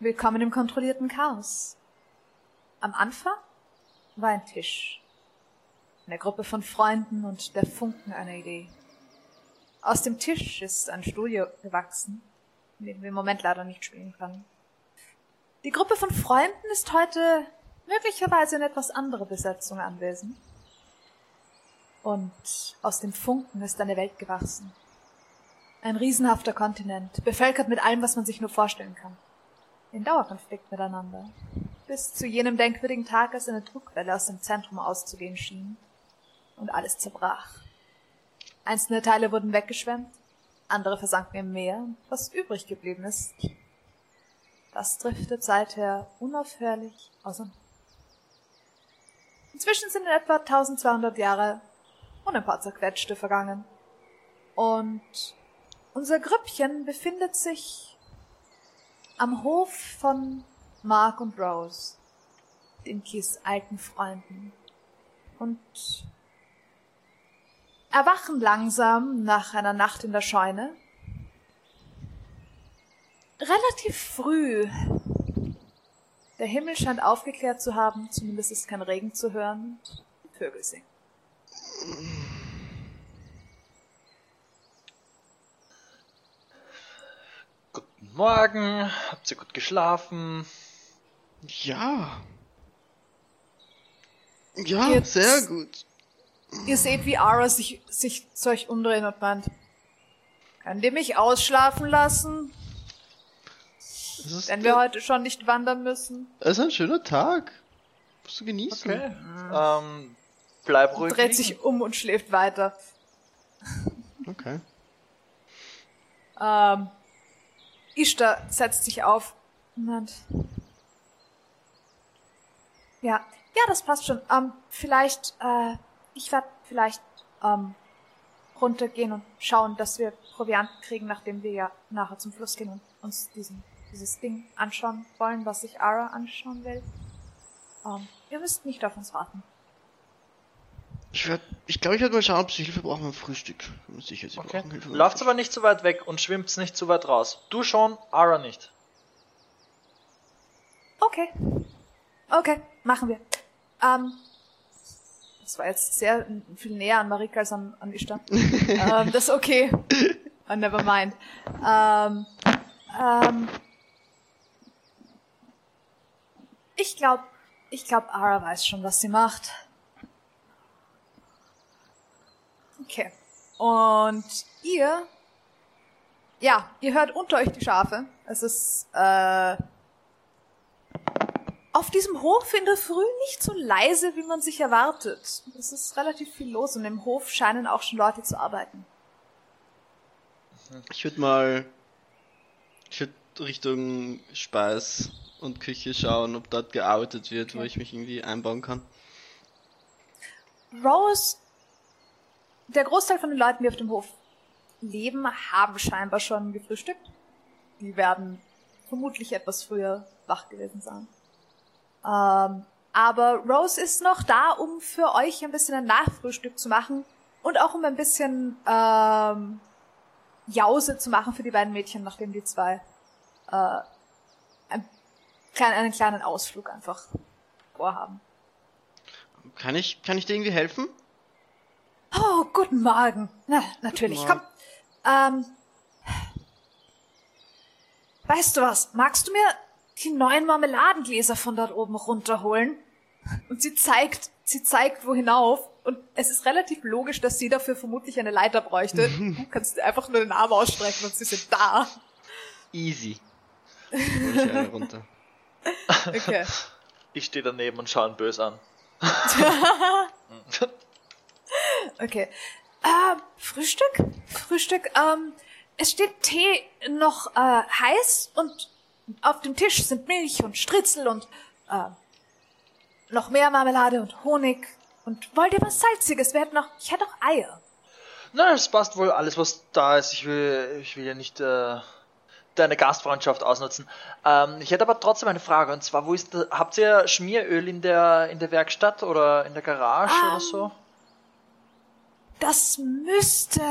Willkommen im kontrollierten Chaos. Am Anfang war ein Tisch. Eine Gruppe von Freunden und der Funken einer Idee. Aus dem Tisch ist ein Studio gewachsen, in dem wir im Moment leider nicht spielen können. Die Gruppe von Freunden ist heute möglicherweise in etwas andere Besetzung anwesend. Und aus dem Funken ist eine Welt gewachsen. Ein riesenhafter Kontinent, bevölkert mit allem, was man sich nur vorstellen kann. In Dauerkonflikt miteinander. Bis zu jenem denkwürdigen Tag, als eine Druckwelle aus dem Zentrum auszugehen schien. Und alles zerbrach. Einzelne Teile wurden weggeschwemmt, andere versanken im Meer. Was übrig geblieben ist, das driftet seither unaufhörlich auseinander. Inzwischen sind in etwa 1200 Jahre und ein paar zerquetschte vergangen. Und unser Grüppchen befindet sich am Hof von Mark und Rose, den Kies alten Freunden. Und erwachen langsam nach einer Nacht in der Scheune. Relativ früh. Der Himmel scheint aufgeklärt zu haben, zumindest ist kein Regen zu hören. Vögel singen. Morgen, habt ihr gut geschlafen? Ja. Ja, Jetzt- sehr gut. Ihr seht, wie Ara sich, sich zu euch umdrehen und meint, könnt ihr mich ausschlafen lassen, wenn wir heute schon nicht wandern müssen? es ist ein schöner Tag. Musst du genießen. Okay. Ähm, bleib ruhig. Dreht liegen. sich um und schläft weiter. Okay. Ähm, Ishtar setzt sich auf und meint, ja, ja, das passt schon. Ähm, vielleicht, äh, ich werde vielleicht ähm, runtergehen und schauen, dass wir Proviant kriegen, nachdem wir ja nachher zum Fluss gehen und uns diesen, dieses Ding anschauen wollen, was sich Ara anschauen will. Ähm, ihr müsst nicht auf uns warten. Ich werd, ich glaube, ich werde mal schauen, ob sie Hilfe brauchen beim Frühstück. Sicher, sie Okay. brauchen Hilfe. Lauft aber nicht zu weit weg und schwimmt nicht zu weit raus. Du schon, Ara nicht. Okay. Okay, machen wir. Ähm, das war jetzt sehr viel näher an Marika als an, an Ishtar. ähm, das ist okay. Uh, never mind. Ähm, ähm, ich glaube, ich glaube, Ara weiß schon, was sie macht. Okay. Und ihr, ja, ihr hört unter euch die Schafe. Es ist, äh, auf diesem Hof in der Früh nicht so leise, wie man sich erwartet. Es ist relativ viel los und im Hof scheinen auch schon Leute zu arbeiten. Ich würde mal. Ich würde Richtung Speis und Küche schauen, ob dort gearbeitet wird, wo Okay. ich mich irgendwie einbauen kann. Rose, der Großteil von den Leuten, die auf dem Hof leben, haben scheinbar schon gefrühstückt. Die werden vermutlich etwas früher wach gewesen sein. Ähm, aber Rose ist noch da, um für euch ein bisschen ein Nachfrühstück zu machen und auch um ein bisschen ähm, Jause zu machen für die beiden Mädchen, nachdem die zwei äh, ein, klein, einen kleinen Ausflug einfach vorhaben. Kann ich, kann ich dir irgendwie helfen? Oh, guten Morgen. Na, natürlich. Guten Komm. Ähm, weißt du was? Magst du mir die neuen Marmeladengläser von dort oben runterholen? Und sie zeigt, sie zeigt wo hinauf. Und es ist relativ logisch, dass sie dafür vermutlich eine Leiter bräuchte. Du kannst einfach nur den Arm ausstrecken und sie sind da. Easy. Hol ich eine runter. Okay. Ich stehe daneben und schaue ihn böse an. Okay. Ähm, Frühstück? Frühstück, ähm, es steht Tee noch äh, heiß und auf dem Tisch sind Milch und Stritzel und äh, noch mehr Marmelade und Honig. Und wollt ihr was Salziges? Wir hätten noch, ich hätte auch Eier. Nein, es passt wohl alles, was da ist. Ich will, ich will ja nicht äh, deine Gastfreundschaft ausnutzen. Ähm, ich hätte aber trotzdem eine Frage. Und zwar, wo ist habt ihr Schmieröl in der in der Werkstatt oder in der Garage Ähm, oder so? Das müsste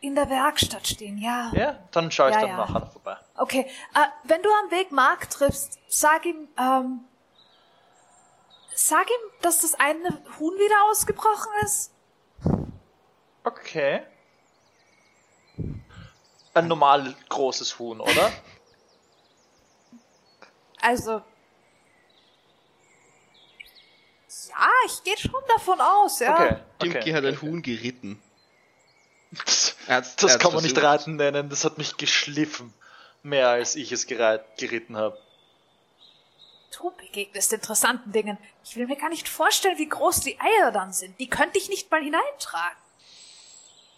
in der Werkstatt stehen, ja. Ja, dann schaue ich ja, dann ja. nachher noch vorbei. Okay, äh, wenn du am Weg Mark triffst, sag ihm, ähm, sag ihm, dass das eine Huhn wieder ausgebrochen ist. Okay. Ein normal großes Huhn, oder? Also. Ja, ich gehe schon davon aus, ja. Okay. Dimki okay, hat ein. Huhn geritten. Das, das hat's kann man nicht reiten nennen, das hat mich geschliffen. Mehr als ich es gereit, geritten habe. Du begegnest interessanten Dingen. Ich will mir gar nicht vorstellen, wie groß die Eier dann sind. Die könnte ich nicht mal hineintragen.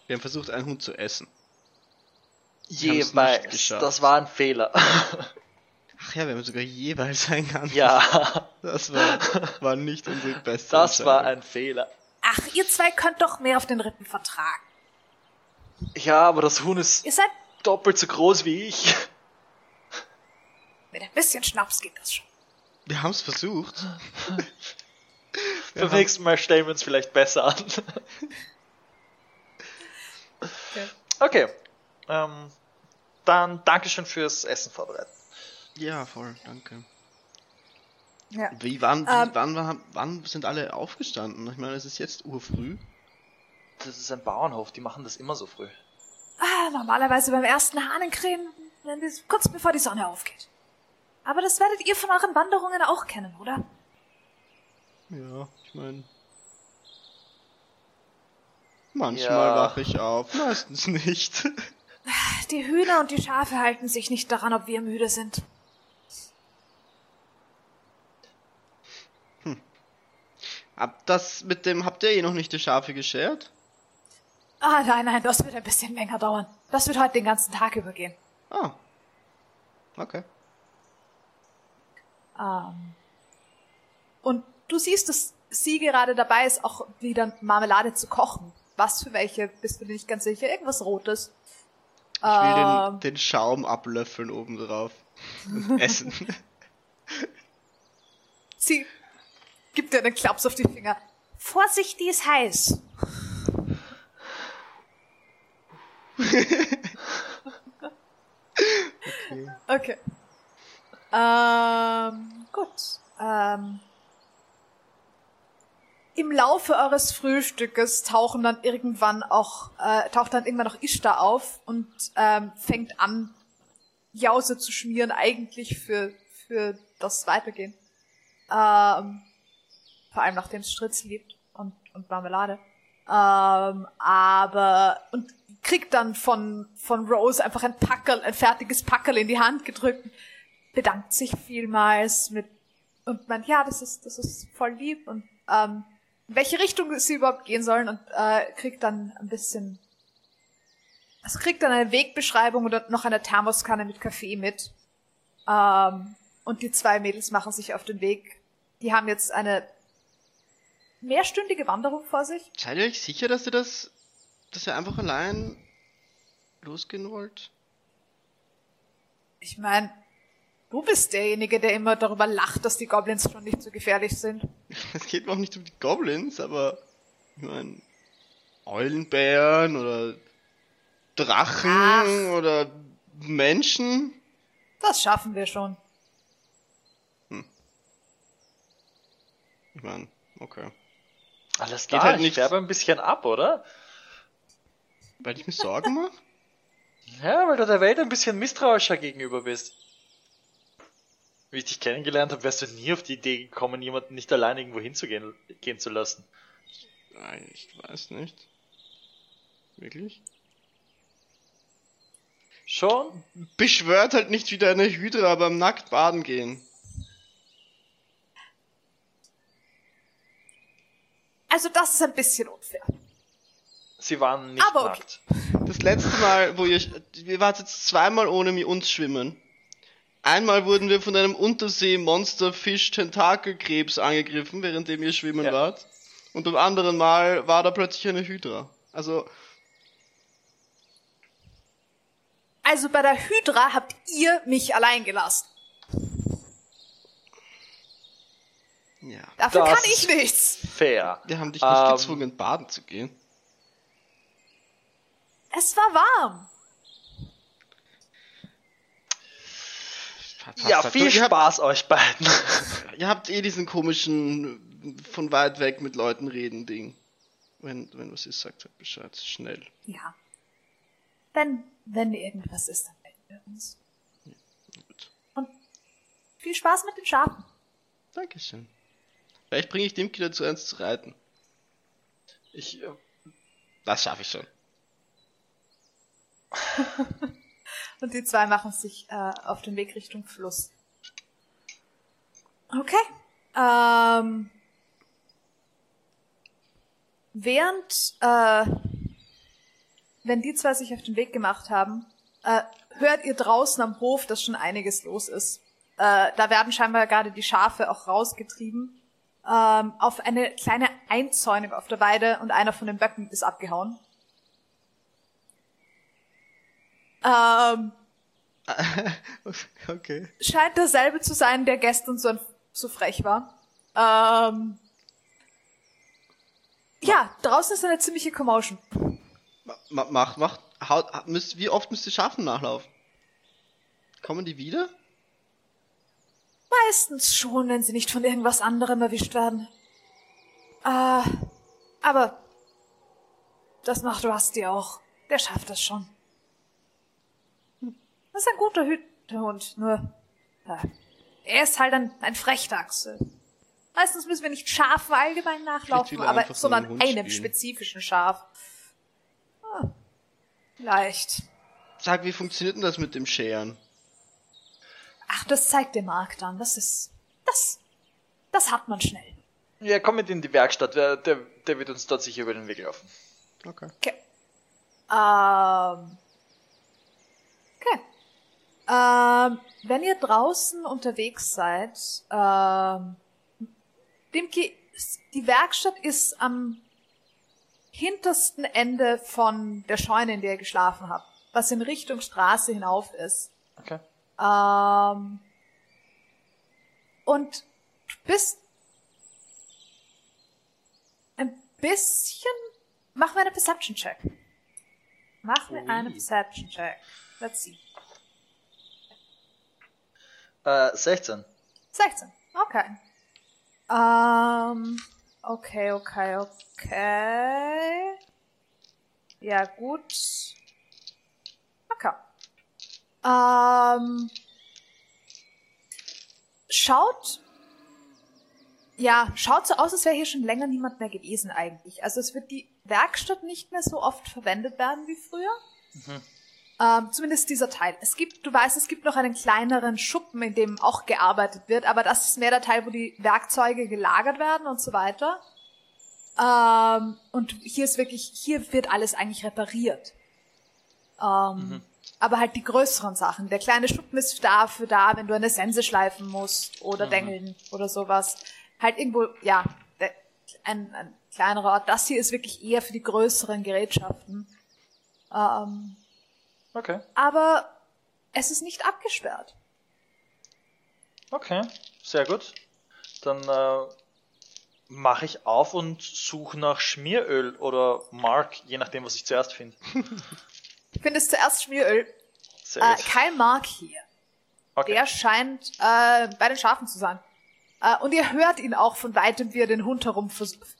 Wir haben versucht, einen Hund zu essen. Jeweils. Das war ein Fehler. Ja, wir haben sogar jeweils einen ganzen. ja, Das war, war nicht unsere beste das war ein Fehler. Ach, ihr zwei könnt doch mehr auf den Rippen vertragen. Ja, aber das Huhn ist Ihr seid doppelt so groß wie ich. mit ein bisschen Schnaps geht das schon. Wir haben es versucht. Wir Beim nächsten Mal stellen wir uns vielleicht besser an. Okay. Okay. Ähm, dann Dankeschön fürs Essen vorbereiten. Ja, voll, danke. Ja. Wie, wann, wie, Ähm. wann, wann, wann sind alle aufgestanden? Ich meine, es ist jetzt urfrüh. Das ist ein Bauernhof, die machen das immer so früh. Ah, normalerweise beim ersten Hahnenkrähen, wenn die, kurz bevor die Sonne aufgeht. Aber das werdet ihr von euren Wanderungen auch kennen, oder? Ja, ich meine. Manchmal Ja. wache ich auf, meistens nicht. Die Hühner und die Schafe halten sich nicht daran, ob wir müde sind. Hab das mit dem, habt ihr eh noch nicht die Schafe geschert? Ah, nein, nein, das wird ein bisschen länger dauern. Das wird heute den ganzen Tag übergehen. Ah. Okay. Ähm, und du siehst, dass sie gerade dabei ist, auch wieder Marmelade zu kochen. Was für welche, bist du dir nicht ganz sicher? Irgendwas Rotes. Ich will Ähm. den, den Schaum ablöffeln oben drauf. Und essen. Sie gibt dir einen Klaps auf die Finger. Vorsicht, die ist heiß. okay. Ähm, gut. Ähm, Im Laufe eures Frühstückes tauchen dann irgendwann auch, äh, taucht dann irgendwann noch Ishtar auf und ähm, fängt an, Jause zu schmieren, eigentlich für, für das Weitergehen. Ähm, vor allem nachdem es Stritzel gibt und, und Marmelade. Ähm, aber, und kriegt dann von, von Rose einfach ein Packerl, ein fertiges Packerl in die Hand gedrückt, bedankt sich vielmals mit, und meint, ja, das ist, das ist voll lieb und, ähm, in welche Richtung sie überhaupt gehen sollen und, äh, kriegt dann ein bisschen, also kriegt dann eine Wegbeschreibung und noch eine Thermoskanne mit Kaffee mit. Ähm, und die zwei Mädels machen sich auf den Weg. Die haben jetzt eine mehrstündige Wanderung vor sich. Seid ihr euch sicher, dass ihr das, dass ihr einfach allein losgehen wollt? Ich meine, du bist derjenige, der immer darüber lacht, dass die Goblins schon nicht so gefährlich sind. Es geht mir auch nicht um die Goblins, aber ich meine, Eulenbären oder Drachen Ach. oder Menschen. Das schaffen wir schon. Ich meine, okay. Alles Geht klar, halt ich nicht- färbe ein bisschen ab, oder? Weil ich mir Sorgen mache? Ja, weil du der Welt ein bisschen misstrauischer gegenüber bist. Wie ich dich kennengelernt habe, wärst du nie auf die Idee gekommen, jemanden nicht allein irgendwo hinzugehen gehen zu lassen. Nein, ich weiß nicht. Wirklich? Schon? Beschwört halt nicht wieder eine Hydra beim nackt baden gehen. Also das ist ein bisschen unfair. Sie waren nicht Aber okay. nackt. Das letzte Mal, wo ihr, wir wart jetzt zweimal ohne mi- uns schwimmen. Einmal wurden wir von einem Untersee-Monster, Fisch, Tentakelkrebs angegriffen, währenddem ihr schwimmen Ja. wart. Und beim anderen Mal war da plötzlich eine Hydra. Also, Also bei der Hydra habt ihr mich allein gelassen. Ja. Dafür Das kann ich nichts. Fair. Wir haben dich nicht Ähm, gezwungen, baden zu gehen. Es war warm. Ja, viel habt, Spaß euch beiden. ihr habt eh diesen komischen von weit weg mit Leuten reden Ding. Wenn, wenn was ist, sagt halt Bescheid. Schnell. Ja. Wenn, wenn irgendwas ist, dann melden wir uns. Gut. Und viel Spaß mit den Schafen. Dankeschön. Vielleicht bringe ich Dimki dazu, eins zu reiten. Ich, äh, Das schaffe ich schon. Und die zwei machen sich äh, auf den Weg Richtung Fluss. Okay. Ähm, während, äh, wenn die zwei sich auf den Weg gemacht haben, äh, hört ihr draußen am Hof, dass schon einiges los ist. Äh, da werden scheinbar gerade die Schafe auch rausgetrieben. Ähm, auf eine kleine Einzäunung auf der Weide und einer von den Böcken ist abgehauen. Ähm, okay. scheint derselbe zu sein, der gestern so, so frech war. Ähm, ja, draußen ist eine ziemliche Commotion. Ma macht, macht, haut, müsst, wie oft müsst ihr Schafen nachlaufen? Kommen die wieder? Meistens schon, wenn sie nicht von irgendwas anderem erwischt werden. Äh, aber das macht Rusty auch. Der schafft das schon. Hm, Das ist ein guter Hü der Hund, nur äh, er ist halt ein, ein Frechdachs. Meistens müssen wir nicht Schafen allgemein nachlaufen, er aber sondern einem spielen. spezifischen Schaf. Ah, vielleicht. Sag, wie funktioniert denn das mit dem Scheren? Ach, das zeigt der Markt an. Das ist. Das. Das hat man schnell. ja, komm mit in die Werkstatt. Der, der, der wird uns dort sicher über den Weg laufen. Okay. Okay. Ähm. Okay. Ähm, wenn ihr draußen unterwegs seid, ähm, Dimki, die Werkstatt ist am hintersten Ende von der Scheune, in der ihr geschlafen habt, was in Richtung Straße hinauf ist. Okay. Ähm, und du bist ein bisschen. Mach mir eine Perception Check. Mach mir Ui. eine Perception Check. Let's see. Äh, 16. 16. Okay. Ähm, okay, okay, okay. Ja, gut. Ähm, schaut, ja, schaut so aus, als wäre hier schon länger niemand mehr gewesen eigentlich. Also es wird die Werkstatt nicht mehr so oft verwendet werden wie früher. Ähm, zumindest dieser Teil. Es gibt, du weißt, es gibt noch einen kleineren Schuppen, in dem auch gearbeitet wird, aber das ist mehr der Teil, wo die Werkzeuge gelagert werden und so weiter. Ähm, und hier ist wirklich, hier wird alles eigentlich repariert. Ähm, Aber halt die größeren Sachen. Der kleine Schuppen ist dafür da, wenn du eine Sense schleifen musst oder dengeln oder sowas. Halt irgendwo, ja, ein, ein kleinerer Ort. Das hier ist wirklich eher für die größeren Gerätschaften. Ähm, Okay. aber es ist nicht abgesperrt. Okay. Sehr gut. Dann äh, mache ich auf und suche nach Schmieröl oder Mark, je nachdem, was ich zuerst finde. Ich finde es zuerst Schmieröl. Äh, kein Mark hier. Okay. Der scheint äh, bei den Schafen zu sein. Äh, und ihr hört ihn auch von weitem, wie er den Hund herum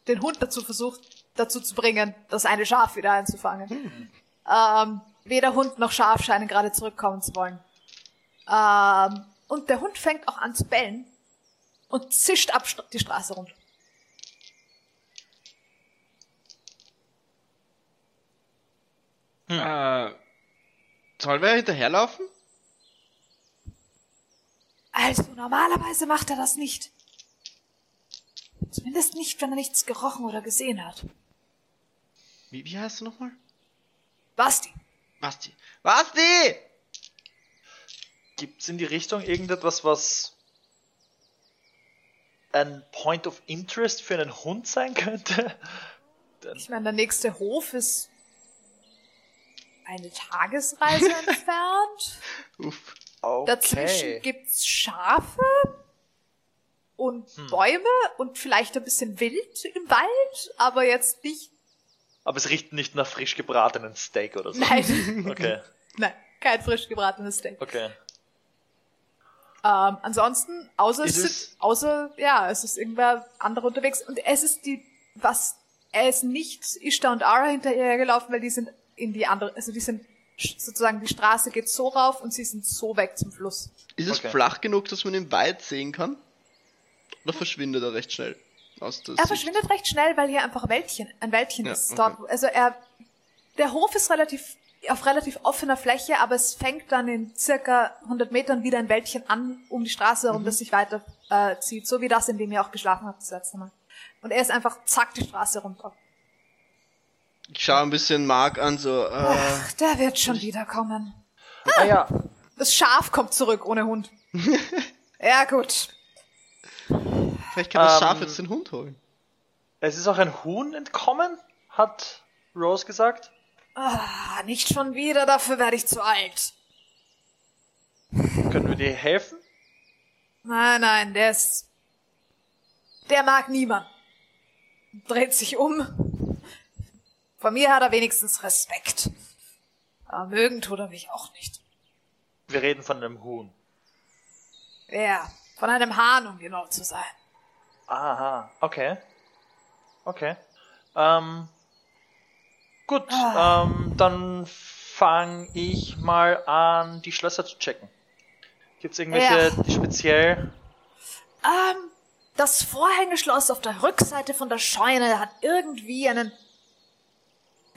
den Hund dazu versucht, dazu zu bringen, das eine Schaf wieder einzufangen. Ähm, weder Hund noch Schaf scheinen gerade zurückkommen zu wollen. Ähm, und der Hund fängt auch an zu bellen und zischt ab die Straße runter. Äh, soll wer hinterherlaufen? Also normalerweise macht er das nicht. Zumindest nicht, wenn er nichts gerochen oder gesehen hat. Wie, wie heißt du nochmal? Basti. Basti. Basti! Gibt's in die Richtung irgendetwas, was ein Point of Interest für einen Hund sein könnte? Ich meine, der nächste Hof ist eine Tagesreise entfernt. Uff. Dazwischen Okay. gibt's Schafe und Bäume und vielleicht ein bisschen Wild im Wald, aber jetzt nicht. Aber es riecht nicht nach frisch gebratenen Steak oder so. Nein, Okay, nein, kein frisch gebratenes Steak. okay. Ähm, ansonsten, außer es- sind, außer, ja, es ist irgendwer andere unterwegs. Und es ist die, was, er ist nicht Ishtar und Ara hinterhergelaufen, weil die sind in die andere, also die sind sozusagen, die Straße geht so rauf und sie sind so weg zum Fluss. Ist es Okay. flach genug, dass man ihn weit sehen kann? Oder verschwindet er recht schnell? Aus der Er Sicht? verschwindet recht schnell, weil hier einfach Wäldchen, ein Wäldchen Ja, ist. okay. Dort, also er, der Hof ist relativ, auf relativ offener Fläche, aber es fängt dann in circa 100 Metern wieder ein Wäldchen an, um die Straße Mhm. herum, das sich weiter äh, zieht. So wie das, in dem ihr auch geschlafen habt das letzte Mal. Und er ist einfach zack die Straße runter. Ich schaue ein bisschen Mark an, so, äh, Ach, der wird schon wiederkommen. Ah ja, Das Schaf kommt zurück ohne Hund. ja, gut. vielleicht kann das Ähm, Schaf jetzt den Hund holen. es ist auch ein Huhn entkommen, hat Rose gesagt. Ah, nicht schon wieder, dafür werde ich zu alt. Können wir dir helfen? Nein, nein, der ist. Der mag niemand. Dreht sich um. Von mir hat er wenigstens Respekt. Aber mögen tut er mich auch nicht. Wir reden von einem Huhn. Ja, von einem Hahn, um genau zu sein. Aha, okay. Okay. Ähm, gut, Ah. ähm, dann fange ich mal an, die Schlösser zu checken. Gibt's irgendwelche, Ja. speziell... Ähm, das Vorhängeschloss auf der Rückseite von der Scheune hat irgendwie einen.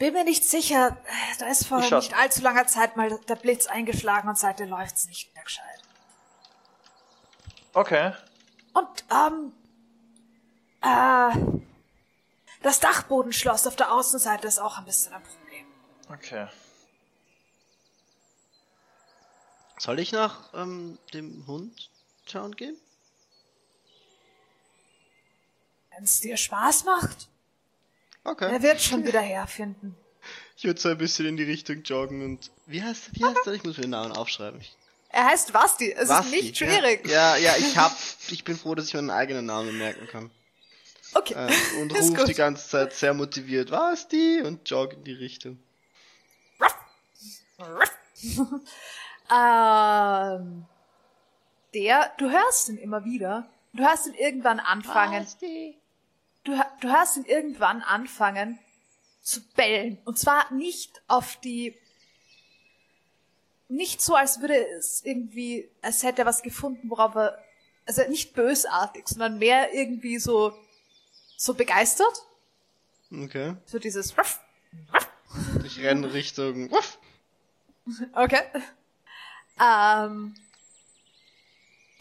Bin mir nicht sicher. Da ist vor nicht allzu langer Zeit mal der Blitz eingeschlagen und seitdem läuft's nicht mehr gescheit. Okay. Und, ähm, äh, das Dachbodenschloss auf der Außenseite ist auch ein bisschen ein Problem. Okay. Soll ich nach ähm, dem Hund schauen gehen? Wenn's dir Spaß macht, Okay. er wird schon wieder herfinden. Ich würde so ein bisschen in die Richtung joggen und. Wie heißt, wie heißt er? Ich muss mir den Namen aufschreiben. Er heißt Basti, es Basti, ist nicht schwierig. Ja, ja, ja, ich hab. Ich bin froh, dass ich meinen eigenen Namen merken kann. Okay, Äh, und ruft die ganze Zeit sehr motiviert, was die? Und joggt in die Richtung. ähm, der, du hörst ihn immer wieder. Du hörst ihn irgendwann anfangen. Du, du hörst ihn irgendwann anfangen zu bellen. Und zwar nicht auf die, nicht so, als würde es irgendwie, als hätte er was gefunden, worauf er, also nicht bösartig, sondern mehr irgendwie so, so begeistert. Okay. So dieses, ruff, ruff. Ich renne Richtung. Wuff. Okay. Ähm,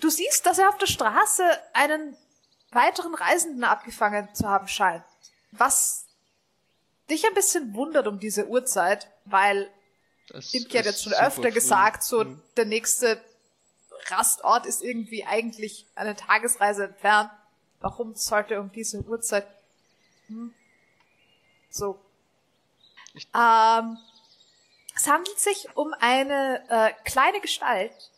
du siehst, dass er auf der Straße einen weiteren Reisenden abgefangen zu haben scheint. Was dich ein bisschen wundert um diese Uhrzeit, weil Das Dimki hat jetzt schon öfter gesagt, so Hm. der nächste Rastort ist irgendwie eigentlich eine Tagesreise entfernt. Warum sollte um diese Uhrzeit? Hm. So. Ähm, es handelt sich um eine äh, kleine Gestalt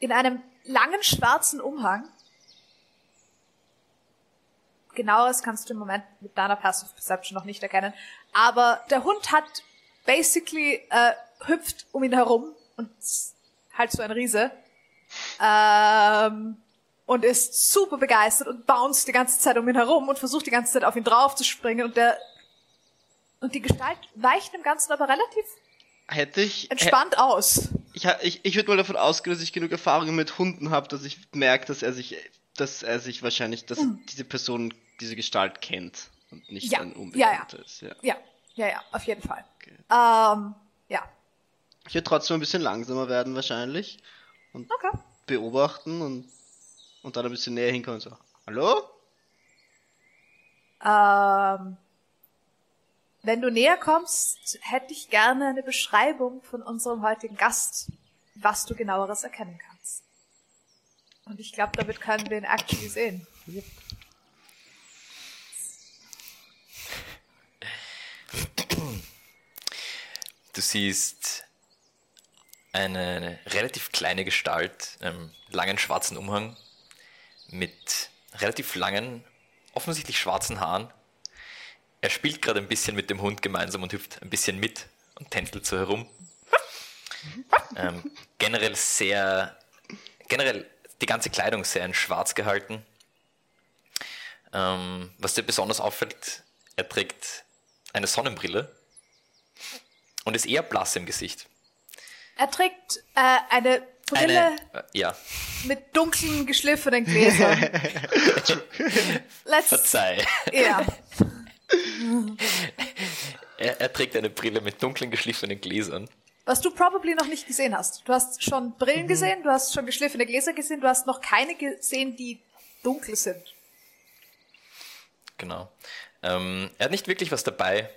in einem langen schwarzen Umhang. Genaueres kannst du im Moment mit deiner Passive Perception noch nicht erkennen. Aber der Hund hat basically äh, hüpft um ihn herum und halt so ein Riese. Ähm, und ist super begeistert und bounced die ganze Zeit um ihn herum und versucht die ganze Zeit auf ihn drauf zu springen und der und die Gestalt weicht dem Ganzen aber relativ Hätte ich. entspannt aus. Ich, ich, ich würde mal davon ausgehen, dass ich genug Erfahrung mit Hunden habe, dass ich merke, dass er sich, dass er sich wahrscheinlich, dass diese Person diese Gestalt kennt und nicht. Ja, ein ja, Unbekannter ist. Ja. Ja, ja, ja, auf jeden Fall. Okay. Ähm, ja, Ich würde trotzdem ein bisschen langsamer werden wahrscheinlich und okay. beobachten und, und dann ein bisschen näher hinkommen und so. Hallo? Ähm, wenn du näher kommst, hätte ich gerne eine Beschreibung von unserem heutigen Gast, was du genaueres erkennen kannst. Und ich glaube, damit können wir ihn actually sehen. Du siehst eine relativ kleine Gestalt, einem langen schwarzen Umhang mit relativ langen, offensichtlich schwarzen Haaren. Er spielt gerade ein bisschen mit dem Hund gemeinsam und hüpft ein bisschen mit und tänzelt so herum. Ähm, generell sehr generell die ganze Kleidung sehr in schwarz gehalten. Ähm, was dir besonders auffällt, er trägt eine Sonnenbrille und ist eher blass im Gesicht. Er trägt äh, eine Brille Eine, äh, ja, mit dunklen, geschliffenen Gläsern. Let's, verzeih. ja. Er, er trägt eine Brille mit dunklen, geschliffenen Gläsern. Was du probably noch nicht gesehen hast. Du hast schon Mhm. Brillen gesehen, du hast schon geschliffene Gläser gesehen, du hast noch keine gesehen, die dunkel sind. Genau. Ähm, er hat nicht wirklich was dabei.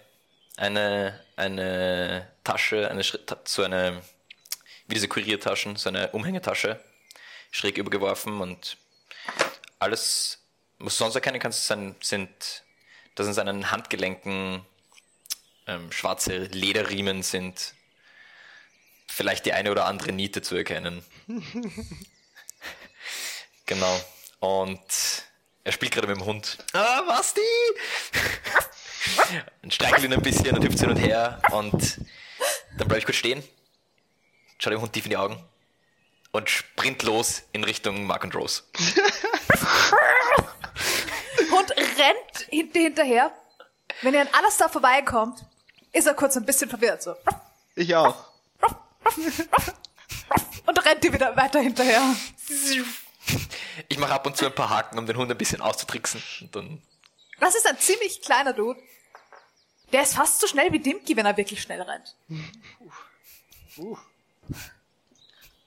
Eine, eine Tasche, eine so eine, wie diese Kuriertaschen, so eine Umhängetasche, schräg übergeworfen und alles, was du sonst erkennen kannst, sind, sind dass in seinen Handgelenken ähm, schwarze Lederriemen sind. Vielleicht die eine oder andere Niete zu erkennen. genau. Und er spielt gerade mit dem Hund. Ah, was die? und streichelt ihn ein bisschen und hüpft hin und her. Und dann bleibe ich kurz stehen, schau dem Hund tief in die Augen und sprint los in Richtung Mark und Rose. Hund rennt hinter hinterher. Wenn ihr an alles da vorbeikommt, ist er kurz ein bisschen verwirrt. So. Ich auch. Und rennt ihr wieder weiter hinterher. Ich mache ab und zu ein paar Haken, um den Hund ein bisschen auszutricksen. Und dann Das ist ein ziemlich kleiner Dude. Der ist fast so schnell wie Dimki, wenn er wirklich schnell rennt.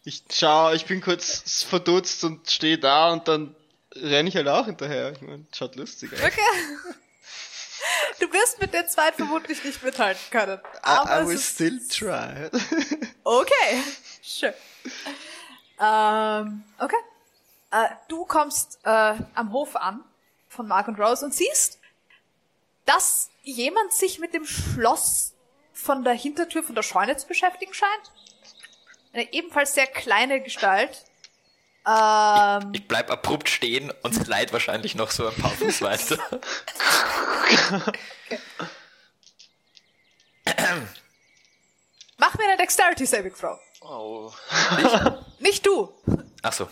Ich schau, ich bin kurz verdutzt und stehe da und dann renne ich halt auch hinterher. Ich mein, schaut lustig aus. Okay. Du wirst mit der zweiten vermutlich nicht mithalten können. I, Aber I es will still try. okay. Sure. Ähm, okay. Äh, du kommst äh, am Hof an von Mark und Rose und siehst, dass jemand sich mit dem Schloss von der Hintertür von der Scheune zu beschäftigen scheint. Eine ebenfalls sehr kleine Gestalt. Ähm, ich bleib abrupt stehen und slide wahrscheinlich noch so ein paar Fuß weiter. mach mir eine Dexterity Saving Throw. Oh. Nicht du. Ach so.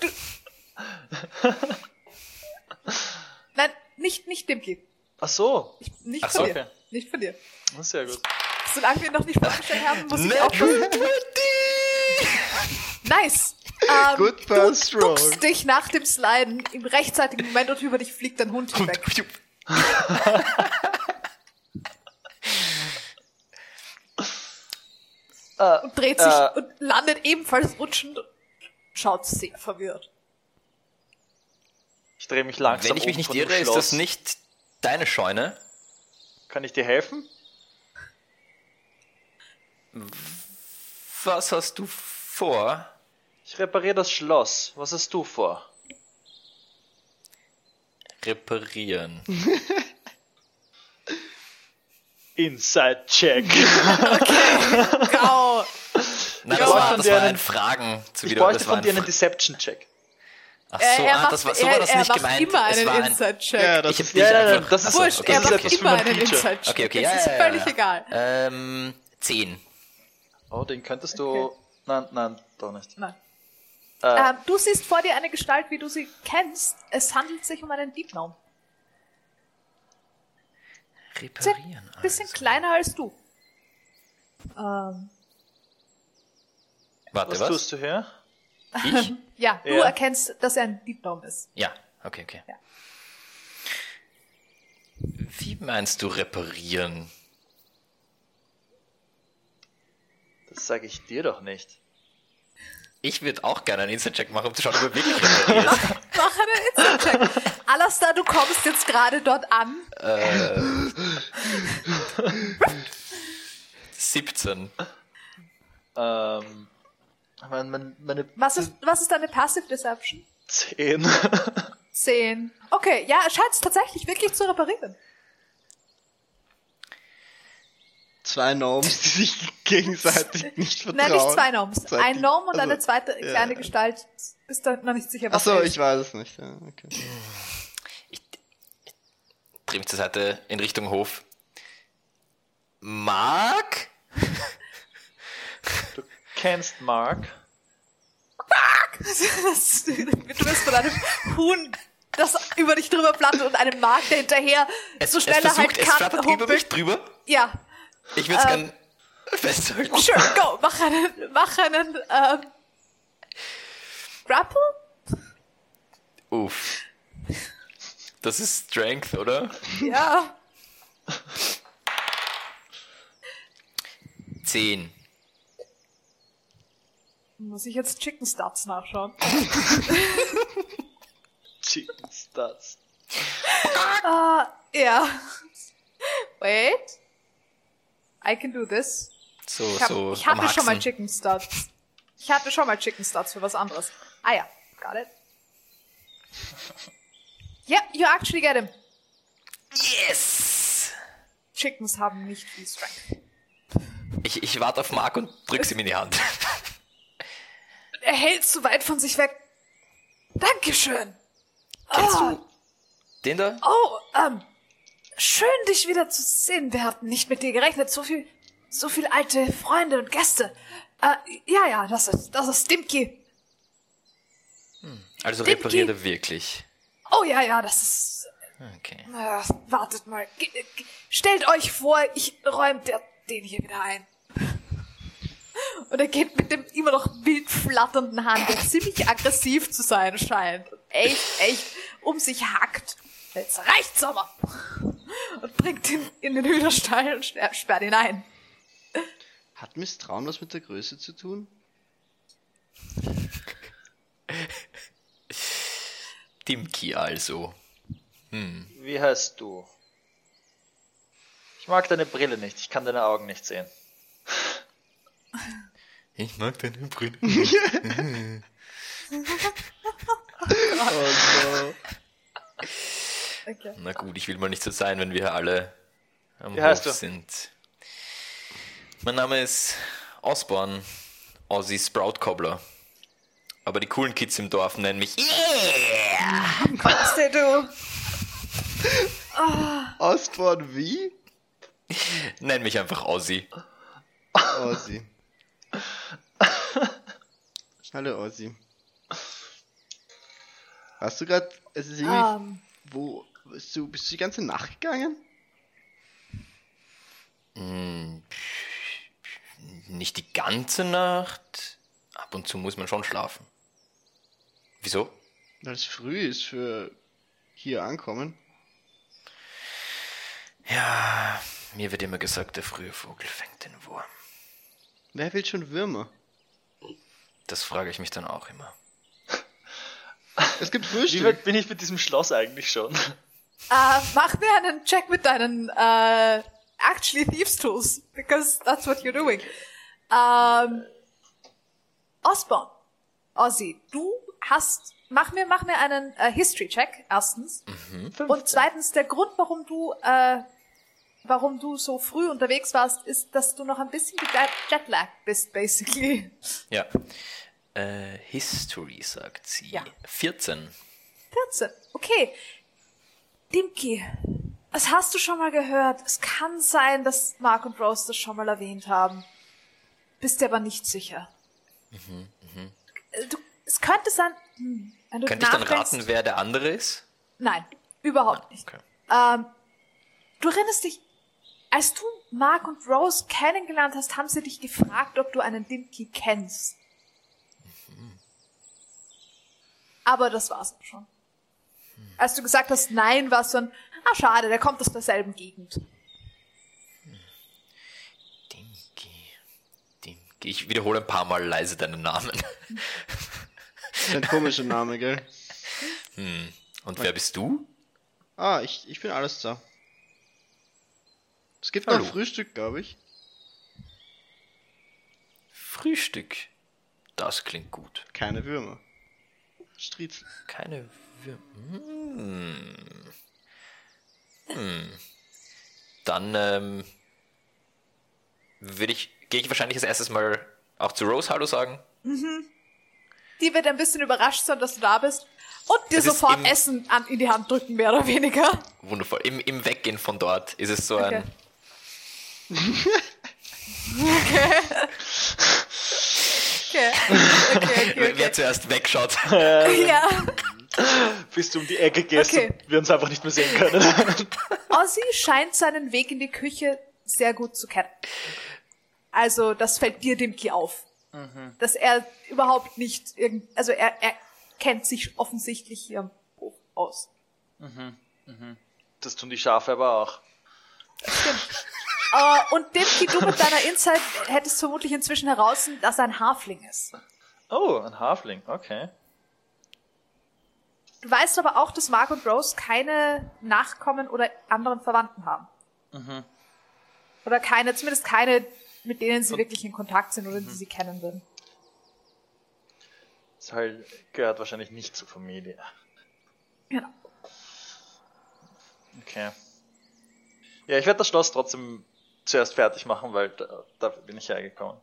Nein, nicht, nicht Dimki. Ach so. Ich, nicht Ach von so, dir. okay. Nicht von dir. Das ist sehr gut. Solange wir noch nicht vorgestellt haben, muss ich auch Natural 20! Nice. Ähm, Good du first roll. duckst dich nach dem Sliden im rechtzeitigen Moment und über dich fliegt dein Hund hinweg. Äh, Und dreht sich Äh. und landet ebenfalls rutschend und schaut sehr verwirrt. ich drehe mich langsam Wenn ich mich um nicht irre, ist das nicht deine Scheune. Kann ich dir helfen? Was hast du vor? Ich repariere das Schloss. Was hast du vor? Reparieren. Inside Check. Gau. Na, Ich das, brauche war, von das dir waren einen- Fragen zu Ich bräuchte Das war von dir einen Deception Check. Ach Er, so, er ah, macht, das war, so er, war das er nicht gemeint. immer es einen war ein, Inside-Check. Ja, das ich hab ist dich Ja, einfach, das ist- Wurscht, okay. er das macht für immer einen. Inside-Check. Okay, okay, das ja, ist ja, ja, völlig ja. egal. Ähm, 10. Oh, den könntest du. Okay. Nein, nein, doch nicht. Nein. Äh, Ähm, du siehst vor dir eine Gestalt, wie du sie kennst. Es handelt sich um einen. Sehr- Reparieren. bisschen also. kleiner als du. Ähm, Warte, was, was? tust du hier? Ich? ja, du Ja. erkennst, dass er ein Gnome ist. Ja, okay, okay. Ja. Wie meinst du reparieren? Das sage ich dir doch nicht. Ich würde auch gerne einen Instant-Check machen, um zu schauen, ob er wirklich repariert. Mach einen Instant-Check. Alastair, du kommst jetzt gerade dort an. äh, 17. Ähm, mein, mein, meine Was ist, was ist deine Passive Deception? 10. 10. Okay, ja, er scheint es tatsächlich wirklich zu reparieren. Zwei Gnomes, die sich gegenseitig nicht vertrauen. Nein, nicht zwei Gnomes. Ein Gnome und also, eine zweite ja. kleine Gestalt. Bist du noch nicht sicher, was so, ist. ich weiß es nicht. Ja, okay. Ich, ich drehe mich zur Seite in Richtung Hof. Mark? Du kennst Mark. Das, du wirst von einem Huhn, das über dich drüber flattert und einem Mark, der hinterher Es, so schnell es er halt es kann, flattert über mich drüber. Ja, Ich würde es gern festhalten. sure, go, mach einen, mach einen, ähm, Grapple? Uff. Das ist Strength, oder? Ja. Zehn. Muss ich jetzt Chicken Stats nachschauen? Chicken Stats. Ah, ja. Wait. I can do this. So, Ich, hab, so ich hatte schon mal. Chicken Stats. Ich hatte schon mal Chicken Stats für was anderes. Ah ja, got it. Yeah, you actually get him. Yes! Chickens haben nicht viel Strength. Ich, ich warte auf Mark und drück's ihm in die Hand. Er hält zu weit von sich weg. Dankeschön. Kennst Ah. du den da? Oh, ähm, schön dich wieder zu sehen. Wir hatten nicht mit dir gerechnet. So viel, so viel alte Freunde und Gäste. Äh, ja, ja, das ist, das ist Dimki. Also Dimki. repariert er wirklich. Oh ja, ja, das ist Okay. Na, wartet mal. Ge stellt euch vor, ich räume den hier wieder ein. Und er geht mit dem immer noch wild flatternden Hand, der ziemlich aggressiv zu sein scheint. Und echt, echt um sich hackt. Jetzt reicht's aber. Und bringt ihn in den Hühnerstall und sperrt ihn ein. Hat Misstrauen was mit der Größe zu tun? Dimki also. Wie heißt du? Ich mag deine Brille nicht. Ich kann deine Augen nicht sehen. Ich mag deine Brille. Okay. Na gut, ich will mal nicht so sein, wenn wir alle am Wie heißt Hof du? sind. Mein Name ist Osborne, Ozzy Sprout Cobbler. Aber die coolen Kids im Dorf nennen mich Stay du. Ostborn wie? Nenn mich einfach Ozzy. Ossi. Hallo Ossi. Hast du gerade, es ist irgendwie, Ähm, wo, bist du, bist du die ganze Nacht gegangen? Nicht die ganze Nacht. Ab und zu muss man schon schlafen. Wieso? Weil es früh ist für hier ankommen. Ja, mir wird immer gesagt, der frühe Vogel fängt den Wurm. Wer will schon Würmer? Das frage ich mich dann auch immer. Es gibt Wie Frühstück. weit bin ich mit diesem Schloss eigentlich schon? äh, mach mir einen Check mit deinen äh, actually Thieves Tools, because that's what you're doing. Ähm, Osborne, Ozzy, du hast, mach mir, mach mir einen äh, History Check erstens und zweitens der Grund, warum du, äh, warum du so früh unterwegs warst, ist, dass du noch ein bisschen jetlag bist, basically. Ja. Äh, History, sagt sie. Ja. 14. 14. Okay. Dimki, das hast du schon mal gehört. Es kann sein, dass Mark und Rose das schon mal erwähnt haben. Bist dir aber nicht sicher. Äh, Du, es könnte sein, hm, wenn du Könnte ich dann raten, wer der andere ist? Nein, überhaupt nicht. Okay. Ähm, du erinnerst dich, als du Mark und Rose kennengelernt hast, haben sie dich gefragt, ob du einen Dimki kennst. Aber das war's auch schon. Als du gesagt hast, nein, war es so ein, ah schade, der kommt aus derselben Gegend. Dimki. Dimki. Ich wiederhole ein paar Mal leise deinen Namen. Das ist ein komischer Name, gell? Und wer bist du? Ah, ich, ich bin alles da. Es gibt Hallo. noch Frühstück, glaube ich. Frühstück. Das klingt gut. Keine Würmer. Striezel. Keine Wir hm. Hm. Dann ähm, würde ich, gehe ich wahrscheinlich als erstes mal auch zu Rose Hallo sagen. Die wird ein bisschen überrascht sein, dass du da bist. Und dir sofort im- Essen an, in die Hand drücken, mehr oder weniger. Wundervoll. Im, Im Weggehen von dort ist es so Okay. ein. Okay, Okay. Okay, okay, Wer, okay. wer zuerst wegschaut. Ja. Bis du um die Ecke gehst Okay. und wir uns einfach nicht mehr sehen können. Ozzy scheint seinen Weg in die Küche sehr gut zu kennen. Also, das fällt dir, Dimki, auf. Dass er überhaupt nicht irgend, also er, er kennt sich offensichtlich hier im Hof aus. Das tun die Schafe aber auch. Äh, und Dimki, du mit deiner Insight hättest vermutlich inzwischen heraus, dass er ein Hafling ist. Oh, ein Halfling, okay. Du weißt aber auch, dass Mark und Rose keine Nachkommen oder anderen Verwandten haben. Oder keine, zumindest keine, mit denen sie wirklich in Kontakt sind oder die sie kennen würden. Das halt gehört wahrscheinlich nicht zur Familie. Genau. Okay. Ja, ich werde das Schloss trotzdem zuerst fertig machen, weil da, dafür bin ich hergekommen.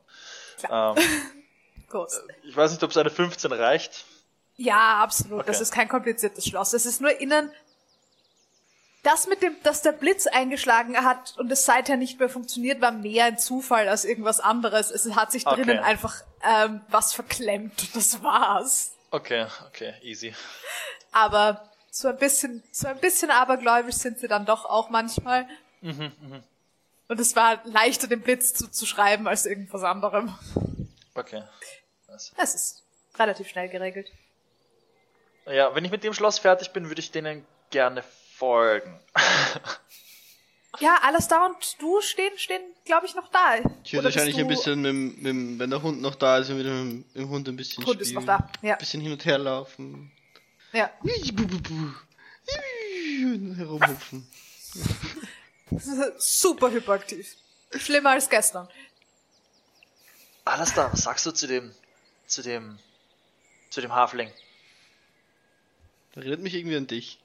Ähm, Groß. ich weiß nicht, ob es eine 15 reicht. Ja, absolut. Das Okay. ist kein kompliziertes Schloss. Es ist nur innen. Das mit dem, dass der Blitz eingeschlagen hat und es seither nicht mehr funktioniert, war mehr ein Zufall als irgendwas anderes. Es hat sich Okay. drinnen einfach ähm, was verklemmt. Das war's. Okay, okay, easy. Aber so ein bisschen, so ein bisschen abergläubisch sind sie dann doch auch manchmal. Und es war leichter, den Blitz zuzuschreiben als irgendwas anderem. Okay. Es ist relativ schnell geregelt. Ja, wenn ich mit dem Schloss fertig bin, würde ich denen gerne folgen. Ja, Alastar und du stehen, stehen, glaube ich, noch da. Ich würde wahrscheinlich ein bisschen, mit, dem- mit, dem- wenn der Hund noch da ist, wieder mit dem Hund ein bisschen Hund ist spielen. noch da, ja. Ein bisschen hin und her laufen. Ja. Bu, Super hyperaktiv. Schlimmer als gestern. Alles da, was sagst du zu dem, zu dem, zu dem Hafling? Erinnert mich irgendwie an dich.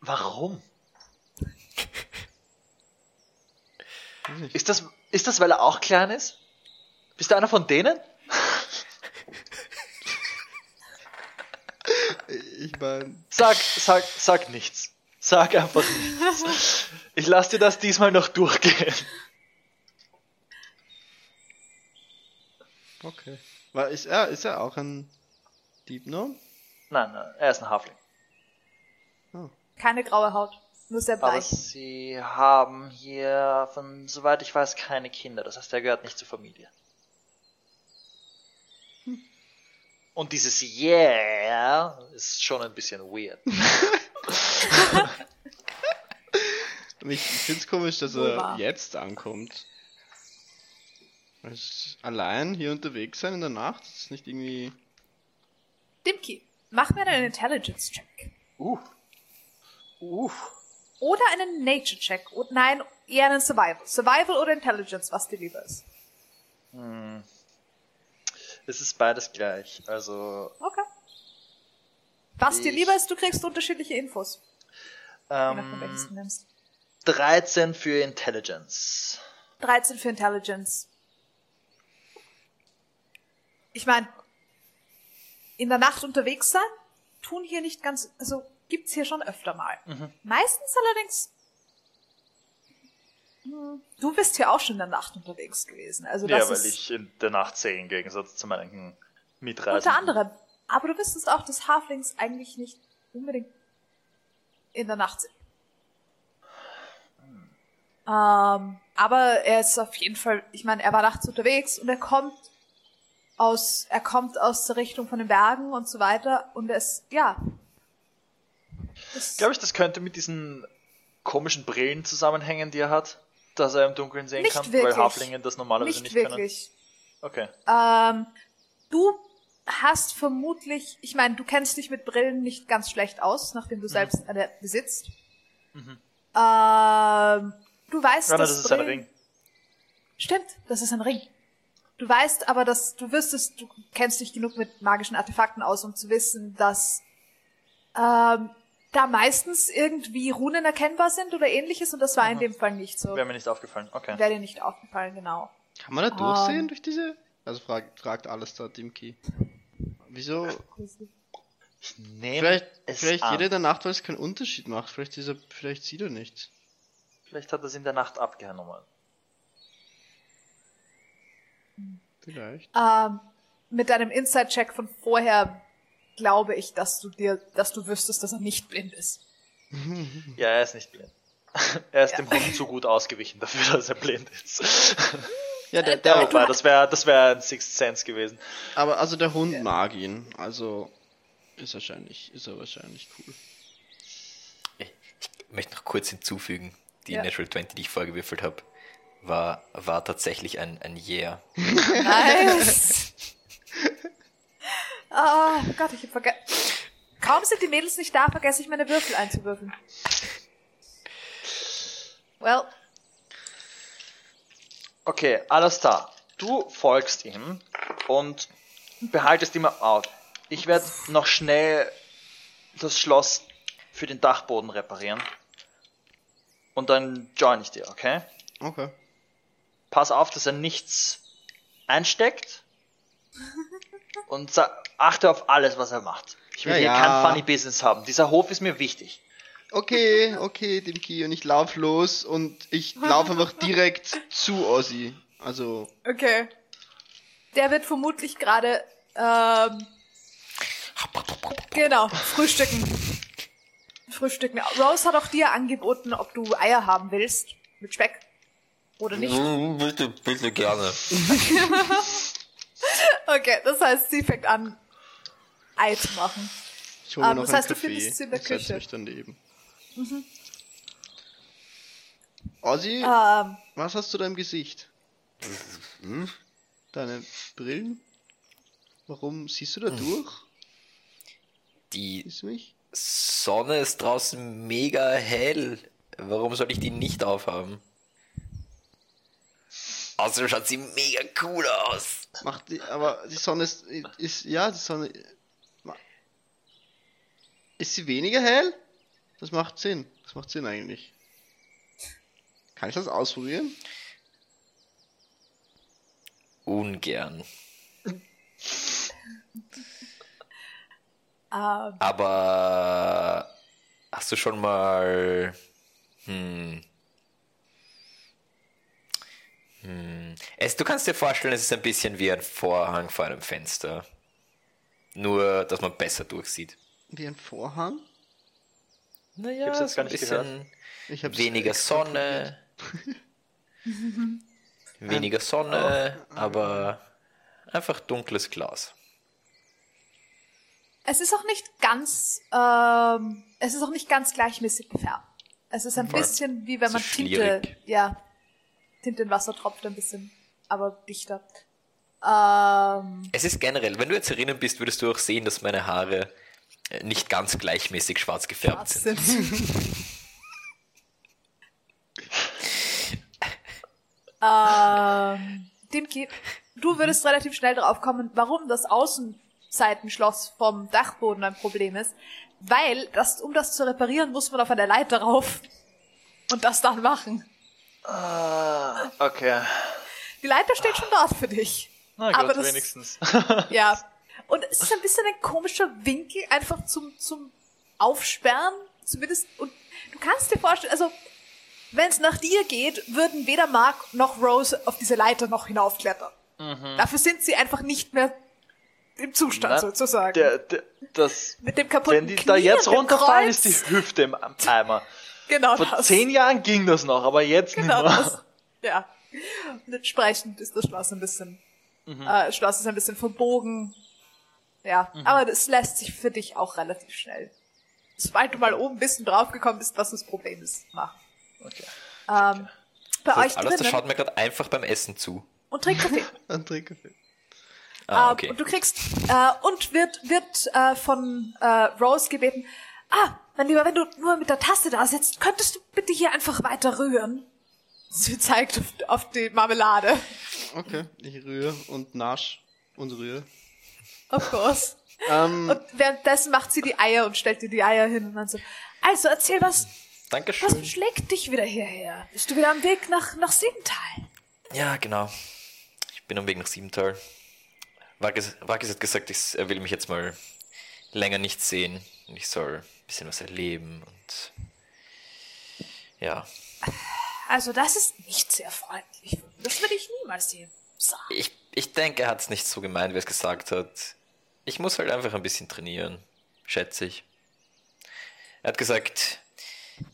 Warum? Ist das, ist das, weil er auch klein ist? Bist du einer von denen? Ich meine, Sag, sag, sag nichts. Sag einfach nichts. Ich lass dir das diesmal noch durchgehen. okay. War, ist, er, ist er auch ein Dieb noch? Nein, nein, er ist ein Hafling. Keine graue Haut. Nur sehr Aber bleich. sie haben hier, von soweit ich weiß, keine Kinder. Das heißt, er gehört nicht zur Familie. Und dieses Yeah ist schon ein bisschen weird. Ich, ich finde es komisch, dass er wahr. jetzt ankommt. Allein hier unterwegs sein in der Nacht, das ist nicht irgendwie. Dimki, mach mir einen Intelligence-Check. Uh. Uh. Oder einen Nature-Check. Und nein, eher einen Survival. Survival oder Intelligence, was dir lieber ist. Es ist beides gleich. Also, Okay. Was dir lieber ist, du kriegst unterschiedliche Infos. Du ähm, nimmst. 13 für Intelligence. 13 für Intelligence. Ich meine, in der Nacht unterwegs sein, tun hier nicht ganz, also gibt's hier schon öfter mal. Mhm. Meistens allerdings, hm, du bist hier auch schon in der Nacht unterwegs gewesen. Also Ja, das weil ist ich in der Nacht sehe, im Gegensatz zu meinen Mitreisenden. unter anderem. Aber du wüsstest auch, dass Halflings eigentlich nicht unbedingt in der Nacht sind. Ähm, aber er ist auf jeden Fall, ich meine, er war nachts unterwegs und er kommt aus, er kommt aus der Richtung von den Bergen und so weiter und er ist, ja. Glaube ich, das könnte mit diesen komischen Brillen zusammenhängen, die er hat, dass er im Dunkeln sehen Nicht kann, wirklich. weil Haflinge das normalerweise nicht nicht, wirklich. können. Okay. Ähm, du hast vermutlich, ich meine, du kennst dich mit Brillen nicht ganz schlecht aus, nachdem du selbst eine besitzt. Ähm, du weißt, Ja, dass das ist ein Brillen- Ring. Stimmt, das ist ein Ring. Du weißt aber, dass du wüsstest, du kennst dich genug mit magischen Artefakten aus, um zu wissen, dass ähm, da meistens irgendwie Runen erkennbar sind oder ähnliches und das war in dem Fall nicht so. Wäre mir nicht aufgefallen. Okay. Wäre dir nicht aufgefallen, genau. Kann man da durchsehen Ähm. durch diese? Also fragt, fragt alles da Dimki. Wieso? Ich nehme Vielleicht, es vielleicht an. jede der Nacht, weil es keinen Unterschied macht. Vielleicht, ist er, vielleicht sieht er nichts. Vielleicht hat er es in der Nacht abgenommen. Vielleicht. Ähm, mit deinem Inside-Check von vorher glaube ich, dass du dir, dass du wüsstest, dass er nicht blind ist. Ja, er ist nicht blind. Er ist dem Hund zu gut ausgewichen dafür, dass er blind ist. Ja, der, Ja, der, wobei, das wäre das wär ein Sixth Sense gewesen. aber also der Hund mag ihn. Also ist wahrscheinlich, ist er wahrscheinlich cool. Ich möchte noch kurz hinzufügen, die Ja. Natural 20, die ich vorgewürfelt habe, war, war tatsächlich ein, ein Yeah. Nice. oh Gott, ich hab vergessen. Kaum sind die Mädels nicht da, vergesse ich meine Würfel einzuwürfeln. Well, Okay, alles klar. Du folgst ihm und behaltest ihm auf. Ich werde noch schnell das Schloss für den Dachboden reparieren. Und dann join ich dir, okay? Okay. Pass auf, dass er nichts einsteckt. Und achte auf alles, was er macht. Ich will Ja, hier ja. kein Funny Business haben. Dieser Hof ist mir wichtig. Okay, okay, Dimki, und ich lauf los und ich lauf einfach direkt zu Ozzy. Also, okay. Der wird vermutlich gerade, ähm, genau, frühstücken. Frühstücken. Rose hat auch dir angeboten, ob du Eier haben willst. Mit Speck. Oder nicht. Bitte, bitte gerne. Okay, das heißt, sie fängt an, Ei zu machen. ich hole mir Ähm, noch das einen heißt, du Kaffee findest sie in der Küche. mich daneben. Ozzy, Ähm, was hast du da im Gesicht? Hm? Deine Brillen? Warum siehst du da durch? Die du mich? Sonne ist draußen mega hell. Warum soll ich die nicht aufhaben? Außerdem schaut sie mega cool aus. Macht die, aber die Sonne ist, ist, ja, die Sonne, ist sie weniger hell? Das macht Sinn. Das macht Sinn eigentlich. Kann ich das ausprobieren? Ungern. ähm, Aber hast du schon mal. Hm. Hm. Es, du kannst dir vorstellen, es ist ein bisschen wie ein Vorhang vor einem Fenster. Nur, dass man besser durchsieht. Wie ein Vorhang? Naja, hab's jetzt so gar ein nicht bisschen Ich hab's weniger Sonne. weniger Sonne, aber einfach dunkles Glas. es ist auch nicht ganz, ähm, es ist auch nicht ganz gleichmäßig gefärbt. Es ist ein Voll. bisschen wie wenn man Tinte, ja, Tinte in Wasser tropft ein bisschen, aber dichter. Ähm, Es ist generell, wenn du jetzt erinnern bist, würdest du auch sehen, dass meine Haare nicht ganz gleichmäßig schwarz gefärbt schwarz sind. ähm, Dimki, du würdest relativ schnell drauf kommen, warum das Außenseitenschloss vom Dachboden ein Problem ist. Weil, das, um das zu reparieren, muss man auf eine Leiter rauf und das dann machen. Ah, okay. Die Leiter steht schon dort für dich. Na Aber gut, das- wenigstens. Ja. Und es ist ein bisschen ein komischer Winkel einfach zum, zum Aufsperren. Zumindest, und du kannst dir vorstellen, also, wenn es nach dir geht, würden weder Mark noch Rose auf diese Leiter noch hinaufklettern. Dafür sind sie einfach nicht mehr im Zustand, Na, sozusagen. Der, der, das, Mit dem kaputten wenn die Knie da jetzt runterfallen, Kreuz. ist die Hüfte im Eimer. Genau Vor das. zehn Jahren ging das noch, aber jetzt Genau nicht mehr. das. Ja. Und entsprechend ist das Schloss ein bisschen, Mhm. äh, das Schloss ist ein bisschen verbogen. Ja, Mhm. aber das lässt sich für dich auch relativ schnell. Sobald du mal oben bist und draufgekommen bist, was das Problem ist, machen. Okay. Ähm, bei Das euch alles, das drinnen schaut mir gerade einfach beim Essen zu. und trinkt Kaffee. Ein Trinkkaffee. Ah, Ähm, okay. Und du kriegst, äh, und wird, wird äh, von äh, Rose gebeten, ah, mein Lieber, wenn du nur mit der Taste da sitzt, könntest du bitte hier einfach weiter rühren? Sie zeigt auf, auf die Marmelade. Okay, ich rühre und nasch und rühre. Of course. Ähm, Und währenddessen macht sie die Eier und stellt dir die Eier hin und dann so, also erzähl, was, was Dankeschön. schlägt dich wieder hierher? Bist du wieder am Weg nach, nach Siebental? Ja, genau. Ich bin am Weg nach Siebental. Vargas, Vargas hat gesagt, ich, er will mich jetzt mal länger nicht sehen. Und ich soll ein bisschen was erleben und ja. Also das ist nicht sehr freundlich. Das würde ich niemals dir sagen. Ich ich denke, er hat es nicht so gemeint, wie er es gesagt hat. Ich muss halt einfach ein bisschen trainieren, schätze ich. Er hat gesagt,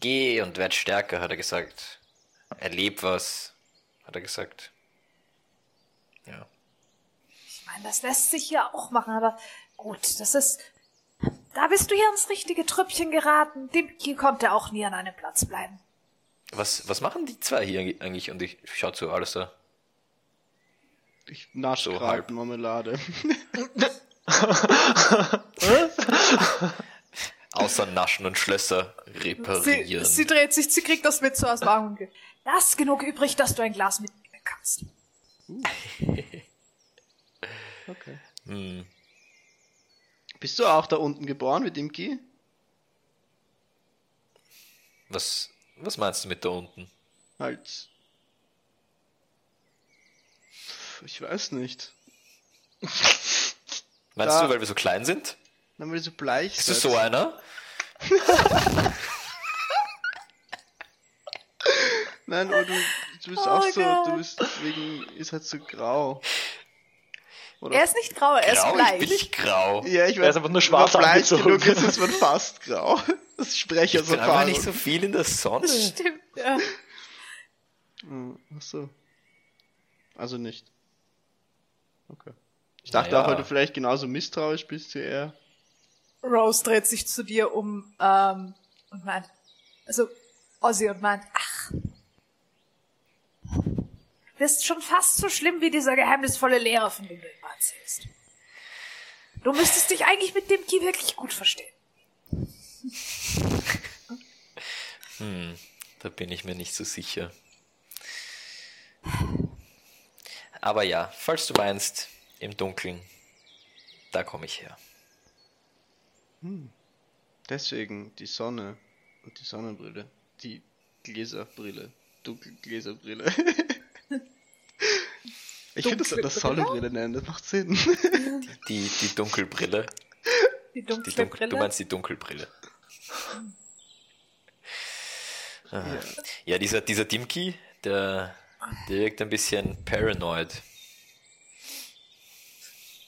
geh und werd stärker, hat er gesagt. Erleb was, hat er gesagt. Ja. Ich meine, das lässt sich ja auch machen, aber gut, das ist. Da bist du hier ins richtige Trüppchen geraten. Dimki konnte auch nie an einem Platz bleiben. Was, was machen die zwei hier eigentlich? Und ich schau zu alles da. Ich nasche So gerade halb. Marmelade. Außer Naschen und Schlösser Sie, reparieren. sie dreht sich, sie kriegt das mit so aus dem Augen. Lass genug übrig, dass du ein Glas mitnehmen kannst. Okay. hm. Bist du auch da unten geboren mit Imki? was, was meinst du mit da unten? Halt. Ich weiß nicht. Meinst Da- du, weil wir so klein sind? Dann weil ihr so bleich Bist du seid. so einer? Nein, aber du, du bist Oh auch so, Gott. du bist wegen, ist halt so grau. Oder? Er ist nicht grau, er ist Grau? bleich. Ich bin nicht grau. ja, ich Er weiß, ist einfach nur schwarz wenn man bleich angezogen. genug ist, ist man fast grau. Das spreche Ich aus bin einfach Erfahrung. nicht so viel in der Sonne. Stimmt, ja. Hm, Ach so. Also nicht. Okay. Ich dachte Naja. auch, weil du vielleicht genauso misstrauisch bist wie er. Rose dreht sich zu dir um ähm, und meint, also Ozzy und meint, ach, du bist schon fast so schlimm wie dieser geheimnisvolle Lehrer, von dem du immer erzählst. Du müsstest dich eigentlich mit dem Ki wirklich gut verstehen. Hm, da bin ich mir nicht so sicher. Aber ja, falls du meinst, im Dunkeln, da komme ich her. Deswegen die Sonne und die Sonnenbrille. Die Gläserbrille. Dunkelgläserbrille. ich finde das Dunkle das Brille? Sonnenbrille nennen, das macht Sinn. Die, die Dunkelbrille. Die Die dunkle Dunkel, Brille. du meinst die Dunkelbrille. Ah. Ja, dieser, dieser Dimki, der, der wirkt ein bisschen paranoid.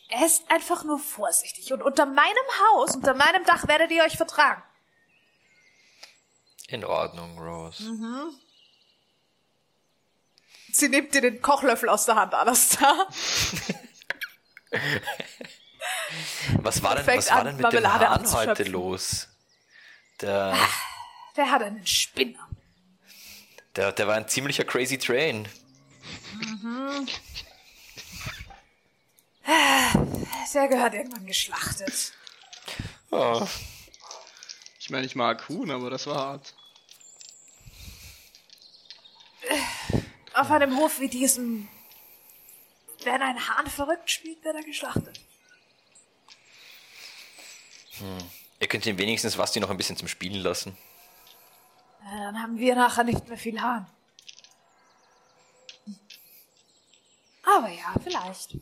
Er ist einfach nur vorsichtig und unter meinem Haus, unter meinem Dach werdet ihr euch vertragen. In Ordnung, Rose. Sie nimmt dir den Kochlöffel aus der Hand, Alastar. Was war denn, was war denn mit dem Marmelade Hahn heute los? Der, Der hat einen Spinner. der, der war ein ziemlicher crazy train. Der gehört irgendwann geschlachtet. Oh. Ich meine, ich mag Huhn, aber das war hart. Auf einem Hof wie diesem, wenn ein Hahn verrückt spielt, wird er geschlachtet. Ihr könnt ihn wenigstens Basti noch ein bisschen zum Spielen lassen. Na, Dann haben wir nachher nicht mehr viel Hahn. Aber ja, vielleicht.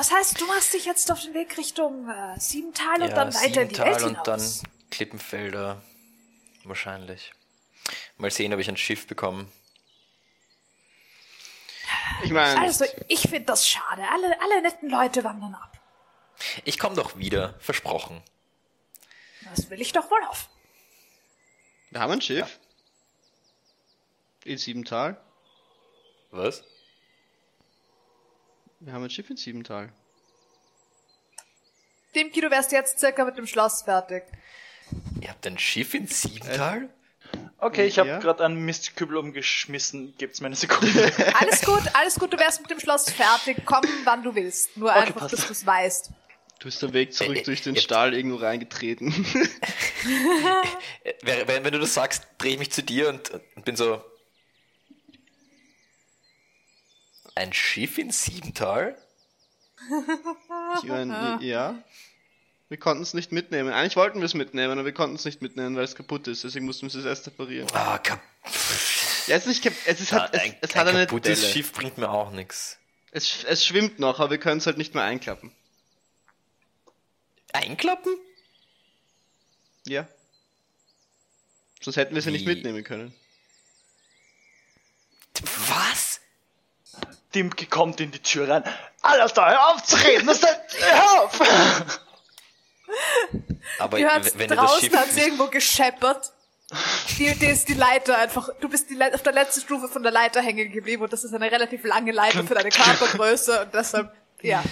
Das heißt, du machst dich jetzt auf den Weg Richtung äh, Siebental und dann weiter in die Welt Siebental und dann hinaus. Klippenfelder. Wahrscheinlich. Mal sehen, ob ich ein Schiff bekomme. Ich meine, Also, ich finde das schade. Alle, alle netten Leute wandern ab. Ich komme doch wieder, versprochen. Das will ich doch wohl hoffen. wir haben ein Schiff. In Siebental. Was? Wir haben ein Schiff in Siebental. Dimki, du wärst jetzt circa mit dem Schloss fertig. Ihr habt ein Schiff in Siebental? Okay, ich habe Ja. gerade einen Mistkübel umgeschmissen. Gebt's mir eine Sekunde. Alles gut, alles gut, du wärst mit dem Schloss fertig. Komm, wann du willst. Nur Okay, einfach, passt. dass du es weißt. Du bist der Weg zurück Äh, äh, durch den Stall irgendwo reingetreten. Äh, wer- Wenn, wenn du das sagst, drehe ich mich zu dir und, und bin so. Ein Schiff in Siebental? ich meine, ja. Wir konnten es nicht mitnehmen. Eigentlich wollten wir es mitnehmen, aber wir konnten es nicht mitnehmen, weil es kaputt ist. Deswegen mussten wir es erst reparieren. Ah, kap Ja, es ist nicht kap es, ist, Ja, hat, es, ein, es ein hat eine kaputtes Delle. Schiff bringt mir auch nichts. Es, es schwimmt noch, aber wir können es halt nicht mehr einklappen. Einklappen? Ja. Sonst hätten wir sie nicht mitnehmen können. Was? Dimke kommt in die Tür rein. Alles da, hör auf zu reden! Das hör auf! Aber Du hörst wenn draußen Schiff hat's nicht, irgendwo gescheppert. Die, die ist die Leiter einfach, du bist die, Le- auf der letzten Stufe von der Leiter hängen geblieben und das ist eine relativ lange Leiter für deine Körpergröße und deshalb, ja.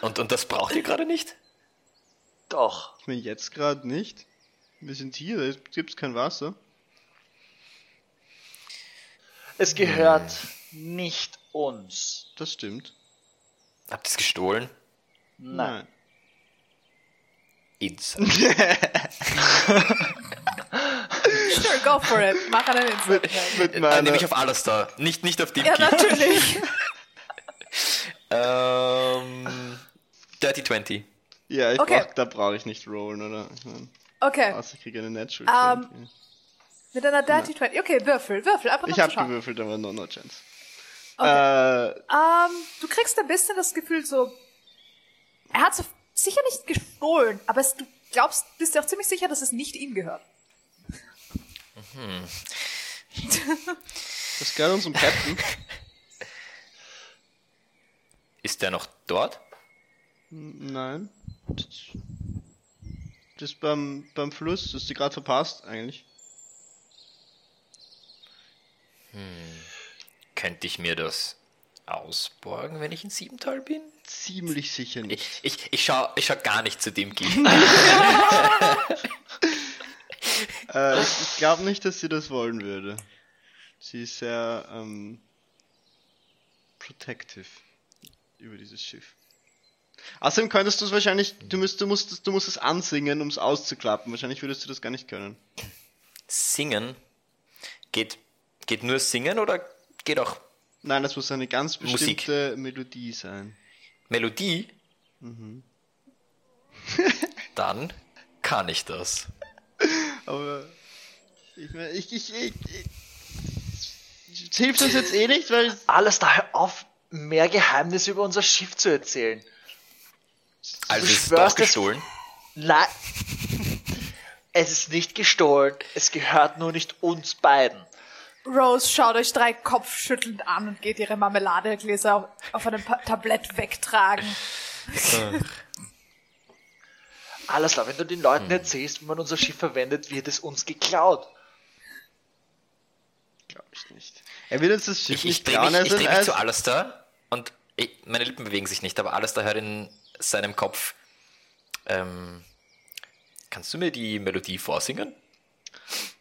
und, und das braucht ihr gerade nicht? Doch. Ich meine, jetzt gerade nicht. Wir sind hier, es gibt kein Wasser. Es gehört nicht uns. Das stimmt. Habt ihr es gestohlen? Nein. Inside. Sure, go for it. Mach einen Instant. Mit Äh, meiner, nämlich auf Alastar, nicht, nicht auf Dimki. Ja, natürlich. ähm, Dirty 20. ja, ich Okay. brauch, da brauche ich nicht rollen, oder? Ich mein, Okay, außer ich kriege eine Natural. Ähm, 20. mit einer Dirty 20. Okay, Würfel, Würfel, einfach ich habe gewürfelt, aber no, no chance. Äh, Ähm, du kriegst ein bisschen das Gefühl so, er hat so sicher nicht gestohlen, aber es, du glaubst, bist dir auch ziemlich sicher, dass es nicht ihm gehört. das gehört unserem Captain. Ist der noch dort? Nein. Das, das ist beim, beim Fluss, das ist die gerade verpasst, eigentlich. Könnte ich mir das ausborgen, wenn ich in Siebental bin? Ziemlich sicher nicht. Ich, ich, ich schau, ich schau gar nicht zu Dimki. Äh, ich ich glaube nicht, dass sie das wollen würde. Sie ist sehr ähm, protective über dieses Schiff. Außerdem könntest du es wahrscheinlich, du musst, du musst, du musst es ansingen, um es auszuklappen. Wahrscheinlich würdest du das gar nicht können. Singen? Geht, geht nur singen oder geht auch Nein, das muss eine ganz Musik. bestimmte Melodie sein. Melodie? Dann kann ich das. Aber ich, ich, ich, ich, ich es hilft uns jetzt eh nicht, weil Alles da, hör auf, mehr Geheimnisse über unser Schiff zu erzählen. Also Du ist es doch gestohlen. Nein. Es ist nicht gestohlen. Es gehört nur nicht uns beiden. Rose schaut euch drei kopfschüttelnd an und geht ihre Marmeladegläser auf, auf einem Pa- Tablett wegtragen. Alles klar, wenn du den Leuten erzählst, wie man unser Schiff verwendet, wird es uns geklaut. glaube ich nicht. Er will uns das Schiff Ich, ich nicht drehe klauen, mich, er ich ist dreh ein mich zu Alistair und ich, meine Lippen bewegen sich nicht, aber Alistair hört in seinem Kopf. Ähm, kannst du mir die Melodie vorsingen?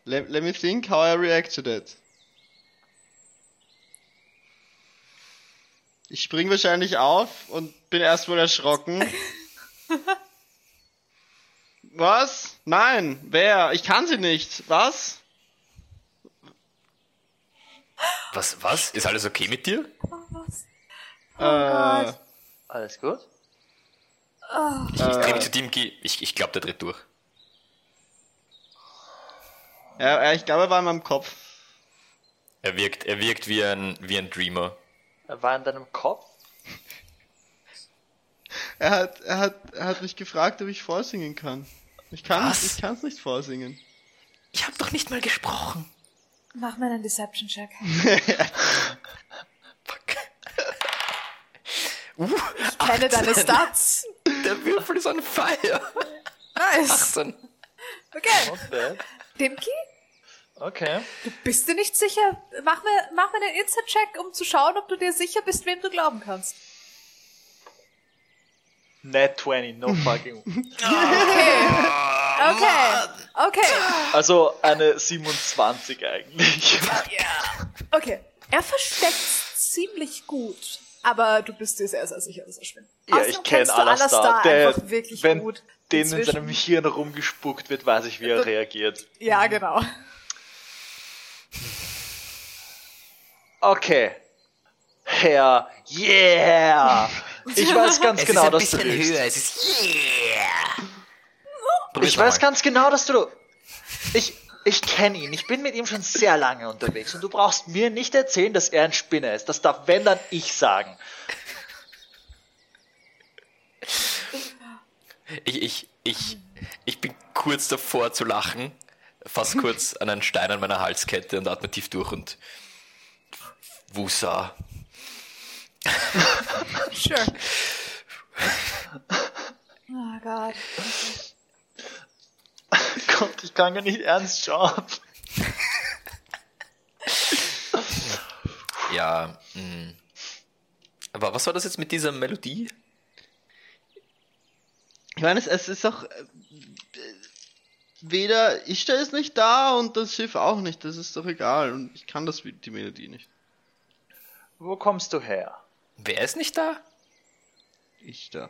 Let, let me think how I react to that. Ich spring wahrscheinlich auf und bin erstmal erschrocken. Was? Nein, wer? Ich kann sie nicht. Was? Was, was? Ist alles okay mit dir? äh, Gott. Alles gut? Ich drehe mich zu Dimki. Ich, ich glaube, der dreht durch. ja, ja, ich glaube, er war in meinem Kopf. Er wirkt, er wirkt wie ein, wie ein Dreamer. Er war in deinem Kopf? Er hat, er hat, er hat mich gefragt, ob ich vorsingen kann. Ich kann, Was? ich kann es nicht vorsingen. Ich habe doch nicht mal gesprochen. Mach mir einen Deception-Check. Fuck. uh, Kenne deine 18. Stats. Der Würfel ist on fire. Nice. 18. Okay. Dimki, Okay. du bist dir nicht sicher. Mach mir, mach mir einen Instant-Check, um zu schauen, ob du dir sicher bist, wem du glauben kannst. Net 20, no fucking. Okay. Okay. Okay. Also eine 27 eigentlich. Okay. Er versteckt's ziemlich gut. Aber du bist dir sehr, sehr sicher, dass er schwimmt. Ja, Außerdem ich kenne du Alastar. Der, einfach wirklich wenn gut. denen in inzwischen. seinem Hirn rumgespuckt wird, weiß ich, wie er reagiert. Ja, genau. Okay. Herr, yeah! Ich weiß ganz Es genau, ist ein dass du höher. Es ist yeah. Probier's Ich weiß ganz genau, dass du. Ich, ich kenne ihn. Ich bin mit ihm schon sehr lange unterwegs und du brauchst mir nicht erzählen, dass er ein Spinner ist. Das darf, wenn dann ich sagen. Ich, ich, ich, ich bin kurz davor zu lachen, fass kurz an einen Stein an meiner Halskette und atme tief durch und Wusa. Sure. Oh Gott. Gott, ich kann ja nicht ernst schauen. Ja, mh. aber was war das jetzt mit dieser Melodie? Ich meine, es, es ist auch. äh, Weder Ishtar ist nicht da und das Schiff auch nicht. Das ist doch egal. Und ich kann das die Melodie nicht. Wo kommst du her? Wer ist nicht da? Ishtar.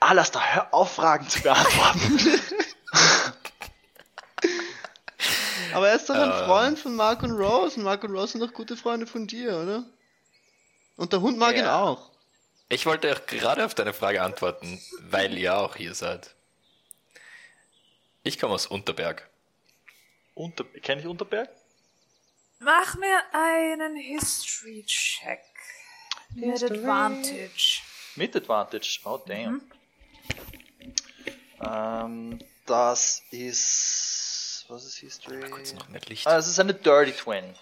Alastair, hör auf, Fragen zu beantworten. Aber er ist doch ein Ähm. Freund von Mark und Rose. Und Mark und Rose sind doch gute Freunde von dir, oder? Und der Hund mag ihn Ja. auch. Ich wollte auch gerade auf deine Frage antworten, weil ihr auch hier seid. Ich komme aus Unterberg. Unter Kenn ich Unterberg? Mach mir einen History-Check. Mit History. Advantage. Mit Advantage. Oh, damn. Ähm, das ist. Was ist History? Kurz noch mehr Licht. Ah, es ist eine Dirty 20.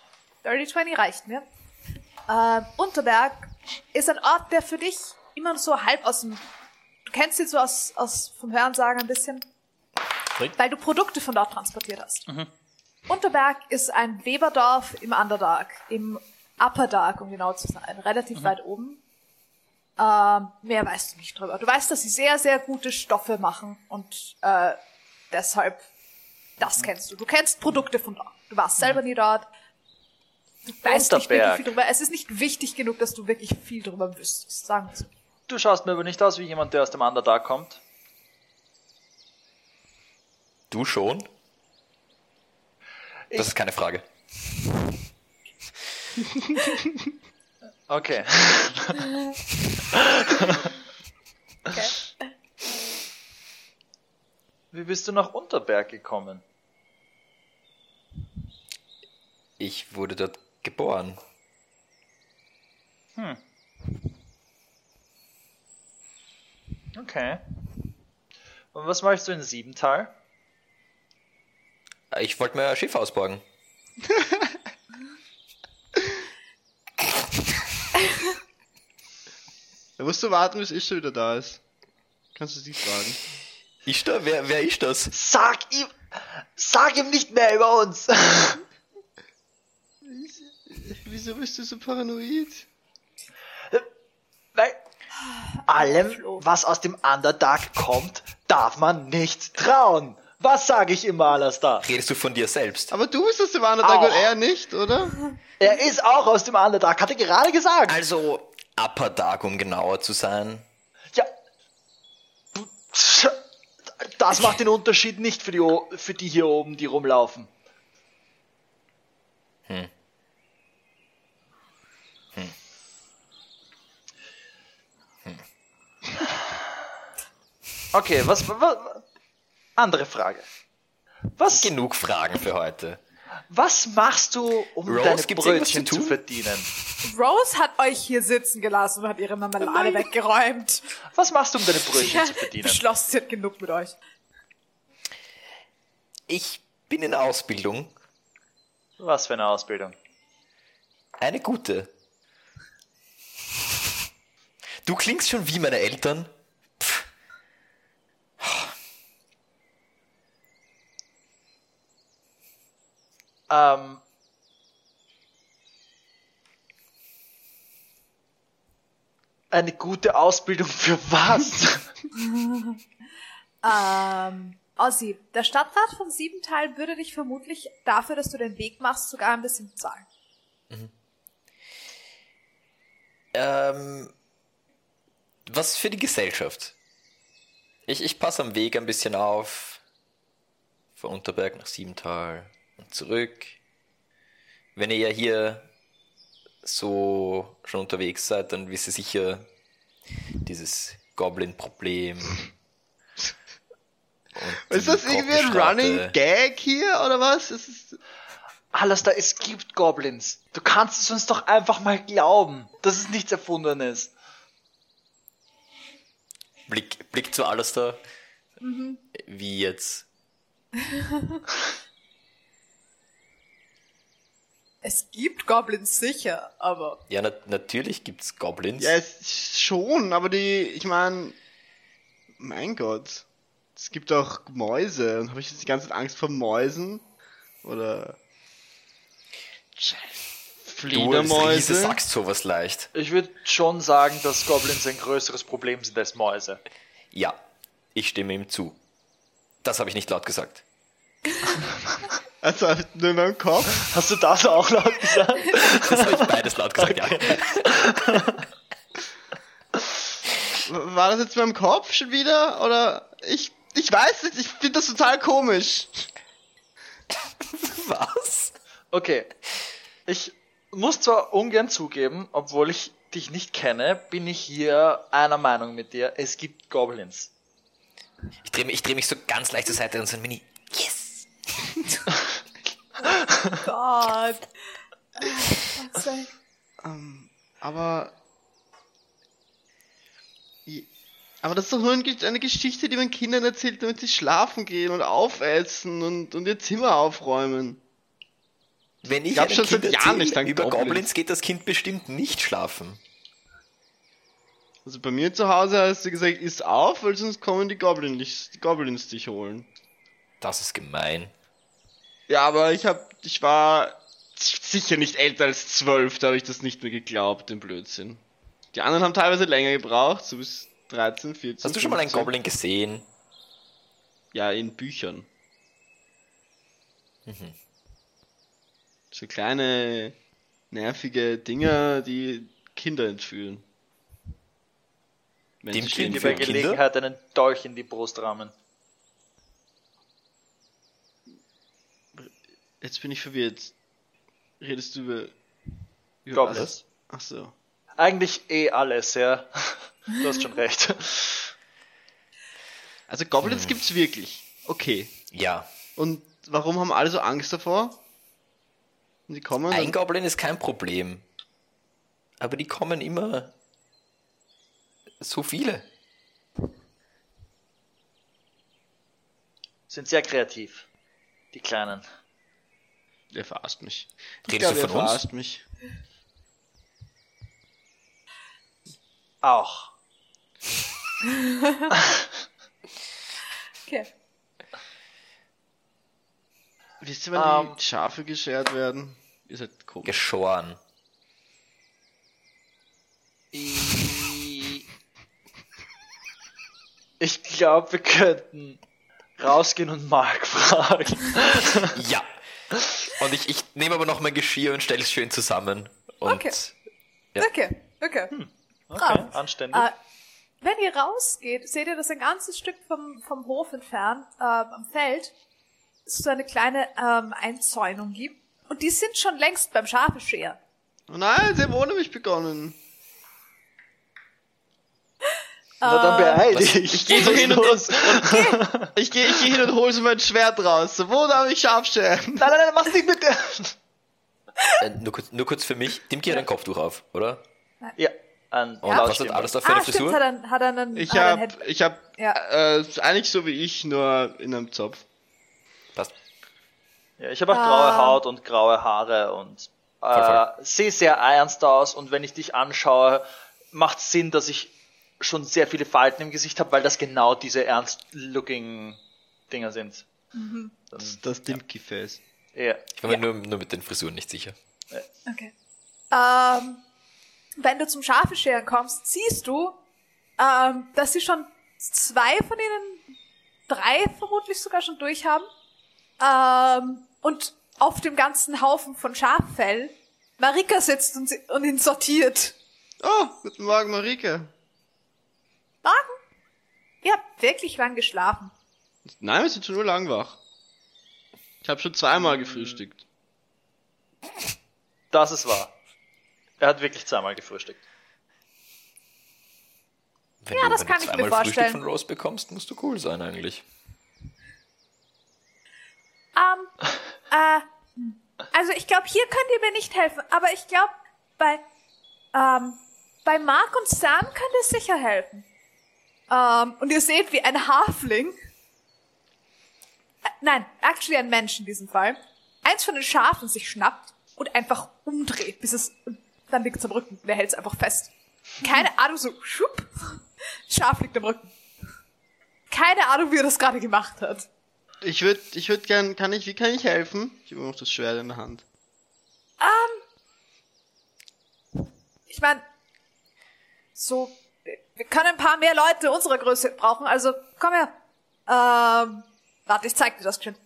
Dirty 20 reicht mir. Ähm, Unterberg ist ein Ort, der für dich immer so halb aus dem. Du kennst ihn so aus, aus vom Hörensagen ein bisschen, weil du Produkte von dort transportiert hast. Unterberg ist ein Weberdorf im Underdark, im Upper Dark, um genau zu sein, relativ weit oben. Ähm, mehr weißt du nicht drüber. Du weißt, dass sie sehr, sehr gute Stoffe machen und äh, deshalb, das kennst du. Du kennst Produkte von dort. Du warst selber nie dort. Du weißt nicht wirklich Unterberg. viel drüber. Es ist nicht wichtig genug, dass du wirklich viel drüber wüsstest, sagen wir so. Du schaust mir aber nicht aus wie jemand, der aus dem Underdark kommt. Du schon? Das ist keine Frage. Okay. Okay. Wie bist du nach Unterberg gekommen? Ich wurde dort geboren. Okay. Und was machst du in Siebental? Ich wollte mir ein Schiff ausborgen. Da musst du warten, bis Ishtar wieder da ist. Kannst du sie fragen. Ist da? Wer, wer ist das? Sag ihm, sag ihm nicht mehr über uns. Wieso bist du so paranoid? Weil allem, was aus dem Underdark kommt, darf man nicht trauen. Was sage ich immer, Alastair? Redest du von dir selbst? Aber du bist aus dem Underdark Auch. und er nicht, oder? Er ist auch aus dem Underdark, hat er gerade gesagt. Also Upper Dark, um genauer zu sein. Ja. Das macht den Unterschied nicht für die, O- für die hier oben, die rumlaufen. Okay, was, was. Andere Frage. Was, Genug Fragen für heute. was machst du, um Rose, deine Brötchen zu verdienen? Rose hat euch hier sitzen gelassen und hat ihre Marmelade weggeräumt. Was machst du, um deine Brötchen zu verdienen? beschlossen, hat genug mit euch. Ich bin in Ausbildung. Was für eine Ausbildung? Eine gute. Du klingst schon wie meine Eltern. Ähm. Eine gute Ausbildung für was? Ähm, Ossi, der Stadtrat von Siebental würde dich vermutlich dafür, dass du den Weg machst, sogar ein bisschen bezahlen. Ähm, was für die Gesellschaft. Ich, ich passe am Weg ein bisschen auf. Von Unterberg nach Siebental und zurück. Wenn ihr ja hier so schon unterwegs seid, dann wisst ihr sicher dieses Goblin-Problem. Ist das irgendwie ein. Running Gag hier, oder was? Es ist, Alastair, es gibt Goblins. Du kannst es uns doch einfach mal glauben, dass es nichts Erfundenes. Blick, Blick zu alles da. Wie jetzt? Es gibt Goblins sicher, aber Ja, na natürlich gibt's Goblins. Ja, es schon, aber die, ich meine, mein Gott, es gibt auch Mäuse. Und habe ich jetzt die ganze Zeit Angst vor Mäusen? Oder du Fledermäuse? sagst sowas leicht. Ich würde schon sagen, dass Goblins ein größeres Problem sind als Mäuse. Ja, ich stimme ihm zu. Das habe ich nicht laut gesagt. Also nur in meinem Kopf. Hast du das auch laut gesagt? Das habe ich beides laut gesagt, ja. War das jetzt in meinem Kopf schon wieder? Oder ich, ich weiß nicht, ich finde das total komisch. Was? Okay. Ich muss zwar ungern zugeben, obwohl ich dich nicht kenne, bin ich hier einer Meinung mit dir. Es gibt Goblins. Ich drehe mich, ich dreh mich so ganz leicht zur Seite und so ein Mini. Gott. Ähm, aber. Aber das ist doch nur eine Geschichte, die man Kindern erzählt, damit sie schlafen gehen und aufessen und, und ihr Zimmer aufräumen. Wenn ich einem schon seit Jahren nicht an über Goblins. Goblins geht das Kind bestimmt nicht schlafen. Also bei mir zu Hause hast du gesagt, iss auf, weil sonst kommen die Goblins, die Goblins dich holen. Das ist gemein. Ja, aber ich hab, ich war sicher nicht älter als zwölf, da habe ich das nicht mehr geglaubt, den Blödsinn. Die anderen haben teilweise länger gebraucht, so bis 13, 14. Hast du schon mal einen 15. Goblin gesehen? Ja, in Büchern. Mhm. So kleine, nervige Dinger, die Kinder entführen. Wenn entführen stehen Die bei? Gelegenheit einen Dolch in die Brust rammen. Jetzt bin ich verwirrt. Redest du über... über Goblins. was? Ach so. Eigentlich eh alles, ja. Du hast schon recht. Also Hm. Goblins gibt's wirklich. Okay. Ja. Und warum haben alle so Angst davor? Und die kommen Ein Goblin ist kein Problem. Aber die kommen immer so viele. Sind sehr kreativ. Die Kleinen. Der verarscht mich. Ich Redest glaube, du er von uns? verarscht mich. Auch. Okay. Wisst ihr, wann Ähm. die Schafe geschert werden? Ihr seid komisch. Geschoren. Ich glaube, wir könnten rausgehen und Mark fragen. Ja. Und ich, ich nehme aber noch mein Geschirr und stelle es schön zusammen. Und Okay. Ja. Okay, okay. Okay, anständig. Äh, wenn ihr rausgeht, seht ihr, dass ein ganzes Stück vom, vom Hof entfernt, ähm, am Feld, es so eine kleine ähm, Einzäunung gibt. Und die sind schon längst beim Schafescheren. Oh nein, sie haben ohne mich begonnen. Na dann beeil was? dich. Ich gehe so hin und los. Ich gehe ich geh hin und hole so mein Schwert raus. Wo darf ich scharf? Nein, nein, nein, mach's nicht bitte. äh, nur, kurz, nur kurz für mich. Dimki hat ein Kopftuch auf, oder? Ja, ein Und was hat alles auf für Ah, eine stimmt, Frisur? hat er, hat er einen, Ich einen hab, ich hab, Ja. äh, eigentlich so wie ich, nur in einem Zopf. Passt. Ja, ich habe auch Ah. graue Haut und graue Haare und äh, sehe sehr ernst aus und wenn ich dich anschaue, macht Sinn, dass ich schon sehr viele Falten im Gesicht habe, weil das genau diese ernst-looking Dinger sind. Das, das Dimki-Face. Ja. Ich war mir nur, nur mit den Frisuren nicht sicher. Okay. Ähm, wenn du zum Schafescheren kommst, siehst du, ähm, dass sie schon zwei von ihnen, drei vermutlich sogar schon durch haben. Ähm, und auf dem ganzen Haufen von Schaffell Marika sitzt und, sie, und ihn sortiert. Oh, guten Morgen, Marike. Morgen? Ihr habt wirklich lang geschlafen. Nein, wir sind schon nur lang wach. Ich habe schon zweimal gefrühstückt. Das ist wahr. Er hat wirklich zweimal gefrühstückt. Wenn Ja, du, das wenn kann du ich mir zweimal Frühstück vorstellen. von Rose bekommst, musst du cool sein eigentlich. Ähm, äh, also ich glaube, hier könnt ihr mir nicht helfen, aber ich glaube, bei, ähm, bei Mark und Sam könnt ihr sicher helfen. Ähm, und ihr seht, wie ein Hafling äh, nein, actually ein Mensch in diesem Fall, eins von den Schafen sich schnappt und einfach umdreht, bis es, und dann liegt es am Rücken. Der hält es einfach fest. Keine Ahnung, so, schupp, Schaf liegt am Rücken. Keine Ahnung, wie er das gerade gemacht hat. Ich würde, ich würde gern, kann ich, wie kann ich helfen? Ich habe noch das Schwert in der Hand. Ich meine, so, wir können ein paar mehr Leute unserer Größe brauchen, also komm her. Ähm, warte, ich zeig dir das Kind.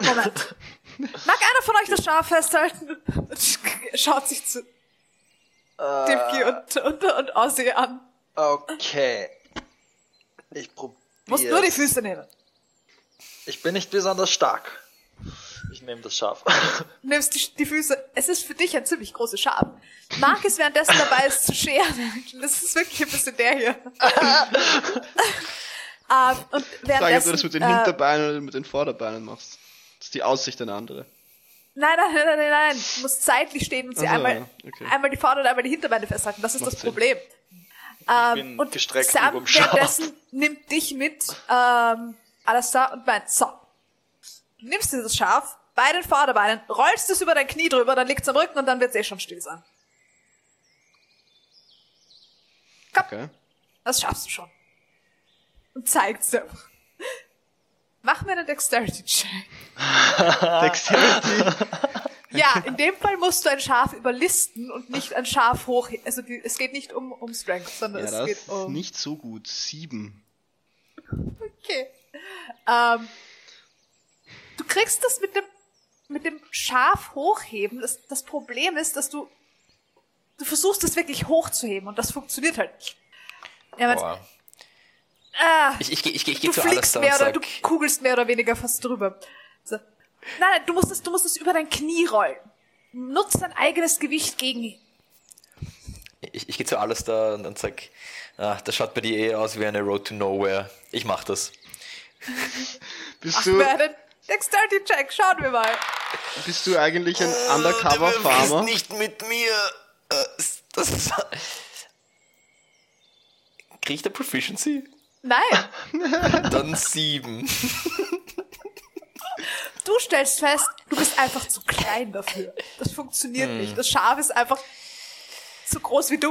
Moment. Mag einer von euch das Schaf festhalten? Schaut sich zu Dimki und, und, und Ozzy an. Okay. Ich probiere. Musst nur die Füße nehmen. Ich bin nicht besonders stark. Ich nehme das Schaf. Nimmst die, die Füße. Es ist für dich ein ziemlich großes Schaf. Mark ist währenddessen dabei, es zu scheren. Das ist wirklich ein bisschen der hier. ähm, und Frage, ob währenddessen, du das mit den äh, Hinterbeinen oder mit den Vorderbeinen machst. Das ist die Aussicht eine andere. Nein, nein, nein, nein, nein. Du musst seitlich stehen und sie Ach so, einmal, okay. einmal die Vorder- und einmal die Hinterbeine festhalten. Das ist Macht das. Problem. bin Ähm, und gestreckt Sam währenddessen nimmt dich mit, ähm, Alastair und meint, so, du nimmst dieses Schaf bei den Vorderbeinen, rollst es über dein Knie drüber, dann liegt's am Rücken und dann wird's eh schon still sein. Okay. Das schaffst du schon. Und zeigt's dir. Mach mir einen Dexterity-Check. Dexterity. Ja, in dem Fall musst du ein Schaf überlisten und nicht ein Schaf hoch. Also die, es geht nicht um, um Strength, sondern ja, es das geht ist um. nicht so gut. Sieben. Okay. Ähm, du kriegst das mit dem mit dem Schaf hochheben. Das, das Problem ist, dass du du versuchst es wirklich hochzuheben und das funktioniert halt nicht. Ja, Boah. ah, Ich, ich, ich, ich, ich du gehe zu fliegst mehr und oder sag, du kugelst mehr oder weniger fast drüber. So. Nein, nein, du musst es, du musst es über dein Knie rollen. Nutz dein eigenes Gewicht gegen ihn. ich, ich gehe zu Alistair und, und sag, ah, das schaut bei dir eh aus wie eine Road to Nowhere. Ich mach das. Bist Ach, du, wer einen Dexterity-Check, schauen wir mal. bist du eigentlich ein Der Undercover-Farmer? ist nicht mit mir. Äh, Das ist... Krieg ich da Proficiency? Nein, Dann sieben. du stellst fest, du bist einfach zu klein dafür. Das funktioniert Hm. nicht. Das Schaf ist einfach zu groß wie du.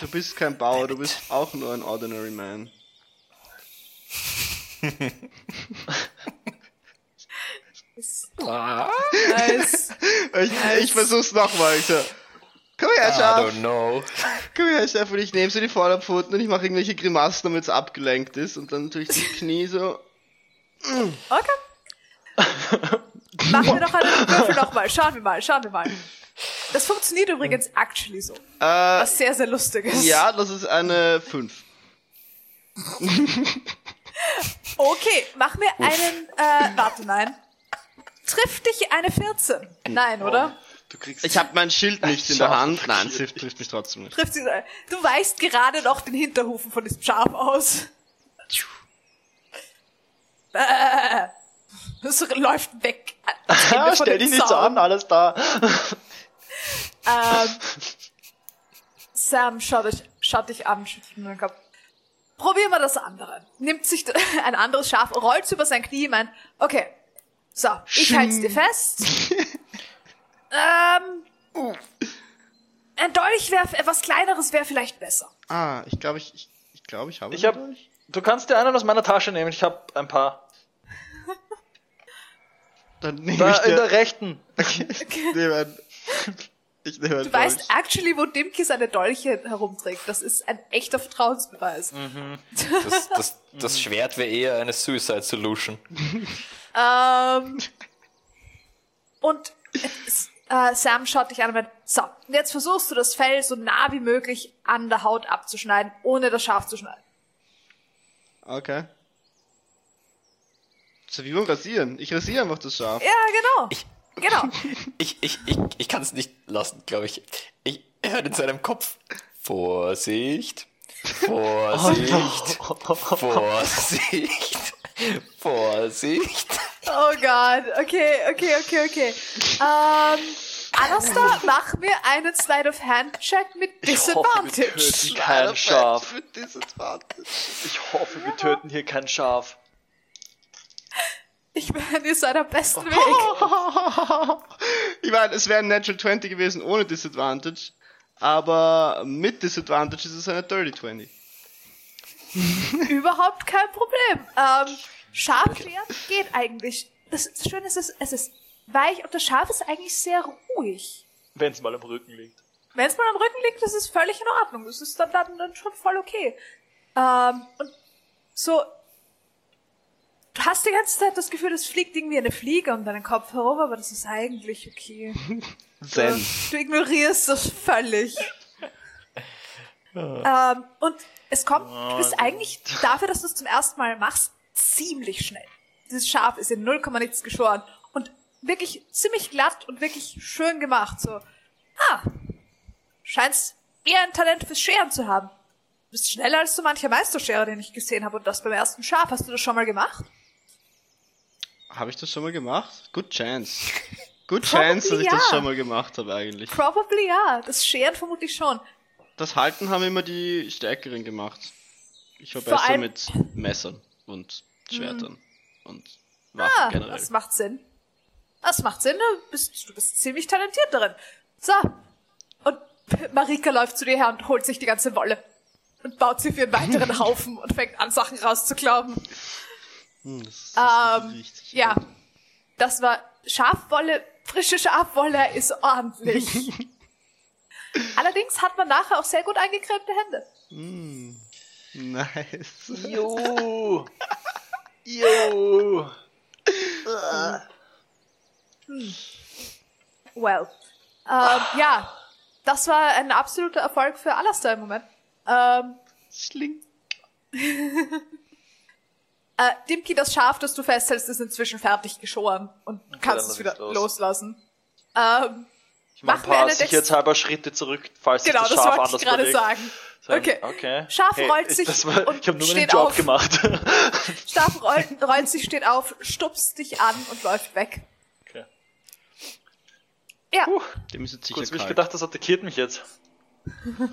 Du bist kein Bauer, du bist auch nur ein Ordinary Man. Nice. Ich, ich versuch's nochmal. Ich so, komm her, I Schaf. don't know. Komm her, Chef, und ich nehme so die Vorderpfoten und ich mache irgendwelche Grimassen, damit es abgelenkt ist. Und dann tue ich die Knie so. Okay. Machen wir noch einen Würfel nochmal. Schauen wir mal, schauen wir mal. Das funktioniert übrigens actually so. Äh, Was sehr, sehr lustig ist. ja, das ist eine 5. Okay, mach mir einen, äh, warte, nein. Trifft dich eine 14? Nein, oder? Du kriegst. Ich habe mein Schild nicht in der Hand. Nein, es trifft mich trotzdem nicht. Trifft sie, du weißt gerade noch den Hinterhufen von diesem Schaf aus. Äh, Das läuft weg. Ah, stell dem dich nicht so an, alles da. Ähm, Sam schaut, euch, schaut dich an, schüttelt nur den Kopf. Probieren wir das andere. Nimmt sich ein anderes Schaf, rollt über sein Knie, meint, okay, so, ich halte dir fest. ähm, ein Dolch wäre, etwas kleineres wäre vielleicht besser. Ah, ich glaube, ich, ich, ich glaube, ich habe. Ich hab, Dolch. du kannst dir einen aus meiner Tasche nehmen, ich habe ein paar. Dann nehme Da ich in dir. der rechten. ich nehme einen. Ich nehme einen Du weißt Dolch. actually, wo Dimki seine Dolche herumträgt. Das ist ein echter Vertrauensbeweis. Das, das, das Schwert wäre eher eine Suicide Solution. Ähm, und es, äh, Sam schaut dich an und meint, so, und jetzt versuchst du das Fell so nah wie möglich an der Haut abzuschneiden, ohne das Schaf zu schneiden. Okay. So wie beim Rasieren. Ich rasiere einfach das Schaf. Ja, genau. Ich- Genau. Ich, ich, ich, ich kann es nicht lassen, glaube ich. Ich er hört in seinem Kopf. Vorsicht. Vorsicht. Vorsicht. Vorsicht. Oh Gott. Okay, okay, okay, okay. Ähm, Alastair, mach mir einen Slide of Hand Check mit Ich hoffe, wir Disadvantage. töten kein Schaf. Mit Disadvantage. Ich hoffe, wir töten hier kein Schaf. Ich meine, ihr seid am besten Weg. ich meine, es wäre ein Natural 20 gewesen ohne Disadvantage, aber mit Disadvantage ist es eine Dirty 20. Überhaupt kein Problem. Ähm, Schafscheren geht eigentlich. Das, das Schöne ist, es, es ist weich und das Schaf ist eigentlich sehr ruhig. Wenn es mal am Rücken liegt. Wenn es mal am Rücken liegt, das ist völlig in Ordnung. Das ist dann, dann, dann schon voll okay. Ähm, und so, du hast die ganze Zeit das Gefühl, es fliegt irgendwie eine Fliege um deinen Kopf herum, aber das ist eigentlich okay. Zen. Du ignorierst das völlig. Ähm, und es kommt, du bist eigentlich dafür, dass du es zum ersten Mal machst, ziemlich schnell. Dieses Schaf ist in 0, nichts geschoren und wirklich ziemlich glatt und wirklich schön gemacht. So, ah, scheinst eher ein Talent fürs Scheren zu haben. Du bist schneller als so mancher Meisterscherer, den ich gesehen habe und das beim ersten Schaf. Hast du das schon mal gemacht? Habe ich das schon mal gemacht? Good chance. Good chance, dass ich ja. das schon mal gemacht habe eigentlich. Probably ja. Das Scheren vermutlich schon. Das Halten haben immer die Stärkeren gemacht. Ich war Vor besser allem- mit Messern und Schwertern und Waffen Ah, generell. das macht Sinn. Das macht Sinn, du bist, du bist ziemlich talentiert darin. So. Und Marika läuft zu dir her und holt sich die ganze Wolle. Und baut sie für einen weiteren Haufen und fängt an, Sachen rauszuklauben. Hm, das, das Ähm, riecht. ja. Das war Schafwolle, frische Schafwolle ist ordentlich. Allerdings hat man nachher auch sehr gut eingecremte Hände. Nice. Jo. Jo. Well. Ähm, ja. Das war ein absoluter Erfolg für Alastair im Moment. Ähm, Schling. Äh, Dimki, das Schaf, das du festhältst, ist inzwischen fertig geschoren und du kannst es wieder lass los. loslassen. Ähm, Ich mache Mach ein paar sicherheitshalber Schritte zurück, falls sich genau, das das Schaf wollte anders ich gerade bewegt. sagen. Sagen, Okay. okay. Schaf Hey, rollt ich- sich das war, und Ich habe nur meinen Job auf. gemacht. Schaf rollt, rollt sich, steht auf, stupst dich an und läuft weg. Okay. Ja, Puh, Dem ist jetzt sicher kurz ich gedacht, das attackiert mich jetzt.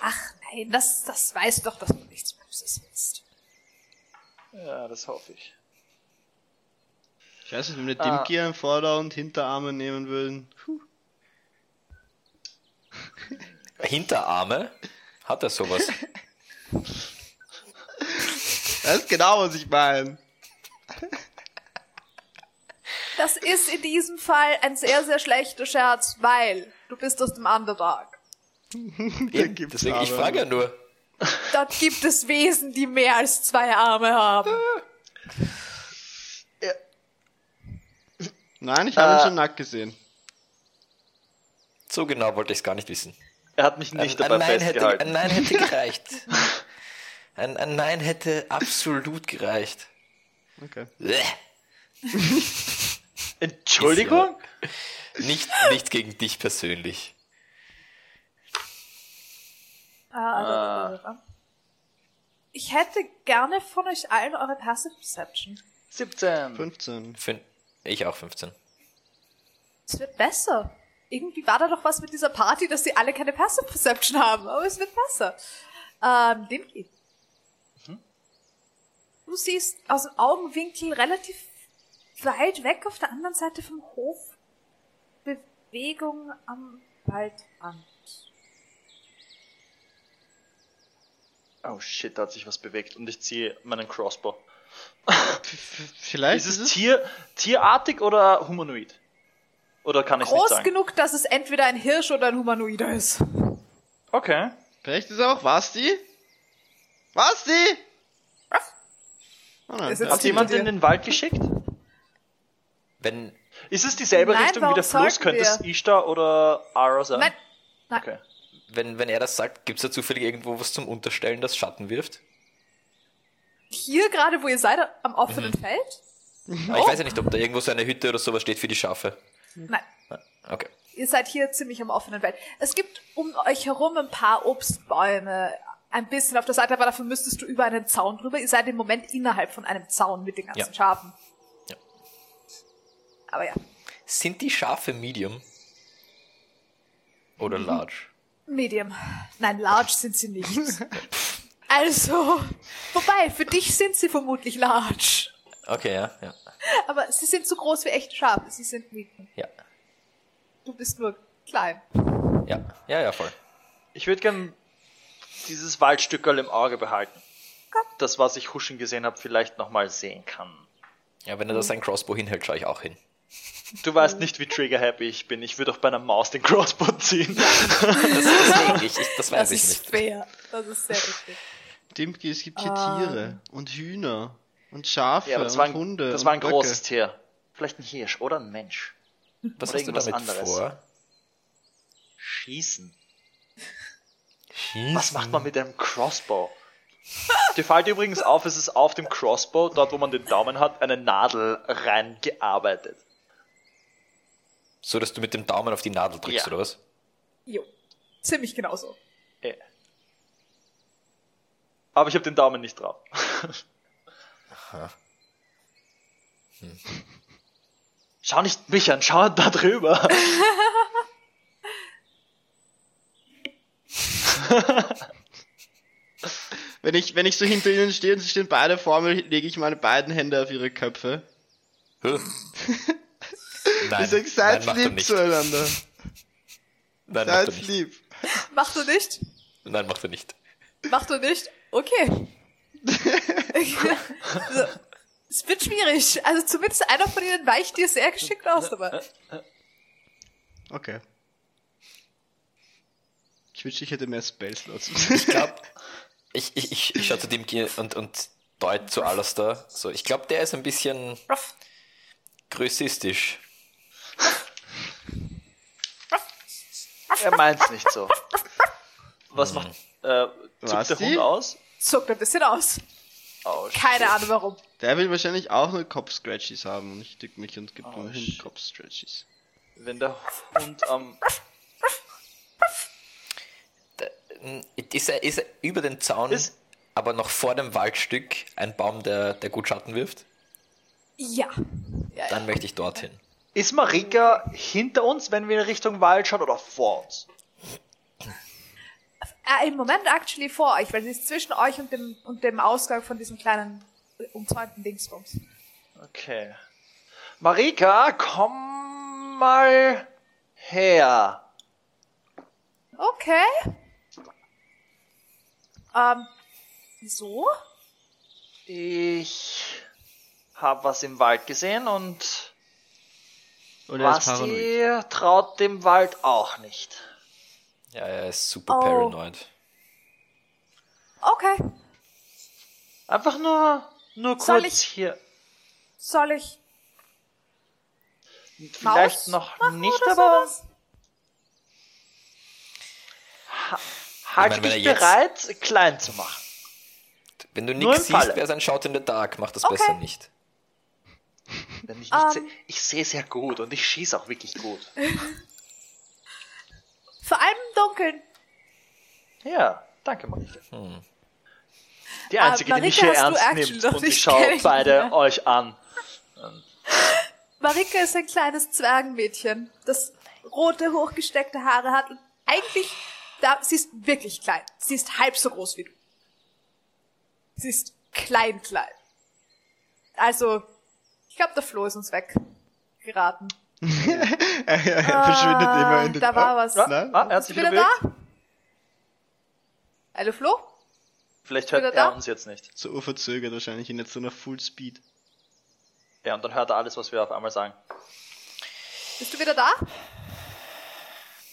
ach nein, das, das weiß doch, dass du nichts Böses willst. Ja, das hoffe ich. Ich weiß nicht, wenn wir Ah. Dimki einen Vorder- und Hinterarme nehmen würden. Puh. Hinterarme? Hat er sowas? Das ist genau, was ich meine. Das ist in diesem Fall ein sehr, sehr schlechter Scherz, weil du bist aus dem Underdog. Eben, deswegen, ich frage ja nur. Dort gibt es Wesen, die mehr als zwei Arme haben. Nein, ich habe ihn Äh. schon nackt gesehen. So genau wollte ich es gar nicht wissen. Er hat mich nicht ein, dabei ein, Nein hätte, festgehalten. ein Nein hätte gereicht. Ein, ein Nein hätte absolut gereicht. Okay. Entschuldigung? Nicht, nicht gegen dich persönlich. Ah, Ich hätte gerne von euch allen eure Passive Perception. 17. 15. Fün ich auch 15. Es wird besser. Irgendwie war da doch was mit dieser Party, dass sie alle keine Passive Perception haben, aber es wird besser. Ähm, Dimki. Du siehst aus dem Augenwinkel relativ weit weg auf der anderen Seite vom Hof Bewegung am Waldrand. Oh shit, da hat sich was bewegt und ich ziehe meinen Crossbow. Vielleicht Ist es Tier, tierartig oder humanoid? Oder kann ich nicht Groß sagen? genug, dass es entweder ein Hirsch oder ein Humanoider ist. Okay. Vielleicht ist er auch Basti? Basti! Oh nein, Ist der jetzt Hat jemand in den Wald geschickt? Wenn, Ist es dieselbe Nein, Richtung wie warum der Fluss? Könnte es? Ishtar oder Ara sein? Nein, nein. Okay. wenn, wenn er das sagt, gibt es da zufällig irgendwo was zum Unterstellen, das Schatten wirft? Hier gerade, wo ihr seid, am offenen Mhm. Feld? Aber ich weiß ja nicht, ob da irgendwo so eine Hütte oder sowas steht für die Schafe. Nein. Okay. Ihr seid hier ziemlich am offenen Feld. Es gibt um euch herum ein paar Obstbäume, ein bisschen auf der Seite, aber dafür müsstest du über einen Zaun drüber. Ihr seid im Moment innerhalb von einem Zaun mit den ganzen Ja. Schafen. Ja. Aber ja, Sind die Schafe Medium? Oder Mhm. Large? Medium. Nein, large sind sie nicht. Also, wobei, für dich sind sie vermutlich large. Okay, ja, ja. Aber sie sind so groß wie echte Schafe. Sie sind Mieten. Ja, Du bist nur klein. ja, ja, ja, voll. Ich würde gern dieses Waldstückerl im Auge behalten. Das, was ich Huschen gesehen habe, vielleicht nochmal sehen kann. Ja, wenn er da sein Crossbow hinhält, schaue ich auch hin. Du weißt nicht, wie trigger-happy ich bin. Ich würde auch bei einer Maus den Crossbow ziehen. Das, deswegen, ich, ich, das weiß Das ich ist nicht. fair. Das ist sehr richtig. Dimki, es gibt hier Ah. Tiere und Hühner und Schafe Ja, und war ein, Hunde. das war ein Böcke. großes Tier. Vielleicht ein Hirsch oder ein Mensch. Was Oder hast du damit anderes. vor? Schießen. Schießen. Was macht man mit einem Crossbow? Dir fällt übrigens auf, es ist auf dem Crossbow, dort wo man den Daumen hat, eine Nadel reingearbeitet. So, dass du mit dem Daumen auf die Nadel drückst, Ja. oder was? Jo. Ziemlich genauso. Eh. Aber ich habe den Daumen nicht drauf. Schau nicht mich an, schau da drüber. Wenn ich, wenn ich so hinter ihnen stehe und sie stehen beide vor mir, lege ich meine beiden Hände auf ihre Köpfe. Nein, ich sag, seid nein, lieb nicht. zueinander. Nein, Seid nicht. lieb. Mach du nicht? Nein, macht er nicht. Mach du nicht? Okay. so. Es wird schwierig. Also zumindest einer von ihnen weicht dir sehr geschickt aus dabei. Okay. Ich wünschte, ich hätte mehr Spellslots. Ich glaube, ich, ich, ich, ich schaue zu dem und, und deut zu Alastair. So, ich glaube, der ist ein bisschen Ruff. größistisch. Er meint's nicht so. Was macht, äh, Was, zuckt der die? Hund aus? Zuckt ein bisschen aus. Oh, Keine Ahnung warum. Der will wahrscheinlich auch nur Kopf-Scratchies haben und ich drück mich und gebe Oh, shit. Hund Kopf-Scratchies. Wenn der Hund am, Da- Ist er, ist er über den Zaun, Ist- aber noch vor dem Waldstück ein Baum, der, der gut Schatten wirft? Ja. ja, Dann ja. möchte ich dorthin. ist Marika hinter uns, wenn wir in Richtung Wald schauen, oder vor uns? Äh, Im Moment actually vor euch, weil sie ist zwischen euch und dem, und dem Ausgang von diesem kleinen umzäunten Dingsbums. Okay. Marika, komm mal her. Okay. Ähm, wieso? Ich habe was im Wald gesehen und Oder er ist paranoid. Basti traut dem Wald auch nicht. Ja, er ist super Oh. paranoid. Okay. Einfach nur, nur Soll kurz ich- hier. Soll ich Vielleicht Maus noch nicht, oder aber sowas? halt Ich mein, wenn dich er jetzt- bereit, klein zu machen. Wenn du nichts siehst, wer sein Shout in the Dark, macht das Okay. besser nicht. Wenn ich nicht Ähm. seh, ich sehe sehr gut und ich schieße auch wirklich gut. Vor allem im Dunkeln. Ja, danke Marika. Hm. Die einzige, die mich Marika hier hast du ernst nimmt und ich schaue beide euch an. Marika ist ein kleines Zwergenmädchen, das rote, hochgesteckte Haare hat und eigentlich, da, sie ist wirklich klein. Sie ist halb so groß wie du. Sie ist klein, klein. Also, ich glaube, der Flo ist uns weggeraten. Er, er verschwindet Ah, immer in den da war was. Ja, Nein? ah, er Bist du wieder da? Hallo Flo? Vielleicht hört er da? uns jetzt nicht. So urverzögert wahrscheinlich in jetzt so einer Full Speed. Ja, und dann hört er alles, was wir auf einmal sagen. Bist du wieder da?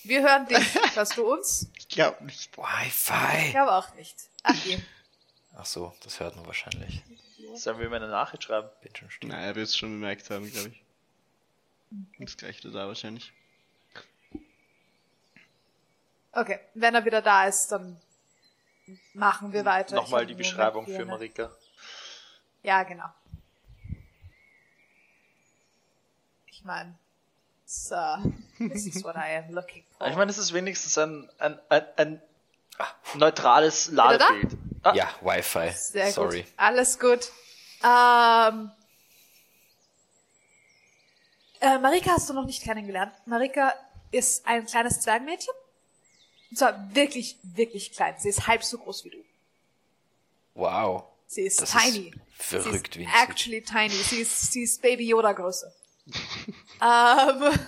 Wir hören dich. Hörst du uns? Ich glaube nicht. Ich Wi-Fi! glaube auch nicht. Ach je. Ach so, das hört man wahrscheinlich. Sollen wir ihm eine Nachricht schreiben? Bin schon still. Nein, er wird es schon bemerkt haben, glaube ich. Das gleiche da wahrscheinlich. Okay, wenn er wieder da ist, dann machen wir weiter. Nochmal die Beschreibung für Marika. Ja, genau. Ich meine, so, this is what I am looking for. Ich meine, es ist wenigstens ein, ein, ein, ein neutrales Ladebild. Ah, Ja, Wi-Fi. Sehr Sorry. gut. Alles gut. Ähm, äh, Marika hast du noch nicht kennengelernt. Marika ist ein kleines Zwergmädchen. Und zwar wirklich, wirklich klein. Sie ist halb so groß wie du. Wow. Sie ist Das ist tiny. verrückt sie ist winzig. actually tiny. Sie ist, sie ist Baby Yoda Größe. ähm,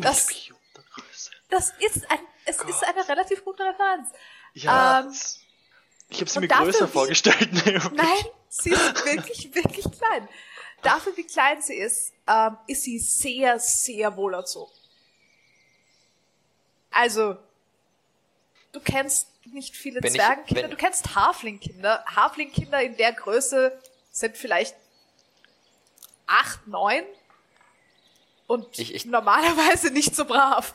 das, Größe. das ist ein, es ist eine relativ gute Referenz. Ja, Ähm, ich habe sie mir größer wie- vorgestellt. Wirklich. Nein, sie ist wirklich, wirklich klein. Dafür, wie klein sie ist, ähm, ist sie sehr, sehr wohlerzogen. Also, du kennst nicht viele Wenn ich- Zwergenkinder, wenn- du kennst Haflingkinder. Haflingkinder in der Größe sind vielleicht acht, neun und Ich- ich- normalerweise nicht so brav.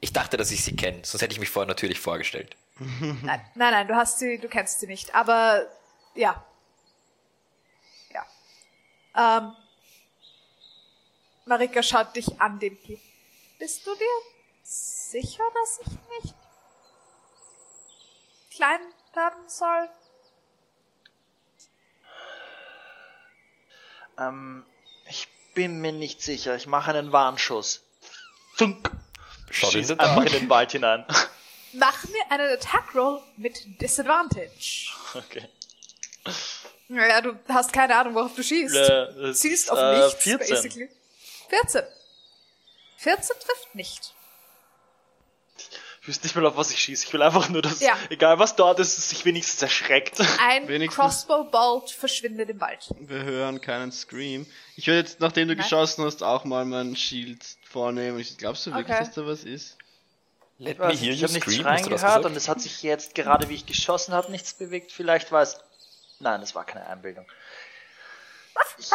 Ich dachte, dass ich sie kenne, sonst hätte ich mich vorher natürlich vorgestellt. Nein, nein, nein, du hast sie, du kennst sie nicht. Aber. Ja. Ähm, Marika schaut dich an, dem Kind. Bist du dir sicher, dass ich nicht klein werden soll? Ähm, ich bin mir nicht sicher. Ich mache einen Warnschuss. Schaut Schieß einfach in den Wald hinein. Mach mir einen Attack Roll mit Disadvantage. Okay. Naja, du hast keine Ahnung, worauf du schießt. Äh, Zielst ist, auf äh, nichts, 14. basically. 14. 14 trifft nicht. Ich wüsste nicht mal, auf was ich schieße. Ich will einfach nur, dass, Ja. egal was dort ist, es sich wenigstens erschreckt. Ein Wenigstens- Crossbow Bolt verschwindet im Wald. Wir hören keinen Scream. Ich werde jetzt, nachdem du Nein. geschossen hast, auch mal mein Shield vornehmen. Ich- Glaubst du wirklich, Okay. dass da was ist? Let me hear ich habe nichts scream, schreien hast du das gehört gesagt? und es hat sich jetzt, gerade wie ich geschossen habe, nichts bewegt. Vielleicht war es... Nein, es war keine Einbildung. Ich,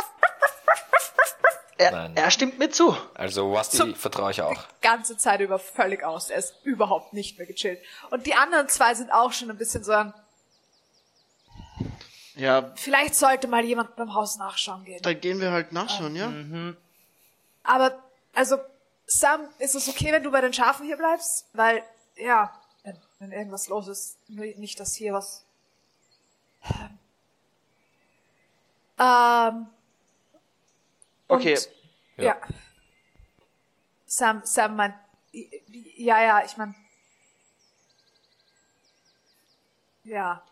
er, Nein. er stimmt mir zu. Also Wasti Zum- vertraue ich auch. ganze Zeit über völlig aus. Er ist überhaupt nicht mehr gechillt. Und die anderen zwei sind auch schon ein bisschen so ein, Ja, vielleicht sollte mal jemand beim Haus nachschauen gehen. dann gehen wir halt nachschauen, ja? Aber, also, Sam, ist es okay, wenn du bei den Schafen hier bleibst? Weil, ja, wenn, wenn irgendwas los ist, nur nicht, dass hier was... Ähm... Okay, Und, ja. Sam, Sam meint, ja, ja, ich mein, ja,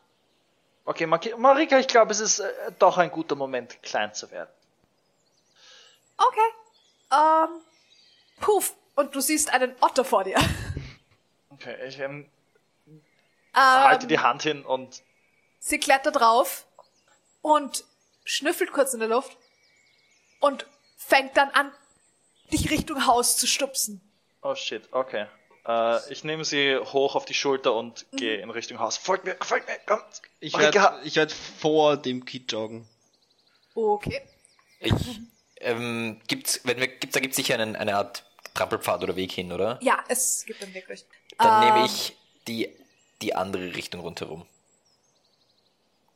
okay, Marika, ich glaube, es ist äh, doch ein guter Moment, klein zu werden. okay. Ähm, puff, und du siehst einen Otter vor dir. Okay, ich ähm, Ähm, halte die Hand hin und Sie klettert drauf und schnüffelt kurz in der Luft und fängt dann an, dich Richtung Haus zu stupsen. Oh shit, okay. Äh, ich nehme sie hoch auf die Schulter und Mhm. gehe in Richtung Haus. Folgt mir, folgt mir, komm. Ich werde werd vor dem Kid joggen. Okay. Ich, ähm, gibt's, wenn wir, gibt's, da gibt's sicher einen, eine Art Trampelpfad oder Weg hin, oder? Ja, es gibt einen Weg durch. Dann Ähm, nehme ich die, die andere Richtung rundherum.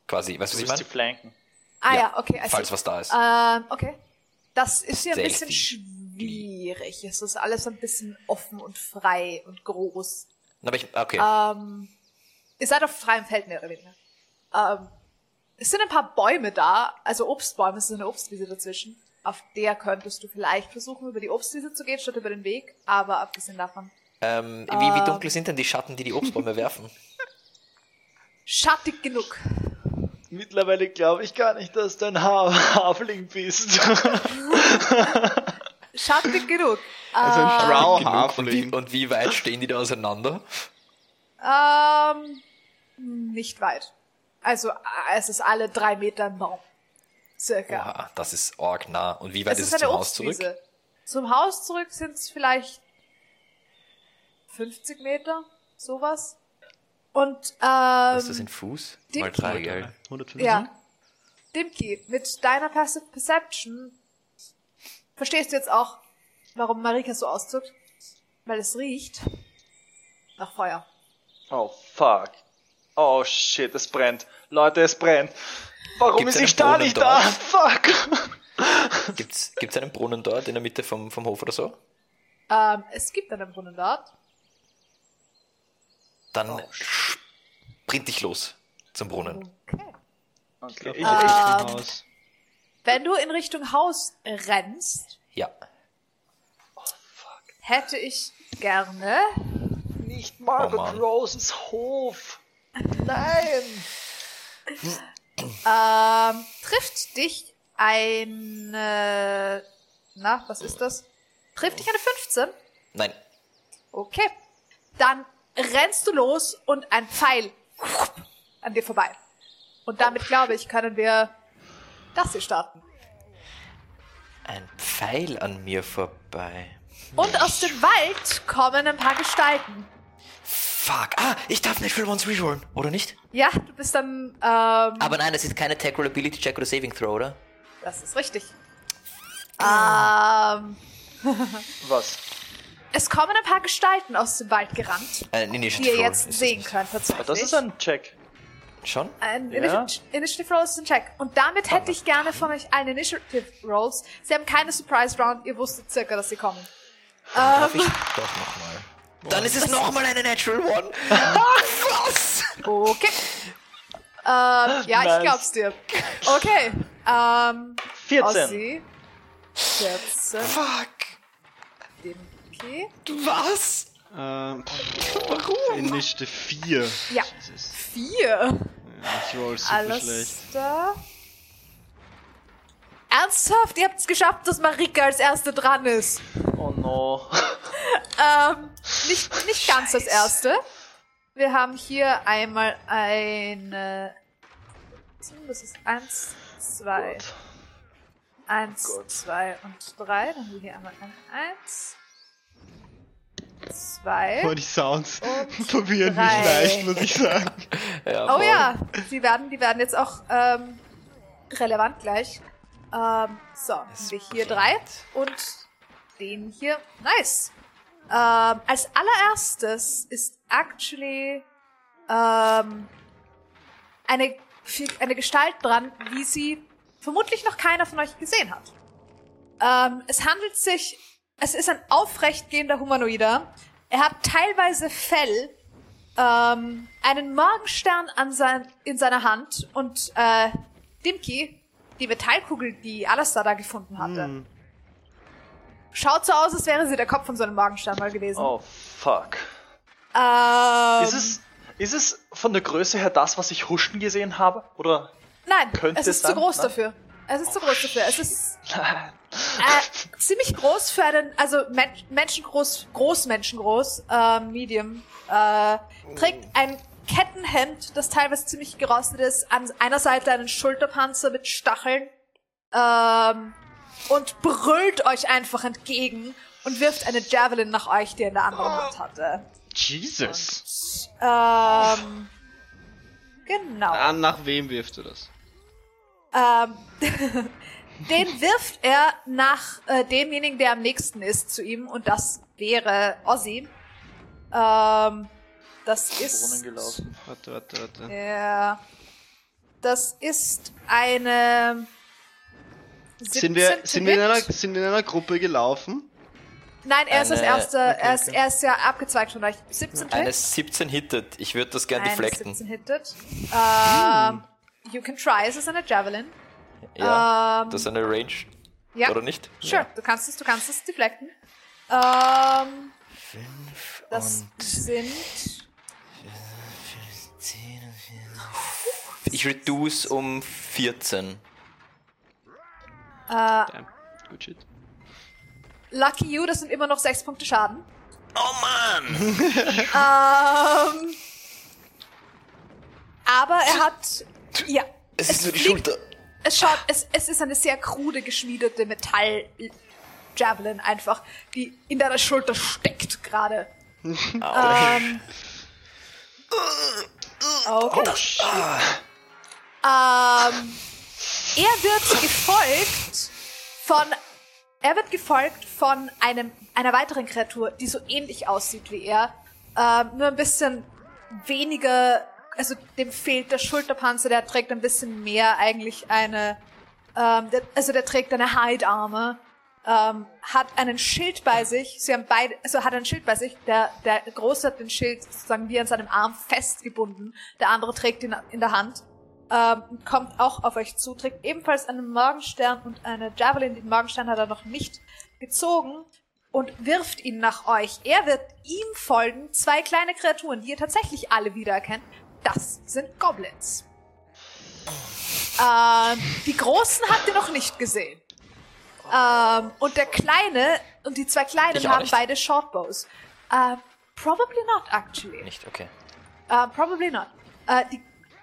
Quasi, weißt du, was ich meine? flanken. Ah ja, Ja, okay. See. Falls was da ist. Ähm, okay. Das ist ja ein bisschen schwierig. Es ist alles ein bisschen offen und frei und groß. Aber ich, okay. Ähm, ihr seid auf freiem Feld mehr oder weniger. Ähm, es sind ein paar Bäume da, also Obstbäume, es ist eine Obstwiese dazwischen. Auf der könntest du vielleicht versuchen, über die Obstwiese zu gehen, statt über den Weg. Aber abgesehen davon, ähm, wie, wie ähm, dunkel sind denn die Schatten, die die Obstbäume werfen? schattig genug. Mittlerweile glaube ich gar nicht, dass du ein ha Hafling bist. Schattig genug. Also ein Ähm, Drow Genug. Und, wie, weit stehen die da auseinander? Ähm, nicht weit. Also, es ist alle drei Meter ein Baum. Circa. Oha, das ist arg nah. Und wie weit es ist ist es zum Haus zurück? Zum Haus zurück sind es vielleicht 50 Meter, sowas. Und, ähm, Was ist das in Fuß? die- Mal drei, gell? 150? ja. Dimki, mit deiner Passive Perception verstehst du jetzt auch, warum Marika so auszuckt? Weil es riecht nach Feuer. oh fuck. Oh shit, es brennt. Leute, es brennt. Warum Gibt's ist Stahl Brunnen nicht da? Fuck. Gibt's, gibt's einen Brunnen dort in der Mitte vom, vom Hof oder so? Ähm, es gibt einen Brunnen dort. Dann Oh, sprint dich los zum Brunnen. Okay. Okay, Ich ich, ich, Ähm, Richtung Haus. Wenn du in Richtung Haus rennst, Ja. hätte ich gerne nicht Margaret Oh. Roses Hof. Nein. ähm, trifft dich eine. Na, was ist das? Trifft dich eine 15? Nein. Okay. Dann rennst du los und ein Pfeil an dir vorbei. Und damit, glaube ich, können wir das hier starten. Ein Pfeil an mir vorbei. Und aus dem Wald kommen ein paar Gestalten. Fuck. Ah, ich darf Natural Ones rerollen, oder nicht? Ja, du bist dann, ähm, Aber nein, das ist keine Attack Roll Ability Check oder Saving Throw, oder? das ist richtig. Ähm, Was? Es kommen ein paar Gestalten aus dem Wald gerannt, Ein die Initiative ihr Roll. jetzt ist sehen das könnt tatsächlich. Das ist ein Check. Schon? Ein Ja. Initi Initiative Roll ist ein Check. Und damit hätte ich gerne von euch allen Initiative Rolls. Sie haben keine Surprise Round, ihr wusstet circa, dass sie kommen. Darf ich doch nochmal. Dann ist es nochmal eine Natural One. Was? Okay. ähm, ja, ich Nice. glaub's dir. Okay. Ähm, 14. Ossi. 14. Fuck. Okay. Was? Ähm, Warum? Initiative 4. Ja. Jesus. Vier. Ja, ich roll super Alles schlecht. da. Ernsthaft? Ihr habt es geschafft, dass Marika als Erste dran ist. Oh no. Ähm, nicht, nicht ganz das Erste. Wir haben hier einmal eine... Das ist eins, zwei, eins, zwei und drei. Dann haben wir hier einmal ein eins, zwei. Aber die Sounds Und verwirren mich drei. leicht, muss ich sagen. Ja, Oh ja, die werden, die werden jetzt auch ähm, relevant gleich. Ähm, so, haben wir hier drei und den hier. Nice. Ähm, als allererstes ist actually ähm, eine, eine Gestalt dran, wie sie vermutlich noch keiner von euch gesehen hat. Ähm, es handelt sich, es ist ein aufrechtgehender Humanoider. Er hat teilweise Fell, ähm, einen Morgenstern an sein, in seiner Hand und äh, Dimki, die Metallkugel, die Alastair da gefunden hatte. Hm. Schaut so aus, als wäre sie der Kopf von so einem Morgenstern mal gewesen. Oh fuck. Ähm, Ist es, ist es von der Größe her das, was ich Huschen gesehen habe? Oder? Nein, es es ist zu sein? groß Nein? dafür. Es ist zu groß dafür. Es ist äh, ziemlich groß für einen, also Men menschengroß, großmenschengroß, äh, Medium, äh, trägt ein Kettenhemd, das teilweise ziemlich gerostet ist, an einer Seite einen Schulterpanzer mit Stacheln, ähm, und brüllt euch einfach entgegen und wirft eine Javelin nach euch, die er in der anderen Hand hatte. Jesus. Ähm, genau. Nach wem wirft du das? Ähm, den wirft er nach äh, demjenigen, der am nächsten ist zu ihm, und das wäre Ozzy. Ähm, das ist. gelaufen. Warte, warte, warte. Ja. Das ist eine. Sind wir, 17 sind, wir in einer, sind wir in einer Gruppe gelaufen? Nein, er ist das Eine- erste. okay, er, ist, er ist ja abgezweigt von euch. 17 Eine Hit. 17 hittet. Ich würde das gern Eine deflecten. 17 hittet. Ähm, you can try. Es ist eine Javelin. Ja. Ähm, das ist eine Range. Ja. Oder nicht? Sure, du kannst es, du kannst es deflecten. Ähm, das sind Ich reduce um 14. äh, Damn. Good shit. Lucky You, das sind immer noch sechs Punkte Schaden. Oh Mann! Ähm, aber er hat, ja, Es ist nur die fliegt- Schulter. Es schaut, es, es ist eine sehr krude geschmiedete Metall Javelin einfach, die in deiner Schulter steckt gerade. ähm, okay. Ähm, er wird gefolgt von, er wird gefolgt von einem, einer weiteren Kreatur, die so ähnlich aussieht wie er, ähm, nur ein bisschen weniger, also dem fehlt der Schulterpanzer, der trägt ein bisschen mehr eigentlich eine, ähm, der, also der trägt eine Hide Armor, ähm, hat einen Schild bei sich, sie haben beide, also hat ein Schild bei sich, der, der Große hat den Schild sozusagen wie an seinem Arm festgebunden, der andere trägt ihn in der Hand ähm, kommt auch auf euch zu, trägt ebenfalls einen Morgenstern und eine Javelin. Den Morgenstern hat er noch nicht gezogen und wirft ihn nach euch. Er wird ihm folgen zwei kleine Kreaturen, die ihr tatsächlich alle wiedererkennt. Das sind Goblins. Ähm, die Großen habt ihr noch nicht gesehen. Ähm, und der Kleine und die zwei Kleinen haben nicht. beide Shortbows. Äh, probably not, actually. Nicht, okay. Uh, probably not. Uh, die,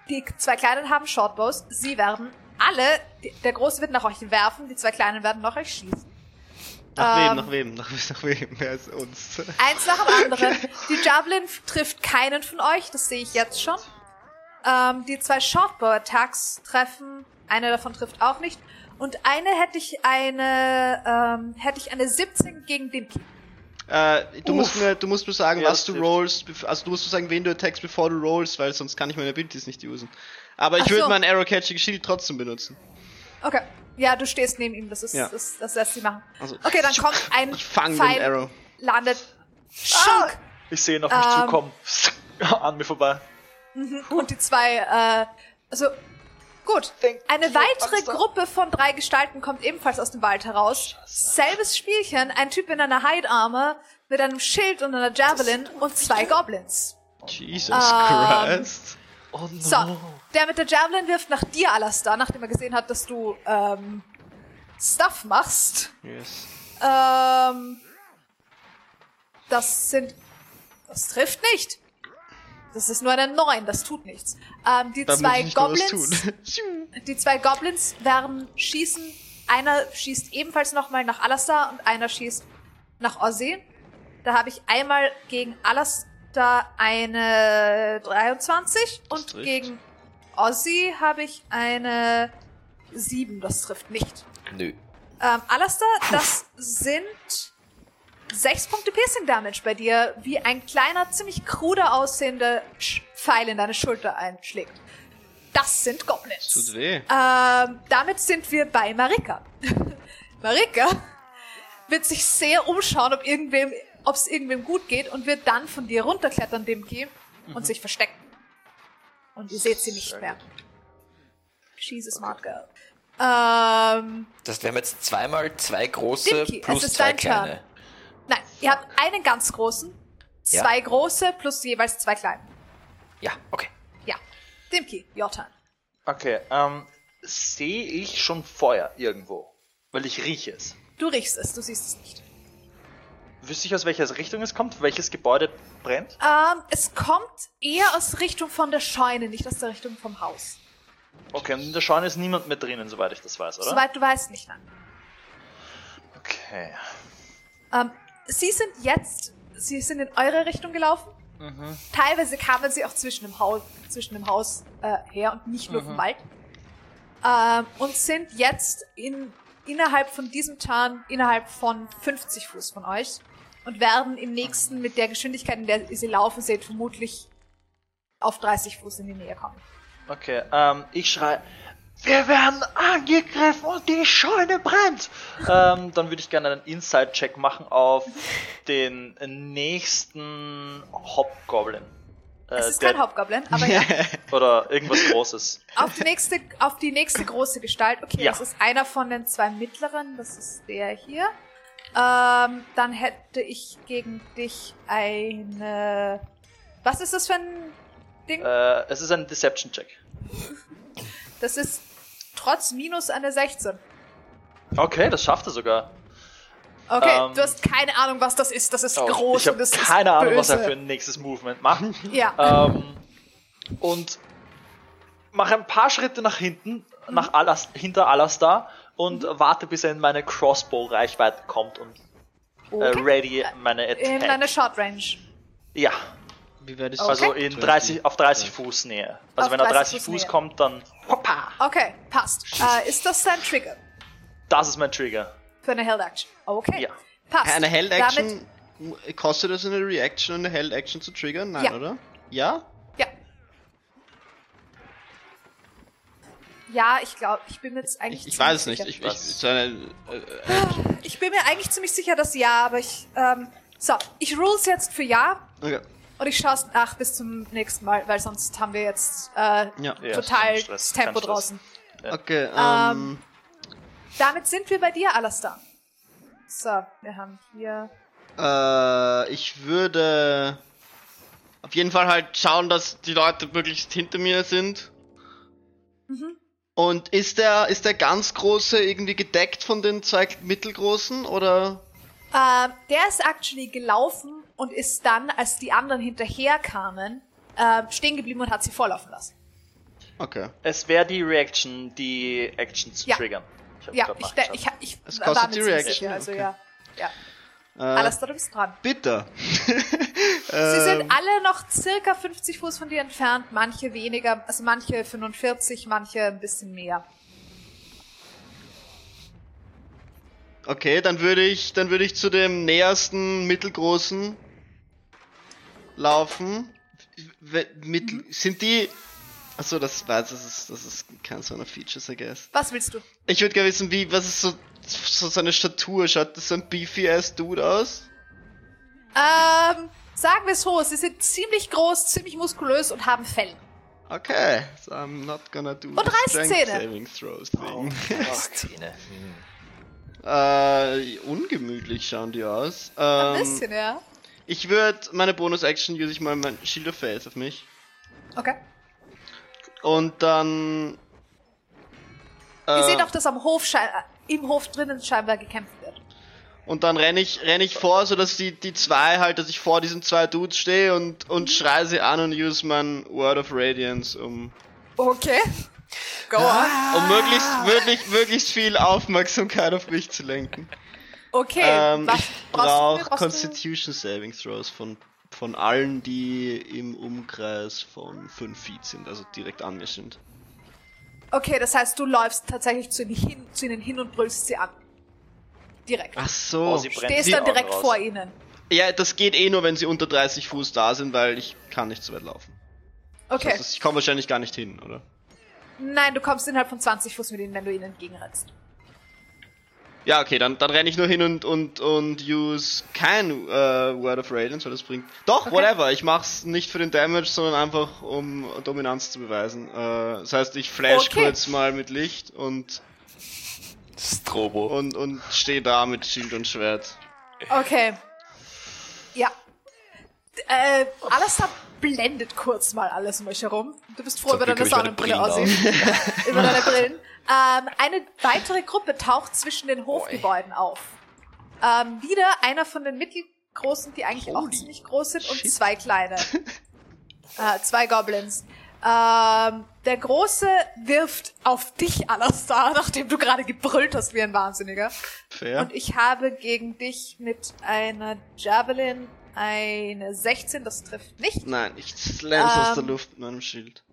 die zwei Kleinen haben Shortbows. Sie werden alle, die, der Große wird nach euch werfen, die zwei Kleinen werden nach euch schießen. Nach Ähm. wem, nach wem, nach, nach wem? Wer ist uns? Eins nach dem anderen. Die Javelin trifft keinen von euch, das sehe ich jetzt schon. Ähm, die zwei Shortbow-Attacks treffen, eine davon trifft auch nicht. Und eine hätte ich eine, ähm, hätte ich eine 17 gegen Dimki. Äh, du musst mir, du musst mir sagen, Ja, was du rollst, also du musst mir sagen, wen du attackst, bevor du rollst, weil sonst kann ich meine Abilities nicht usen. Aber ich Ach würde so. mein Arrow Catching Shield trotzdem benutzen. Okay. Ja, du stehst neben ihm, das ist, Ja. das, das lässt sie machen. Also, Okay, dann kommt ein Ich fang den Pfeil, Arrow. landet, schunk, Ich sehe ihn auf mich Ähm. zukommen. An mir vorbei. und die zwei, äh, also, gut. Eine weitere. Gruppe von drei Gestalten kommt ebenfalls aus dem Wald heraus. Selbes Spielchen, ein Typ in einer Hide Armor mit einem Schild und einer Javelin und zwei Goblins. Jesus Ähm. Christ. Oh no. So, der mit der Javelin wirft nach dir, Alastar, nachdem er gesehen hat, dass du, ähm, Stuff machst. Yes. Ähm, das sind, das trifft nicht. Das ist nur eine 9, das tut nichts. Ähm, die Da muss zwei Goblins. Die zwei Goblins werden schießen. Einer schießt ebenfalls nochmal nach Alastar und einer schießt nach Ozzy. Da habe ich einmal gegen Alastar eine 23 und gegen Ozzy habe ich eine 7. Das trifft nicht. Nö. Ähm, Alastar, das sind 6 Punkte Piercing Damage bei dir, wie ein kleiner, ziemlich kruder aussehender Pfeil in deine Schulter einschlägt. Das sind Goblins. Tut weh. Ähm, damit sind wir bei Marika. Marika wird sich sehr umschauen, ob irgendwem, ob es irgendwem gut geht und wird dann von dir runterklettern, dem gehen und sich verstecken. Und ihr seht sie nicht mehr. She's a smart girl. Ähm, Das haben jetzt zweimal zwei große Dimki, es plus ist zwei dein Turn. kleine. nein, ihr habt einen ganz großen, Ja. zwei große plus jeweils zwei kleine. Ja, okay. Ja. Dimki, your turn. Okay, ähm, sehe ich schon Feuer irgendwo? Weil ich rieche es. Du riechst es, du siehst es nicht. Wüsste ich, aus welcher Richtung es kommt? Welches Gebäude brennt? Ähm, es kommt eher aus Richtung von der Scheune, nicht aus der Richtung vom Haus. Okay, und in der Scheune ist niemand mehr drinnen, soweit ich das weiß, oder? Soweit du weißt, nicht nein. Okay. Ähm, sie sind jetzt, sie sind in eure Richtung gelaufen. Teilweise kamen sie auch zwischen dem Haus, zwischen dem Haus äh, her und nicht nur vom Wald. Ähm, und sind jetzt in, innerhalb von diesem Turn, innerhalb von 50 Fuß von euch. Und werden im nächsten mit der Geschwindigkeit, in der ihr sie laufen seht, vermutlich auf 30 Fuß in die Nähe kommen. Okay, ähm, ich schrei, wir werden angegriffen und die Scheune brennt! ähm, dann würde ich gerne einen Inside-Check machen auf den nächsten Hobgoblin. Äh, Es ist kein Hobgoblin, aber ja. Oder irgendwas Großes. Auf die nächste, auf die nächste große Gestalt. Okay, Ja. das ist einer von den zwei mittleren. Das ist der hier. Ähm, dann hätte ich gegen dich eine. Was ist das für ein Ding? Äh, es ist ein Deception-Check. Das ist trotz Minus eine 16. Okay, das schafft er sogar. Okay, Ähm. du hast keine Ahnung, was das ist. Das ist Oh, groß ich und habe das ist keine Ahnung, was er böse. für ein nächstes Movement macht. Ja. ähm, und mache ein paar Schritte nach hinten, Mhm. nach Alas, hinter Alastar und warte, bis er in meine Crossbow-Reichweite kommt und äh, Okay. ready meine In Attack. eine Short Range. ja, Wie weit ist also Okay. in 30, auf 30 Fuß Nähe. Also Auf wenn er 30 30 Fuß Fuß kommt, dann hoppa, Okay, passt. Äh, ist das dein Trigger das ist mein Trigger. für eine Held Action? Okay. Ja. Passt. Eine Held Damit, Action. Kostet das eine Reaction, eine Held Action zu triggern? Nein, Ja. oder? Ja? Ja. Ja, ich glaube, ich bin mir jetzt eigentlich. Ich, ich ziemlich weiß es nicht. sicher. Ich, ich, eine, äh, äh, Ich bin mir eigentlich ziemlich sicher, dass ja, aber ich. Ähm, so, ich rules jetzt für ja okay. und ich schaue es nach bis zum nächsten Mal, weil sonst haben wir jetzt äh, Ja. Ja, total kein Stress, das Tempo draußen. Okay, ähm, Ähm, Damit sind wir bei dir, Alastar. So, wir haben hier. Äh, ich würde auf jeden Fall halt schauen, dass die Leute möglichst hinter mir sind. Mhm. Und ist der, ist der ganz große irgendwie gedeckt von den zwei mittelgroßen oder? Ähm, der ist actually gelaufen und ist dann, als die anderen hinterher kamen, äh, stehen geblieben und hat sie vorlaufen lassen. Okay. Es wäre die Reaction, die Action zu Ja. triggern. hab Ja, ich, ich, ich, ich Es war kostet mir die Reaction, sicher, also okay. ja. ja. Äh, Alles, du bist dran. bitter. Sie Ähm. sind alle noch circa 50 Fuß von dir entfernt, manche weniger, also manche 45, manche ein bisschen mehr. Okay, dann würde ich, dann würde ich zu dem nähersten mittelgroßen laufen. W- Mittel, sind die? Achso, das weiß, das ist, das ist kein so einer Features, I guess. Was willst du? Ich würde gerne wissen, wie, was ist so, so seine Statur? Schaut das so ein beefy ass Dude aus? Ähm, sagen wir es so, sie sind ziemlich groß, ziemlich muskulös und haben Fell. Okay, so I'm not gonna do Und Reißzähne. saving throws thing. Szene. Hm. äh, ungemütlich schauen die aus. Ein Ähm, bisschen, ja. ich würde meine Bonus-Action use ich mal mein Shield of Faith auf mich. Okay. Und dann. Ihr äh, seht auch, dass am Hof, schei- äh, im Hof drinnen scheinbar gekämpft wird. Und dann renne ich, renn ich vor, so dass die, die zwei halt, dass ich vor diesen zwei Dudes stehe und, und schreie sie an und use mein Word of Radiance, um, Okay. Go on. um möglichst, wirklich, möglichst viel Aufmerksamkeit auf mich zu lenken. Okay. Ähm, was ich brauche Brauchst du- Constitution Saving Throws von, von allen, die im Umkreis von 5 Feet sind, also direkt an mir sind. Okay, das heißt, du läufst tatsächlich zu ihnen hin, zu ihnen hin und brüllst sie an. Direkt. Ach so. Oh, sie brennt Stehst die dann Augen direkt raus. vor ihnen. ja, das geht eh nur, wenn sie unter 30 Fuß da sind, weil ich kann nicht so weit laufen. Okay. Das ist, ich komme wahrscheinlich gar nicht hin, oder? Nein, du kommst innerhalb von 20 Fuß mit ihnen, wenn du ihnen entgegenrennst. Ja, okay, dann, dann renne ich nur hin und, und, und use kein äh, Word of Radiance, weil das bringt. Doch, Okay. whatever. Ich mach's nicht für den Damage, sondern einfach, um Dominanz zu beweisen. Äh, das heißt, ich flash Okay. kurz mal mit Licht und, Strobo. und, und stehe da mit Schild und Schwert. Okay. Ja. Äh, Alastair blendet kurz mal alles um euch herum. Du bist froh über Glück deine Sonnenbrille, Brillen Ossi. über deine Brillen. Ähm, eine weitere Gruppe taucht zwischen den Hofgebäuden auf. Ähm, wieder einer von den mittelgroßen, die eigentlich auch Holy ziemlich groß sind, und shit. zwei kleine. äh, zwei Goblins. Ähm, der Große wirft auf dich, Alastair, nachdem du gerade gebrüllt hast wie ein Wahnsinniger. Fair. Und ich habe gegen dich mit einer Javelin eine 16, das trifft nicht. Nein, ich slams aus der Ähm. Luft mit meinem Schild.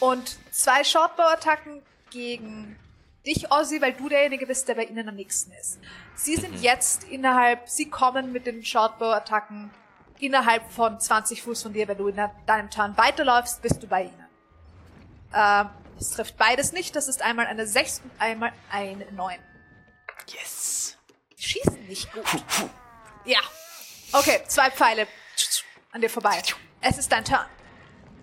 Und zwei Shortbow-Attacken gegen dich, Ozzy, weil du derjenige bist, der bei ihnen am nächsten ist. Sie sind jetzt innerhalb, sie kommen mit den Shortbow-Attacken innerhalb von 20 Fuß von dir. Wenn du in de- deinem Turn weiterläufst, bist du bei ihnen. Ähm, es trifft beides nicht. Das ist einmal eine 6 und einmal eine 9. Yes. Die schießen nicht gut. Ja. Okay, zwei Pfeile an dir vorbei. Es ist dein Turn.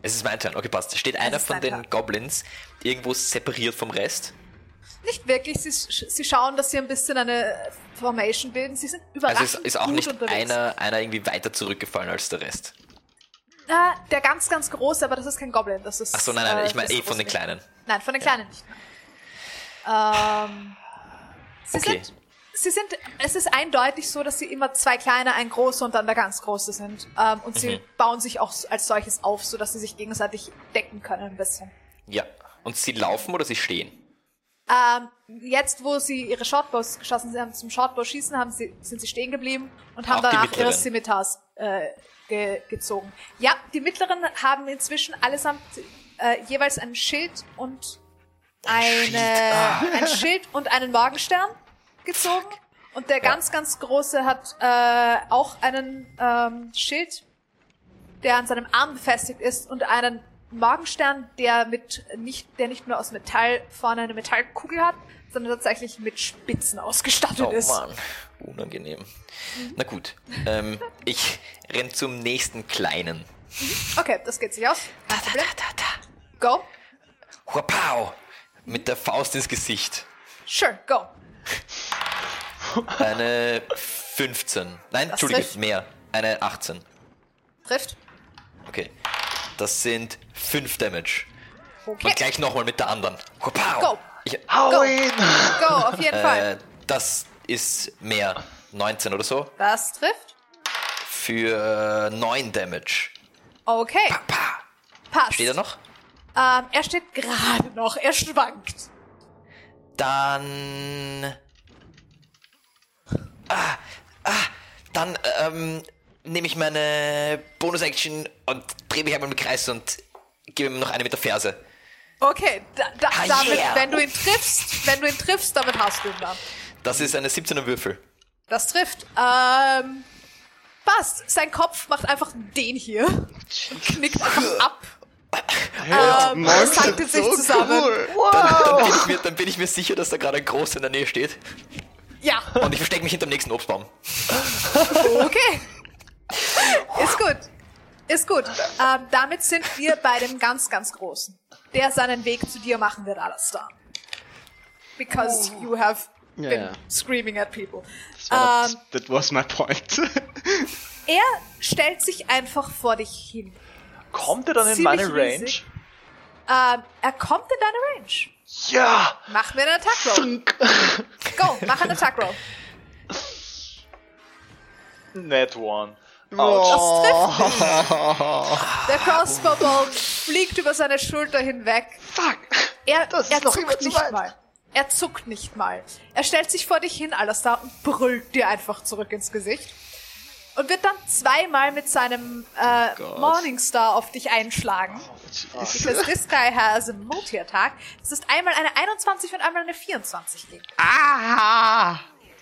Es ist mein Turn. Okay, passt. Steht einer von den Turn. Goblins irgendwo separiert vom Rest? Nicht wirklich. Sie, sie schauen, dass sie ein bisschen eine Formation bilden. Sie sind Also überraschend ist, ist auch nicht unterwegs. einer, einer irgendwie weiter zurückgefallen als der Rest. Ah, der ganz, ganz große, aber das ist kein Goblin. Das ist. Ach so, nein, nein, äh, ich meine eh von den. Kleinen. Nein, von den kleinen nicht. Ähm, sie Okay. sind. Sie sind, es ist eindeutig so, dass sie immer zwei kleine, ein großer und dann der ganz große sind. Ähm, und Mhm. sie bauen sich auch als solches auf, so dass sie sich gegenseitig decken können ein bisschen. Ja. Und sie laufen oder sie stehen? Ähm, jetzt, wo sie ihre Shortbows geschossen haben, zum Shortbow schießen, haben sie, sind sie stehen geblieben und haben Auch danach ihre? Scimitars äh, ge gezogen. Ja, die mittleren haben inzwischen allesamt äh, jeweils ein Schild und eine, ein Schild und einen Morgenstern gezogen. Und der ganz, ganz große hat äh, auch einen ähm, Schild, der an seinem Arm befestigt ist und einen Morgenstern, der mit nicht, der nicht nur aus Metall vorne eine Metallkugel hat, sondern tatsächlich mit Spitzen ausgestattet Oh ist. Mann, unangenehm. Na gut, ähm, ich renn zum nächsten kleinen. Okay, das geht sich aus. Da, da, da, da, da. Go. Huapau! Mit der Faust ins Gesicht. Sure, go. Eine 15. Nein, Entschuldige, trifft. mehr. Eine 18. Trifft. Okay. Das sind 5 Damage. Okay. Und gleich nochmal mit der anderen. Pow. Go. Ich, Hau Go. ihn! Go, auf jeden Fall. äh, das ist mehr 19 oder so. Das trifft. Für 9 Damage. Okay, Pa. passt. Steht er noch? Ähm, er steht gerade noch. Er schwankt. Dann. Ah, ah, dann ähm, nehme ich meine Bonus-Action und drehe mich einmal im Kreis und gebe ihm noch eine mit der Ferse. Okay, da, da, Ah, damit, yeah. wenn du ihn triffst, wenn du ihn triffst, damit hast du ihn dann. Das ist eine 17er Würfel. Das trifft. Ähm, passt. Sein Kopf macht einfach den hier. Und knickt einfach ab. Ähm, Monster, sackt in sich so zusammen. cool. Dann, dann, bin ich mir, dann bin ich mir sicher, dass da gerade ein Groß in der Nähe steht. Ja, Und ich verstecke mich hinter dem nächsten Obstbaum. okay. Ist gut. Ist gut. Ähm, damit sind wir bei dem ganz, ganz Großen. Der seinen Weg zu dir machen wird, Alastar. Because you have been ja. screaming at people. War- Ähm, That was my point. er stellt sich einfach vor dich hin. Kommt er dann in meine Range? Ähm, er kommt in deine Range. Ja! Mach mir einen Attack Roll. Go, mach einen Attack Roll. Net one. Oh. Das trifft nicht. Der Crossbow Bolt fliegt über seine Schulter hinweg. Fuck! Er, er zuckt zu nicht weit. mal. Er zuckt nicht mal. Er stellt sich vor dich hin, Alastar, und brüllt dir einfach zurück ins Gesicht. Und wird dann zweimal mit seinem äh, Gott. Morningstar auf dich einschlagen. Because this guy has a Multi-Attack. Das ist einmal eine 21 und einmal eine 24 gegen. ah!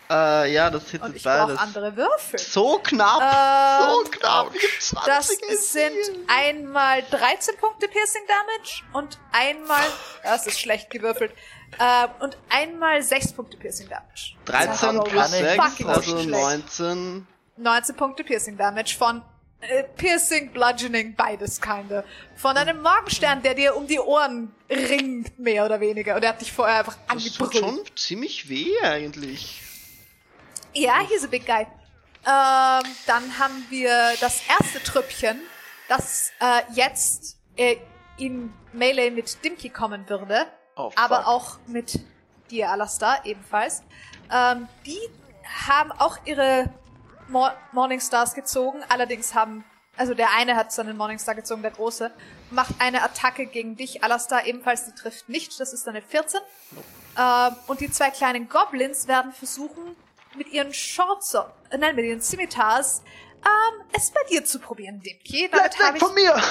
Äh, ja, das Und hittet ich brauche beides. andere Würfel. So knapp, Ähm, so knapp. Ich hab 20 Das sind einmal 13 Punkte Piercing Damage und einmal, das ist schlecht gewürfelt, äh, und einmal 6 Punkte Piercing Damage. 13 aber plus fucking 6, also schlecht. 19. 19 Punkte Piercing Damage von äh, Piercing, Bludgeoning, beides keine. Von einem Morgenstern, der dir um die Ohren ringt, mehr oder weniger. Und er hat dich vorher einfach Das tut angebrüllt. schon ziemlich weh eigentlich. Ja, he's a big guy. Ähm, dann haben wir das erste Trüppchen, das äh, jetzt äh, in Melee mit Dimki kommen würde, Oh, aber auch mit dir, Alastar, ebenfalls. Ähm, die haben auch ihre Mor Morningstars gezogen, allerdings haben, also der eine hat seinen Morningstar gezogen, der große, macht eine Attacke gegen dich, Alastar, ebenfalls, die trifft nicht, das ist eine 14. Ähm, und die zwei kleinen Goblins werden versuchen, mit ihren Shorts, äh, nein, mit ihren Scimitars, ähm, es bei dir zu probieren, Dimki. Damit Bleib weg ich, von mir!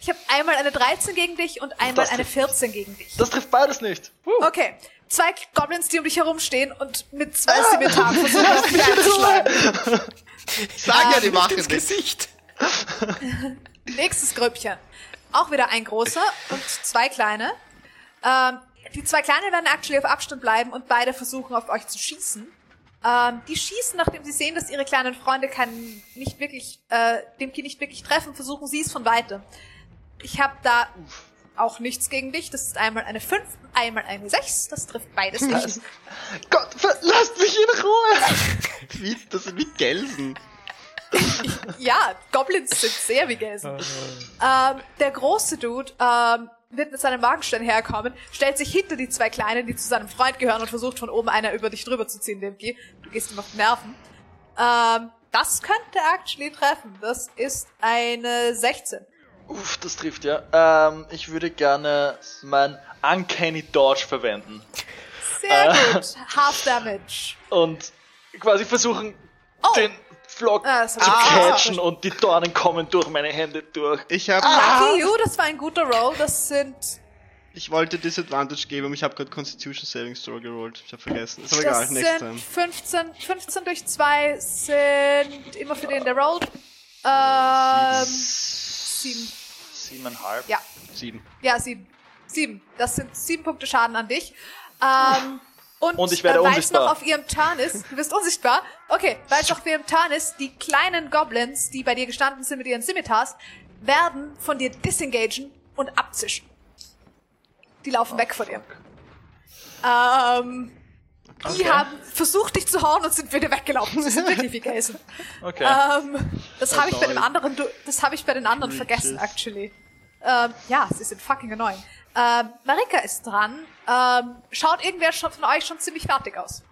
ich habe einmal eine 13 gegen dich und einmal eine trifft. 14 gegen dich. Das trifft beides nicht. Puh. Okay, zwei Goblins, die um dich herumstehen und mit zwei Scimitaren versuchen, auf dich einzuschlagen. Ich sag ja, die machen ins. Gesicht. Nächstes Grüppchen. Auch wieder ein großer und zwei kleine. Ähm, die zwei kleinen werden actually auf Abstand bleiben und beide versuchen auf euch zu schießen. Ähm, die schießen, nachdem sie sehen, dass ihre kleinen Freunde keinen, nicht wirklich, äh, dem Kind nicht wirklich treffen, versuchen sie es von weitem. Ich habe da auch nichts gegen dich. Das ist einmal eine 5, einmal eine 6. Das trifft beides nicht. Gott, lasst mich in Ruhe! Wie, das sind wie Gelsen. Ja, Goblins sind sehr wie Gelsen. ähm, der große Dude ähm, wird mit seinem Wagenstein herkommen, stellt sich hinter die zwei Kleinen, die zu seinem Freund gehören, und versucht von oben einer über dich drüber zu ziehen, Dimki. Du gehst ihm auf die Nerven. Ähm, das könnte actually treffen. Das ist eine 16. Uff, das trifft ja. Ähm, ich würde gerne mein Uncanny Dodge verwenden. Sehr Äh. gut. Half Damage. Und quasi versuchen, Oh. den Flock Ah, zu nicht catchen und die Dornen kommen durch meine Hände durch. Ich hab, Lucky you, das war ein guter Roll. Das sind, ich wollte Disadvantage geben, aber ich habe gerade Constitution Saving Throw gerollt. Ich habe vergessen. Ist aber egal, das next sind time. 15, 15 durch 2 sind immer für den, der rollt. Ähm, 7. Siebeneinhalb. Ja, Sieben. ja, 7. 7. Das sind 7 Punkte Schaden an dich. Ähm, und Und ich werde äh, weil es unsichtbar. noch auf ihrem Turn ist, du bist unsichtbar. Okay, weil es auf ihrem Turn ist, die kleinen Goblins, die bei dir gestanden sind mit ihren Scimitars, werden von dir disengagen und abzischen. Die laufen weg von dir. Ähm, die Okay. haben versucht, dich zu hauen und sind wieder weggelaufen. Sie sind wirklich wie Gelsen. Okay. Ähm, das habe ich bei dem anderen, das habe ich bei den anderen vergessen, actually. Ähm, ja, sie sind fucking annoying. Ähm, Marika ist dran. Ähm, schaut irgendwer schon von euch schon ziemlich fertig aus?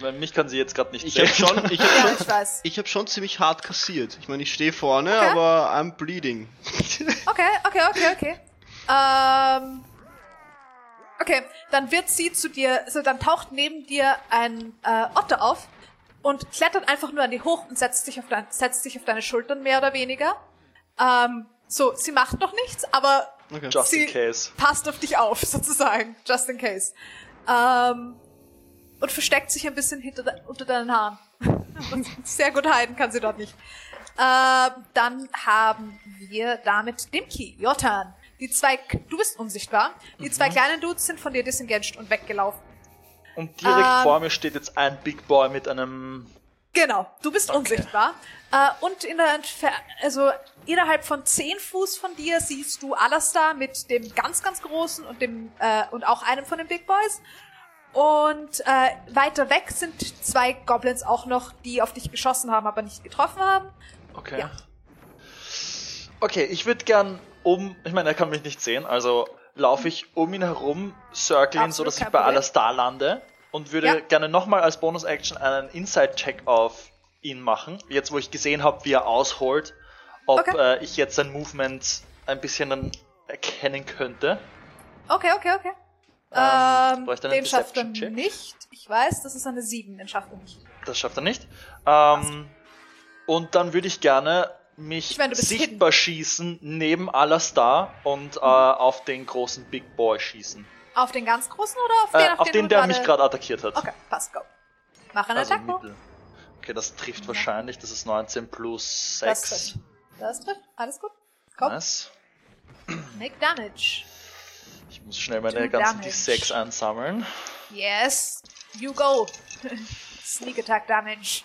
Weil mich kann sie jetzt gerade nicht Ich sehen. hab schon, ich hab Ja, schon, ich weiß. ich hab schon ziemlich hart kassiert. Ich meine, ich stehe vorne, Okay. aber I'm bleeding. Okay, okay, okay, okay. Ähm, okay, dann wird sie zu dir, also dann taucht neben dir ein äh, Otter auf und klettert einfach nur an die hoch und setzt sich auf, dein, setzt sich auf deine Schultern, mehr oder weniger. Ähm, so, sie macht noch nichts, aber Okay. Just sie in case. passt auf dich auf, sozusagen, just in case. Ähm, und versteckt sich ein bisschen hinter de unter deinen Haaren. Und Sehr gut heiden kann sie dort nicht. Ähm, dann haben wir damit Dimki, Jotan. Die zwei, du bist unsichtbar. Die zwei Mhm. kleinen Dudes sind von dir disengaged und weggelaufen. Und direkt Ähm. vor mir steht jetzt ein Big Boy mit einem. Genau, du bist unsichtbar. Äh, und in der Entfer also innerhalb von 10 Fuß von dir siehst du Alastar mit dem ganz, ganz großen und dem äh, und auch einem von den Big Boys. Und äh, weiter weg sind zwei Goblins auch noch, die auf dich geschossen haben, aber nicht getroffen haben. Okay. Ja. Okay, ich würde gern um. Ich meine, er kann mich nicht sehen, also laufe ich um ihn herum, circlen, Absolut so dass ich bei Problem. Alastar lande und würde Ja. gerne nochmal als Bonus-Action einen Inside-Check auf ihn machen. Jetzt, wo ich gesehen habe, wie er ausholt, ob Okay. äh, ich jetzt sein Movement ein bisschen dann erkennen könnte. Okay, okay, okay. Ähm, Ähm, den schafft er nicht. Ich weiß, das ist eine 7, den schafft er nicht. Das schafft er nicht. Ähm, und dann würde ich gerne mich Ich meine, sichtbar schießen neben Alastar und äh, auf den großen Big Boy schießen. Auf den ganz großen oder auf den, Äh, auf, auf den, den, der mich gerade attackiert hat. Okay, passt, go. Mach einen also Attack Roll. mittel. Okay, das trifft wahrscheinlich. Das ist 19 plus Das 6. trifft. Das trifft. Alles gut. Komm, Nice. make damage. Ich muss schnell meine Do ganzen damage. D6 einsammeln. Yes, you go. Sneak Attack Damage.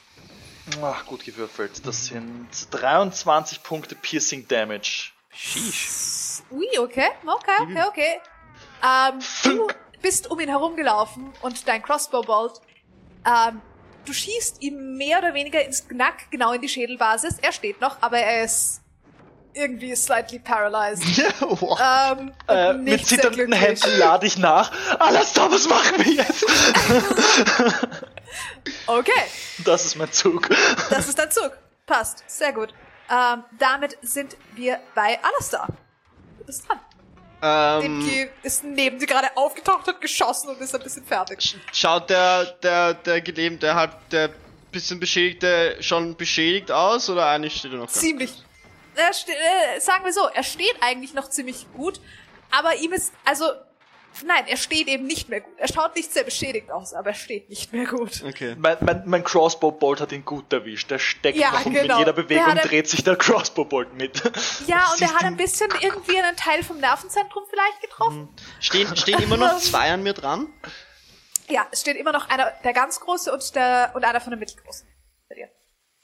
Ach, gut gewürfelt. Das sind 23 Punkte Piercing Damage. Sheesh. Ui, okay, okay, okay, okay. Ähm, du bist um ihn herumgelaufen und dein Crossbow Bolt, ähm, du schießt ihm mehr oder weniger ins Knack, genau in die Schädelbasis. Er steht noch, aber er ist irgendwie slightly paralyzed. wow. Ähm, Äh, mit zitternden. Händen lade ich nach. Alastar, was machen wir jetzt? Okay, Das ist mein Zug. das ist dein Zug. Passt, sehr gut. Ähm, damit sind wir bei Alastar. Du bist dran. ähm, Dimki ist neben dir gerade aufgetaucht, hat geschossen und ist ein bisschen fertig. schaut der, der, der Gelähmte, halb, der bisschen Beschädigte schon beschädigt aus oder eigentlich steht er noch Ziemlich. Er ste äh, sagen wir so, er steht eigentlich noch ziemlich gut, aber ihm ist, also, nein, er steht eben nicht mehr gut. Er schaut nicht sehr beschädigt aus, aber er steht nicht mehr gut. Okay. Mein, mein, mein Crossbow-Bolt hat ihn gut erwischt. Der steckt Ja, noch und genau. mit jeder Der Bewegung hat ein- dreht sich der Crossbow-Bolt mit. Ja, und er hat ein bisschen irgendwie einen Teil vom Nervenzentrum vielleicht getroffen. Stehen, stehen immer noch zwei an mir dran? Ja, es steht immer noch einer, der ganz große und der und einer von den mittelgroßen. Bei dir.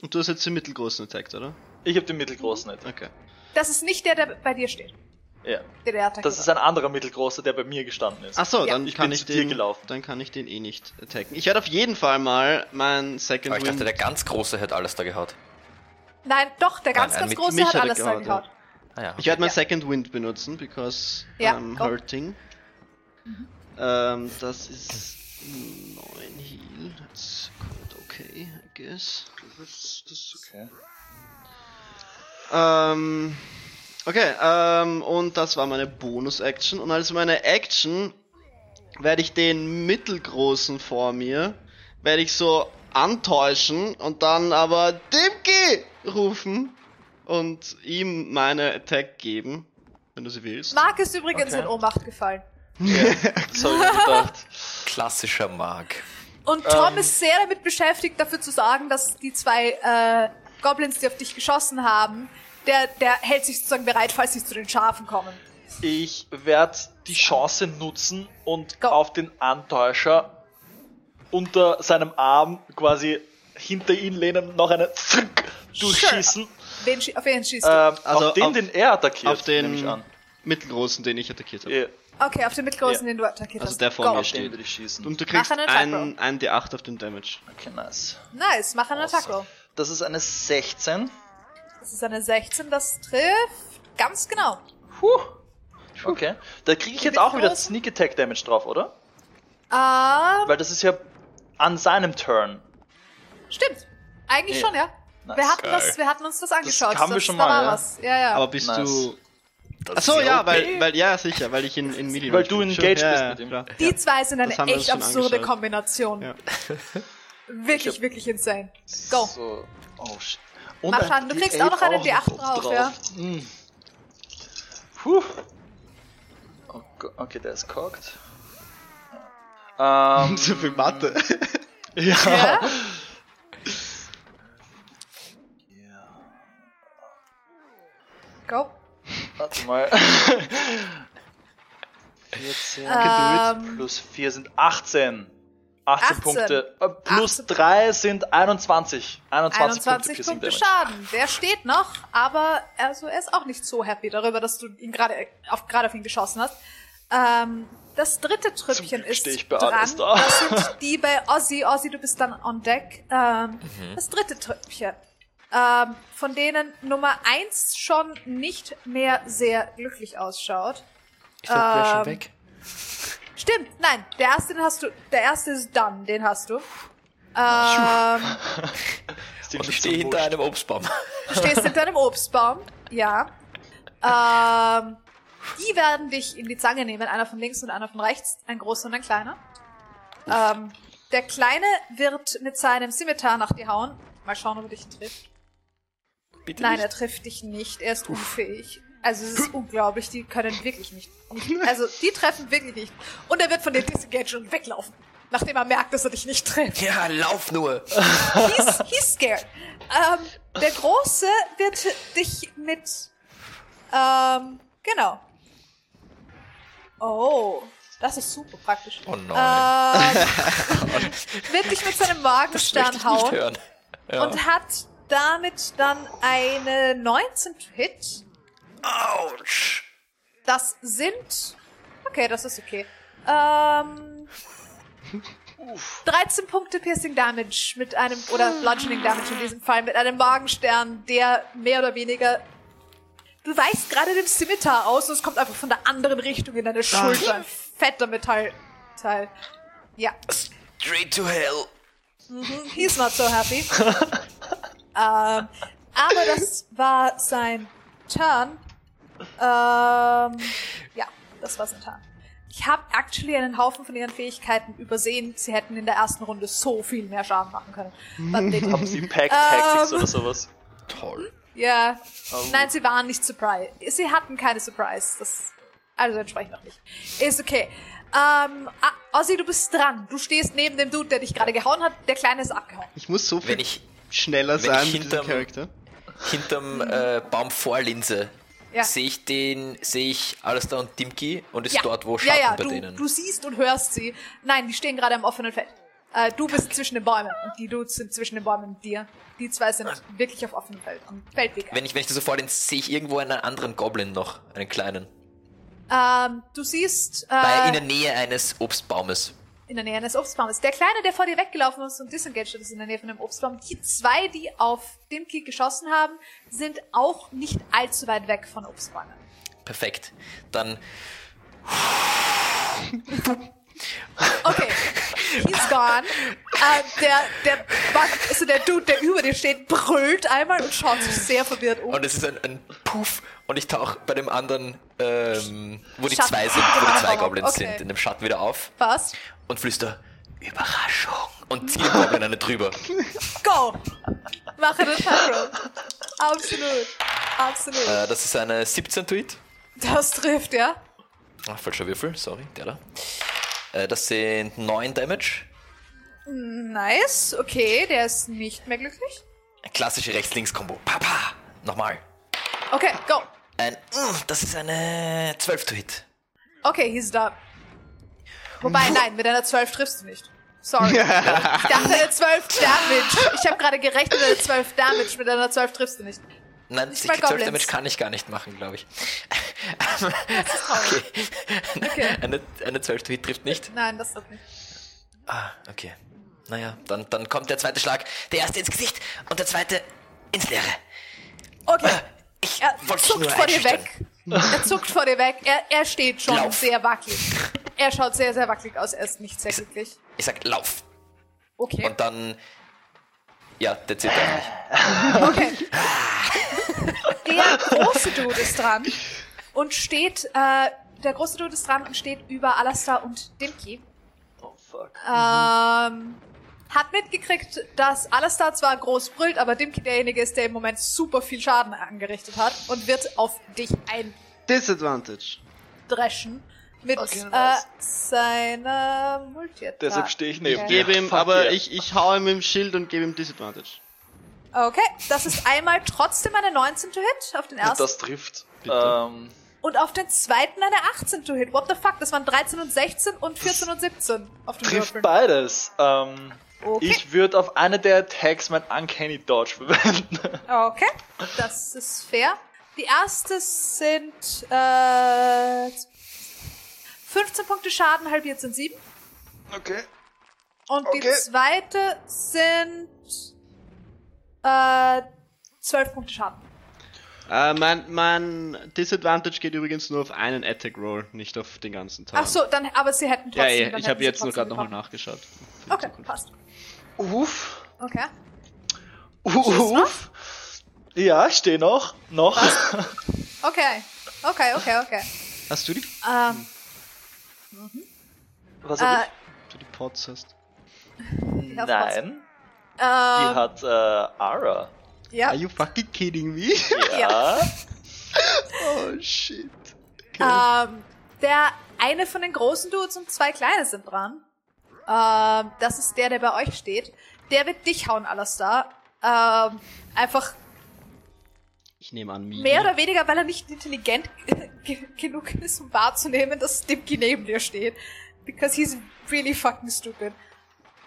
Und du hast jetzt den mittelgroßen attacked, oder? Ich habe den mittelgroßen nicht. Okay. Das ist nicht der, der bei dir steht. Ja. Der, der attackiert Das ist ein anderer mittelgroßer, der bei mir gestanden ist. Ach so, Ja. dann Ich kann bin ich zu dir den, gelaufen. dann kann ich den eh nicht attacken. Ich werde auf jeden Fall mal mein Second Aber ich dachte, Wind. der ganz Große hätte alles da gehaut. Nein, doch, der ganz, Nein, ganz große hat hat alles da gehauen. Ah ja. Ich werde mein Ja. Second Wind benutzen, because Ja, I'm go. hurting. Ähm, das ist 9 Heal. That's quite okay, I guess. Das, das ist okay. Ähm, okay, ähm, und das war meine Bonus-Action. Und als meine Action werde ich den mittelgroßen vor mir, werde ich so antäuschen und dann aber Dimki rufen und ihm meine Attack geben, wenn du sie willst. Mark ist übrigens Okay. in Ohnmacht gefallen. Das habe ich mir gedacht. Klassischer Mark. Und Tom Ähm. ist sehr damit beschäftigt, dafür zu sagen, dass die zwei äh, Goblins, die auf dich geschossen haben, der, der hält sich sozusagen bereit, falls sie zu den Schafen kommen. Ich werde die Chance nutzen und Go. auf den Antäuscher unter seinem Arm quasi hinter ihn lehnen, noch eine Zink durchschießen. Wen, schie- auf wen schießt du? Ähm, Also auf den, auf- den er attackiert, Auf den nehme ich an. mittelgroßen, den ich attackiert habe. Ja, okay, auf den mittelgroßen, ja. den du attackiert Also hast. der vor Go. mir steht. den würde ich schießen. Und du kriegst einen Attack ein, ein D8 auf den Damage. Okay, nice. Nice, mach einen Attack Roll. Das ist eine 16. Das ist eine 16, das trifft ganz genau. Puh. Okay. Da kriege ich jetzt auch wieder? Sneak Attack Damage drauf, oder? Ähm, Weil das ist ja an seinem Turn. stimmt. Eigentlich Ja. schon, ja. Nice. Wir hatten, das, wir hatten uns das angeschaut. haben wir das, schon mal, ja. was. Ja, ja. Aber bist Nice. du. Das Achso, ja, OP. weil, weil, ja, sicher, weil ich in, in Medium Weil du bin. engaged Schon, bist ja, mit ihm. klar. Die zwei sind eine Das echt absurde angeschaut. Kombination. Ja. Wirklich, wirklich insane. Go. So. Oh shit. Und Mach Schaden. Du kriegst D8 auch noch eine auch D8 drauf, ja. Mm. Puh. Oh okay, der ist cocked. Ähm, so viel Mathe. ja. Ja? Go. Warte mal. 14 Ähm, plus 4 sind 18. 18, 18. Punkte. Äh, plus 18. 3 sind 21. 21, 21 Piercing Punkte Damage. Schaden. Der steht noch, aber also er ist auch nicht so happy darüber, dass du ihn gerade auf, gerade auf ihn geschossen hast. Ähm, das dritte Trüppchen ist steh ich bei dran. da. Das sind die bei Ozzy. Ozzy, du bist dann on deck. Ähm, Das dritte Trüppchen. Ähm, von denen Nummer eins schon nicht mehr sehr glücklich ausschaut. Ich glaube, der ist schon ähm, weg. Stimmt, nein, der erste, den hast du, der erste ist done, den hast du. Ähm, Und ich stehe hinter einem Obstbaum. Du stehst hinter einem Obstbaum, ja. Ähm, die werden dich in die Zange nehmen, einer von links und einer von rechts, ein großer und ein kleiner. Ähm, der Kleine wird mit seinem Scimitar nach dir hauen. Mal schauen, ob er dich trifft. Bitte Nein, nicht. er trifft dich nicht. Er ist unfähig. Also es ist unglaublich, die können wirklich nicht. Also die treffen wirklich nicht. Und er wird von dir disengaged und weglaufen. Nachdem er merkt, dass er dich nicht trifft. Ja, lauf nur. He's, he's scared. Ähm, der Große wird dich mit. Ähm, genau. Oh, das ist super praktisch. Oh nein. Ähm, wird dich mit seinem Magenstern hauen. Ja. und hat damit dann eine 19 Hit. Autsch. Das sind. Okay, das ist okay. Ähm. 13 Punkte Piercing Damage mit einem, oder Bludgeoning Damage in diesem Fall, mit einem Magenstern, der mehr oder weniger. Du weichst gerade dem Scimitar aus und es kommt einfach von der anderen Richtung in deine Schulter. Ein fetter Metallteil. Ja. Straight to hell. He's not so happy. ähm, aber das war sein Turn. Ähm, ja, das war sein Turn. Ich habe actually einen Haufen von ihren Fähigkeiten übersehen. Sie hätten in der ersten Runde so viel mehr Schaden machen können. Haben sie Pack Tactics Ähm. oder sowas? Toll. Ja. Oh. Nein, sie waren nicht surprised. Sie hatten keine Surprise. Das, also entsprechend noch nicht. Ist okay. Ähm, ah, Ozzy, du bist dran. Du stehst neben dem Dude, der dich gerade gehauen hat. Der Kleine ist abgehauen. Ich muss so viel Wenn ich schneller wenn sein ich mit diesem hinterm- Charakter. hinterm äh, Baum vor Linse Ja. sehe ich den, sehe ich Alistair und Dimki und ist ja. dort, wo ja, Schatten ja, bei du, denen. du siehst und hörst sie. Nein, die stehen gerade am offenen Feld. Äh, du bist zwischen den Bäumen und die Dudes sind zwischen den Bäumen und dir. Die zwei sind wirklich auf offenem Feld, am Feldweg. wenn ich, wenn ich das so vorlehne, sehe ich irgendwo einen anderen Goblin noch, einen kleinen. Ähm, du siehst Bei, äh, in der Nähe eines Obstbaumes. In der Nähe eines Obstbaumes. Der Kleine, der vor dir weggelaufen ist und disengaged ist in der Nähe von dem Obstbaum. Die zwei, die auf Dimki geschossen haben, sind auch nicht allzu weit weg von Obstbäumen. Perfekt. Dann Okay, he's gone. Äh, der, der, also der Dude, der über dir steht, brüllt einmal und schaut sich sehr verwirrt um. Und es ist ein, ein Puff und ich tauche bei dem anderen, ähm, wo die Schatten. zwei sind, wo die zwei Okay. Goblins sind, in dem Schatten wieder auf Was? Und flüster Überraschung und ziehe Goblin eine drüber. Go! Mache den Pyro. Absolut. Absolut. Äh, das ist eine 17 Tweet. Das trifft, ja? Ach, falscher Würfel, sorry, der da. Äh, das sind 9 Damage. Nice. Okay, der ist nicht mehr glücklich. Klassische Rechts-Links-Kombo. Papa! Nochmal. Okay, go. Ein, mm, das ist eine 12 Tweet. Okay, he's done. Wobei, nein, mit einer 12 triffst du nicht. Sorry. Ich dachte, eine 12 Damage. Ich habe gerade gerechnet, eine 12 Damage. Mit einer 12 triffst du nicht. Nein, Nicht die bei 12 Goblins. Damage kann ich gar nicht machen, glaube ich. Das ist traurig. Okay. Eine, eine 12 Tweet trifft nicht. Nein, das trifft nicht. Ah, okay. Naja, dann, dann kommt der zweite Schlag. Der erste ins Gesicht und der zweite ins Leere. Okay. Ich Er wollte dich nur vor dir weg. Er zuckt vor dir weg. Er, er steht schon Lauf. sehr wackelig. Er schaut sehr, sehr wackelig aus. Er ist nicht sehr glücklich. Ich sag, lauf. Okay. Und dann. Ja, that's it eigentlich. Okay. Der große Dude ist dran und steht, äh, der große Dude ist dran und steht über Alastar und Dimki. Oh fuck. Ähm, hat mitgekriegt, dass Alastar zwar groß brüllt, aber Dimki derjenige ist, der im Moment super viel Schaden angerichtet hat und wird auf dich Disadvantage. eindreschen mit Okay, äh, seiner multi Deshalb stehe ich neben dir. Gebe ihm, Fuck aber yeah. ich, ich hau ihm dem Schild und gebe ihm Disadvantage. Okay, das ist einmal trotzdem eine 19 to hit auf den ersten Das trifft. Bitte. Ähm, und auf den zweiten eine 18 to hit. What the fuck? Das waren 13 und 16 und 14 und 17 auf dem trifft Würfeln. beides. Ähm, Okay. Ich würde auf eine der Attacks mein Uncanny Dodge verwenden. Okay, das ist fair. Die erste sind äh, 15 Punkte Schaden, halbiert sind 7. Okay. Und die Okay. zweite sind äh, 12 Punkte Schaden. Äh, mein, mein Disadvantage geht übrigens nur auf einen Attack Roll, nicht auf den ganzen Tag. Ach so, dann, aber sie hätten Ja, trotzdem. ja, dann ich habe jetzt nur gerade nochmal nachgeschaut. Okay, passt. Uff. Okay. Uff. Ja, ich stehe noch. Noch. Okay. Okay, okay, okay. Hast du die, Ähm, Was äh, hab du die Pots hast? ich? Nein. Die ähm, hat äh, Ara. ja. Are you fucking kidding me? Ja. oh shit. Okay. Ähm, der eine von den großen Dudes und zwei kleine sind dran. Ähm, das ist der, der bei euch steht. Der wird dich hauen, Alastar. Ähm, einfach ich nehme an, Migi. mehr oder weniger, weil er nicht intelligent ge- genug ist, um wahrzunehmen, dass Dimki neben dir steht. Because he's really fucking stupid.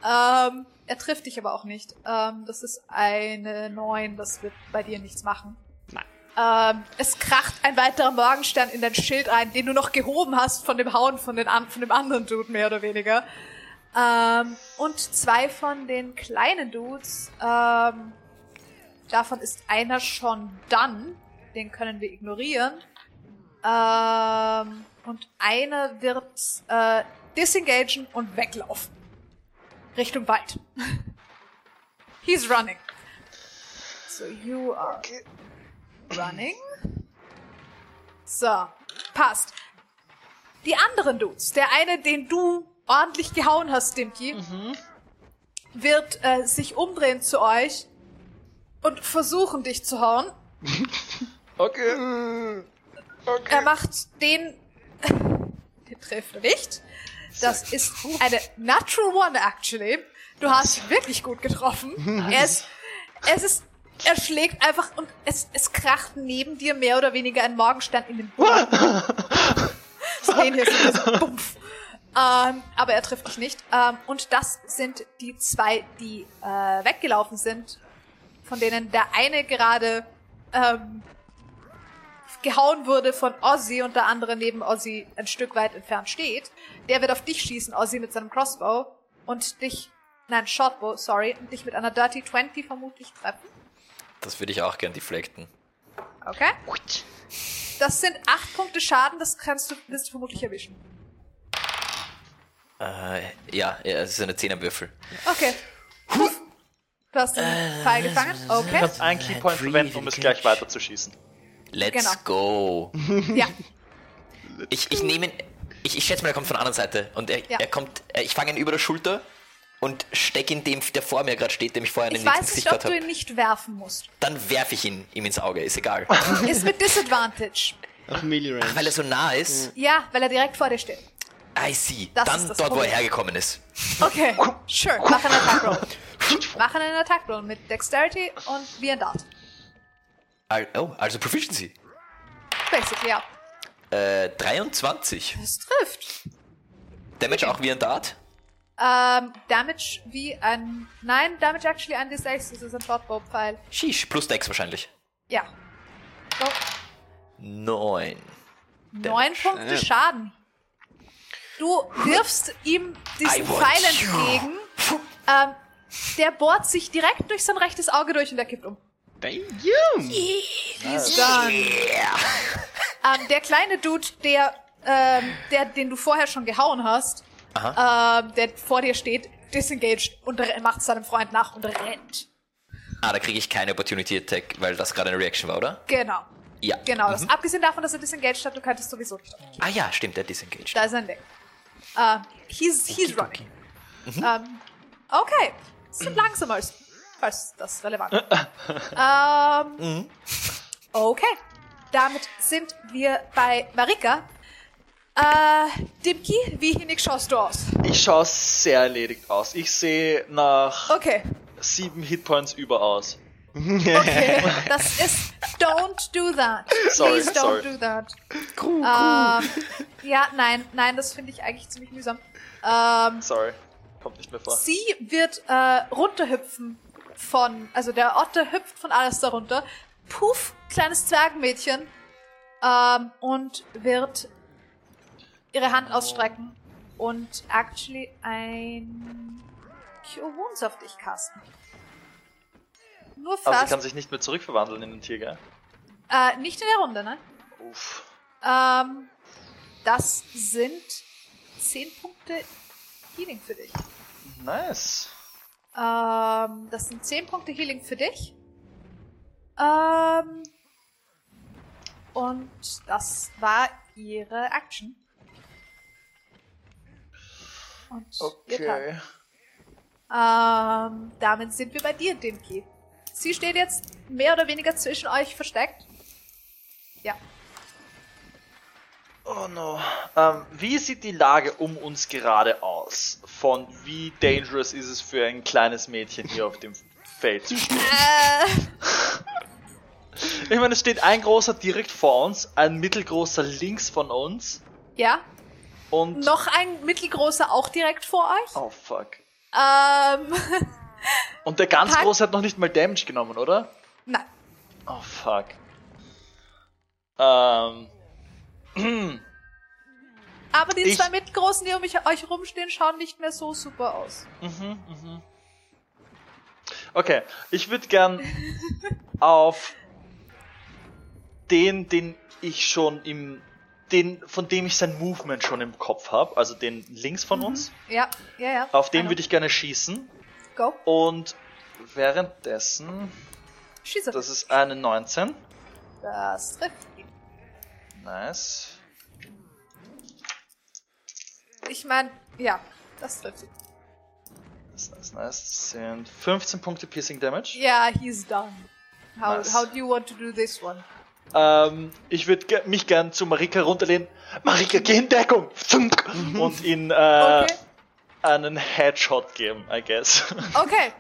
Ähm, er trifft dich aber auch nicht. Ähm, das ist eine 9, das wird bei dir nichts machen. Nein. Ähm, es kracht ein weiterer Morgenstern in dein Schild rein, den du noch gehoben hast von dem Hauen von, den an, von dem anderen Dude, mehr oder weniger. Ähm, und zwei von den kleinen Dudes, ähm, davon ist einer schon done, den können wir ignorieren. Ähm, und einer wird äh, disengagen und weglaufen. Richtung Wald. He's running. So you are running. So, passt. Die anderen Dudes, der eine, den du ordentlich gehauen hast, Dimki, wird äh, sich umdrehen zu euch und versuchen, dich zu hauen. Okay. Er macht den. den trifft er nicht. Das ist eine Natural One, actually. Du hast ihn wirklich gut getroffen. Er ist. Es ist. Er schlägt einfach und es, es kracht neben dir mehr oder weniger ein Morgenstern in den Boden. Sehen hier so diesen Bumpf. Ähm, aber er trifft dich nicht. Ähm, und das sind die zwei, die äh, weggelaufen sind, von denen der eine gerade ähm, gehauen wurde von Ozzy und der andere neben Ozzy ein Stück weit entfernt steht. Der wird auf dich schießen, Ozzy mit seinem Crossbow und dich, nein, Shortbow, sorry, und dich mit einer Dirty 20 vermutlich treffen. Das würde ich auch gern deflecten. Okay? Das sind acht Punkte Schaden, das kannst du, wirst du vermutlich erwischen. Äh, ja, ja, es ist eine Zehnerwürfel. Okay. Du hast den Pfeil gefangen. Du Okay. kannst einen Keypoint verwenden, um es gleich weiterzuschießen. Let's Genau. go. Ja. Ich, ich nehme ihn, ich, ich schätze mal, er kommt von der anderen Seite. Und er, Ja. er kommt, äh, ich fange ihn über der Schulter und stecke ihn dem, der vor mir gerade steht, dem ich vorher Ich ins weiß nicht, Gesicht ob du habe. ihn nicht werfen musst. Dann werfe ich ihn ihm ins Auge, ist egal. Ist mit Disadvantage. Auf Melee Range. Weil er so nah ist. Ja, weil er direkt vor dir steht. I see. Das Dann dort, wo er Problem. hergekommen ist. Okay, sure. Mach einen Attack Roll. Mach einen Attack Roll mit Dexterity und wie ein Dart. Al oh, also Proficiency. Basically, ja. Äh, 23. Das trifft. Damage auch wie ein Dart. Ähm, Damage wie ein. Nein, Damage actually ein D6. Das ist ein Shortbow-Pfeil. Sheesh, plus Dex wahrscheinlich. Ja. So, 9. neun Punkte Ja. Schaden. Du wirfst ihm diesen Pfeil entgegen. Ähm, der bohrt sich direkt durch sein rechtes Auge durch und er kippt um. Damn! He's done. Ähm, der kleine Dude, der, ähm, der, den du vorher schon gehauen hast, ähm, der vor dir steht, disengaged und macht seinem Freund nach und rennt. Ah, da kriege ich keine Opportunity Attack, weil das gerade eine Reaction war, oder? Genau. Ja. Genau. Mhm. Das, abgesehen davon, dass er disengaged hat, du könntest sowieso nicht. Ah ja, stimmt, der disengaged. Da ist ein Ding. Äh, he's, he's running. Ähm, okay. Sind langsam als, falls das relevant ist. ähm, Okay. Damit sind wir bei Marika. Äh, Dimki, wie hinig schaust du aus? Ich schaue sehr erledigt aus. Ich sehe nach Okay. sieben Hitpoints über aus. Okay. Das ist Don't do that. Sorry, Please don't sorry. do that. Ähm, ja, nein, nein, das finde ich eigentlich ziemlich mühsam. Ähm, Sorry. Kommt nicht mehr vor. Sie wird äh, runterhüpfen von, also der Otter hüpft von alles darunter. Puff, kleines Zwergenmädchen. Ähm, und wird ihre Hand ausstrecken und actually ein Cure Wounds auf dich casten. Nur Aber sie fast. kann sich nicht mehr zurückverwandeln in den Tier, gell? äh, nicht in der Runde, ne? Uff. Ähm, das sind 10 Punkte Healing für dich. Nice. Ähm, das sind 10 Punkte Healing für dich. Ähm, und das war ihre Action. Und Okay. Ähm, damit sind wir bei dir, Dimki. Sie steht jetzt mehr oder weniger zwischen euch versteckt. Ja. Oh no. Ähm, wie sieht die Lage um uns gerade aus? Von wie dangerous ist es für ein kleines Mädchen hier auf dem Feld zu stehen? Äh, Ich meine, es steht ein großer direkt vor uns, ein mittelgroßer links von uns ja. und... Noch ein mittelgroßer auch direkt vor euch. Oh fuck. Ähm, Und der ganz Pack- große hat noch nicht mal Damage genommen, oder? nein. Oh fuck. Ähm... Aber die Ich- zwei mittelgroßen, die um mich, euch rumstehen, schauen nicht mehr so super aus. Okay, ich würde gern auf den, den ich schon im, den, von dem ich sein Movement schon im Kopf habe, also den links von uns, Ja, ja, ja. auf den würde ich gerne schießen Go. und währenddessen, Schieße. das ist eine 19, Das trifft ihn. nice, Ich meine, ja, das trifft ihn. nice, nice, nice, das sind 15 Punkte Piercing Damage. Ja, he's done. How, Nice. how do you want to do this one? Ähm, ich würde ge mich gern zu Marika runterlehnen. Marika, geh in Deckung! Zunk! Und ihn äh, Okay. Einen Headshot geben, I guess. Okay.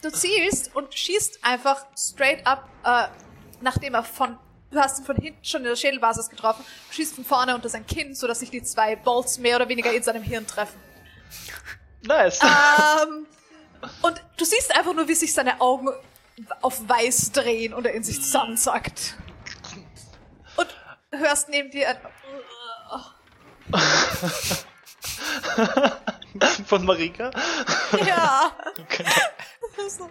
Du zielst und schießt einfach straight up, äh, nachdem er von, du hast ihn von hinten schon in der Schädelbasis getroffen, schießt von vorne unter sein Kinn, sodass sich die zwei Bolts mehr oder weniger in seinem Hirn treffen. nice. ähm, und du siehst einfach nur, wie sich seine Augen auf weiß drehen und er in sich zusammensackt. Und hörst neben dir ein, Von Marika. ja. Okay. So.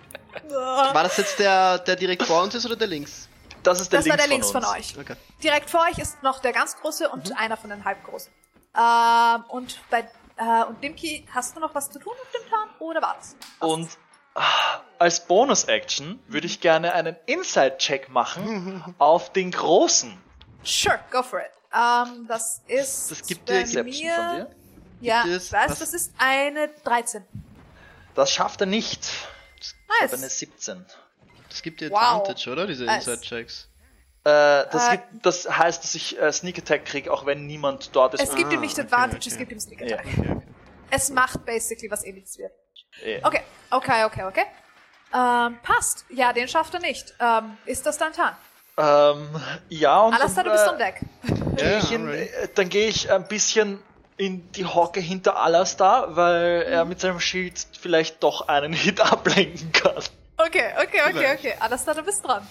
War das jetzt der, der direkt vor uns ist oder der links? Das ist der Das links war der links von, von, euch. Okay. Direkt vor euch ist noch der ganz große und einer von den halbgroßen. Ähm, und bei äh, und Dimki, hast du noch was zu tun auf dem Plan oder war's? Und ah, als Bonus-Action würde ich gerne einen Inside-Check machen auf den Großen. Sure, go for it. Ähm, das ist Das gibt bei dir Deception von dir. Ja, es was- das ist eine 13. Das schafft er nicht. Ich habe eine Nice. 17. Das gibt dir Wow. Advantage, oder? Diese Nice. Inside-Checks. Äh, das, Äh, gibt, das heißt, dass ich äh, Sneak Attack kriege, auch wenn niemand dort ist. Es gibt ihm Ah, nicht okay, Advantage, okay. es gibt ihm Sneak Ja. Attack. Okay, okay. Es macht basically was ähnliches wird. Eh. Okay, okay, okay, okay. Ähm, passt. Ja, den schafft er nicht. Ähm, ist das dein Plan? Ähm, ja, und Alastair, du dann, bist äh, on deck. Geh ich in, äh, dann gehe ich ein bisschen in die Hocke hinter Alastar, weil er mit seinem Schild vielleicht doch einen Hit ablenken kann. Okay, okay, okay, okay. Alastair, du bist dran.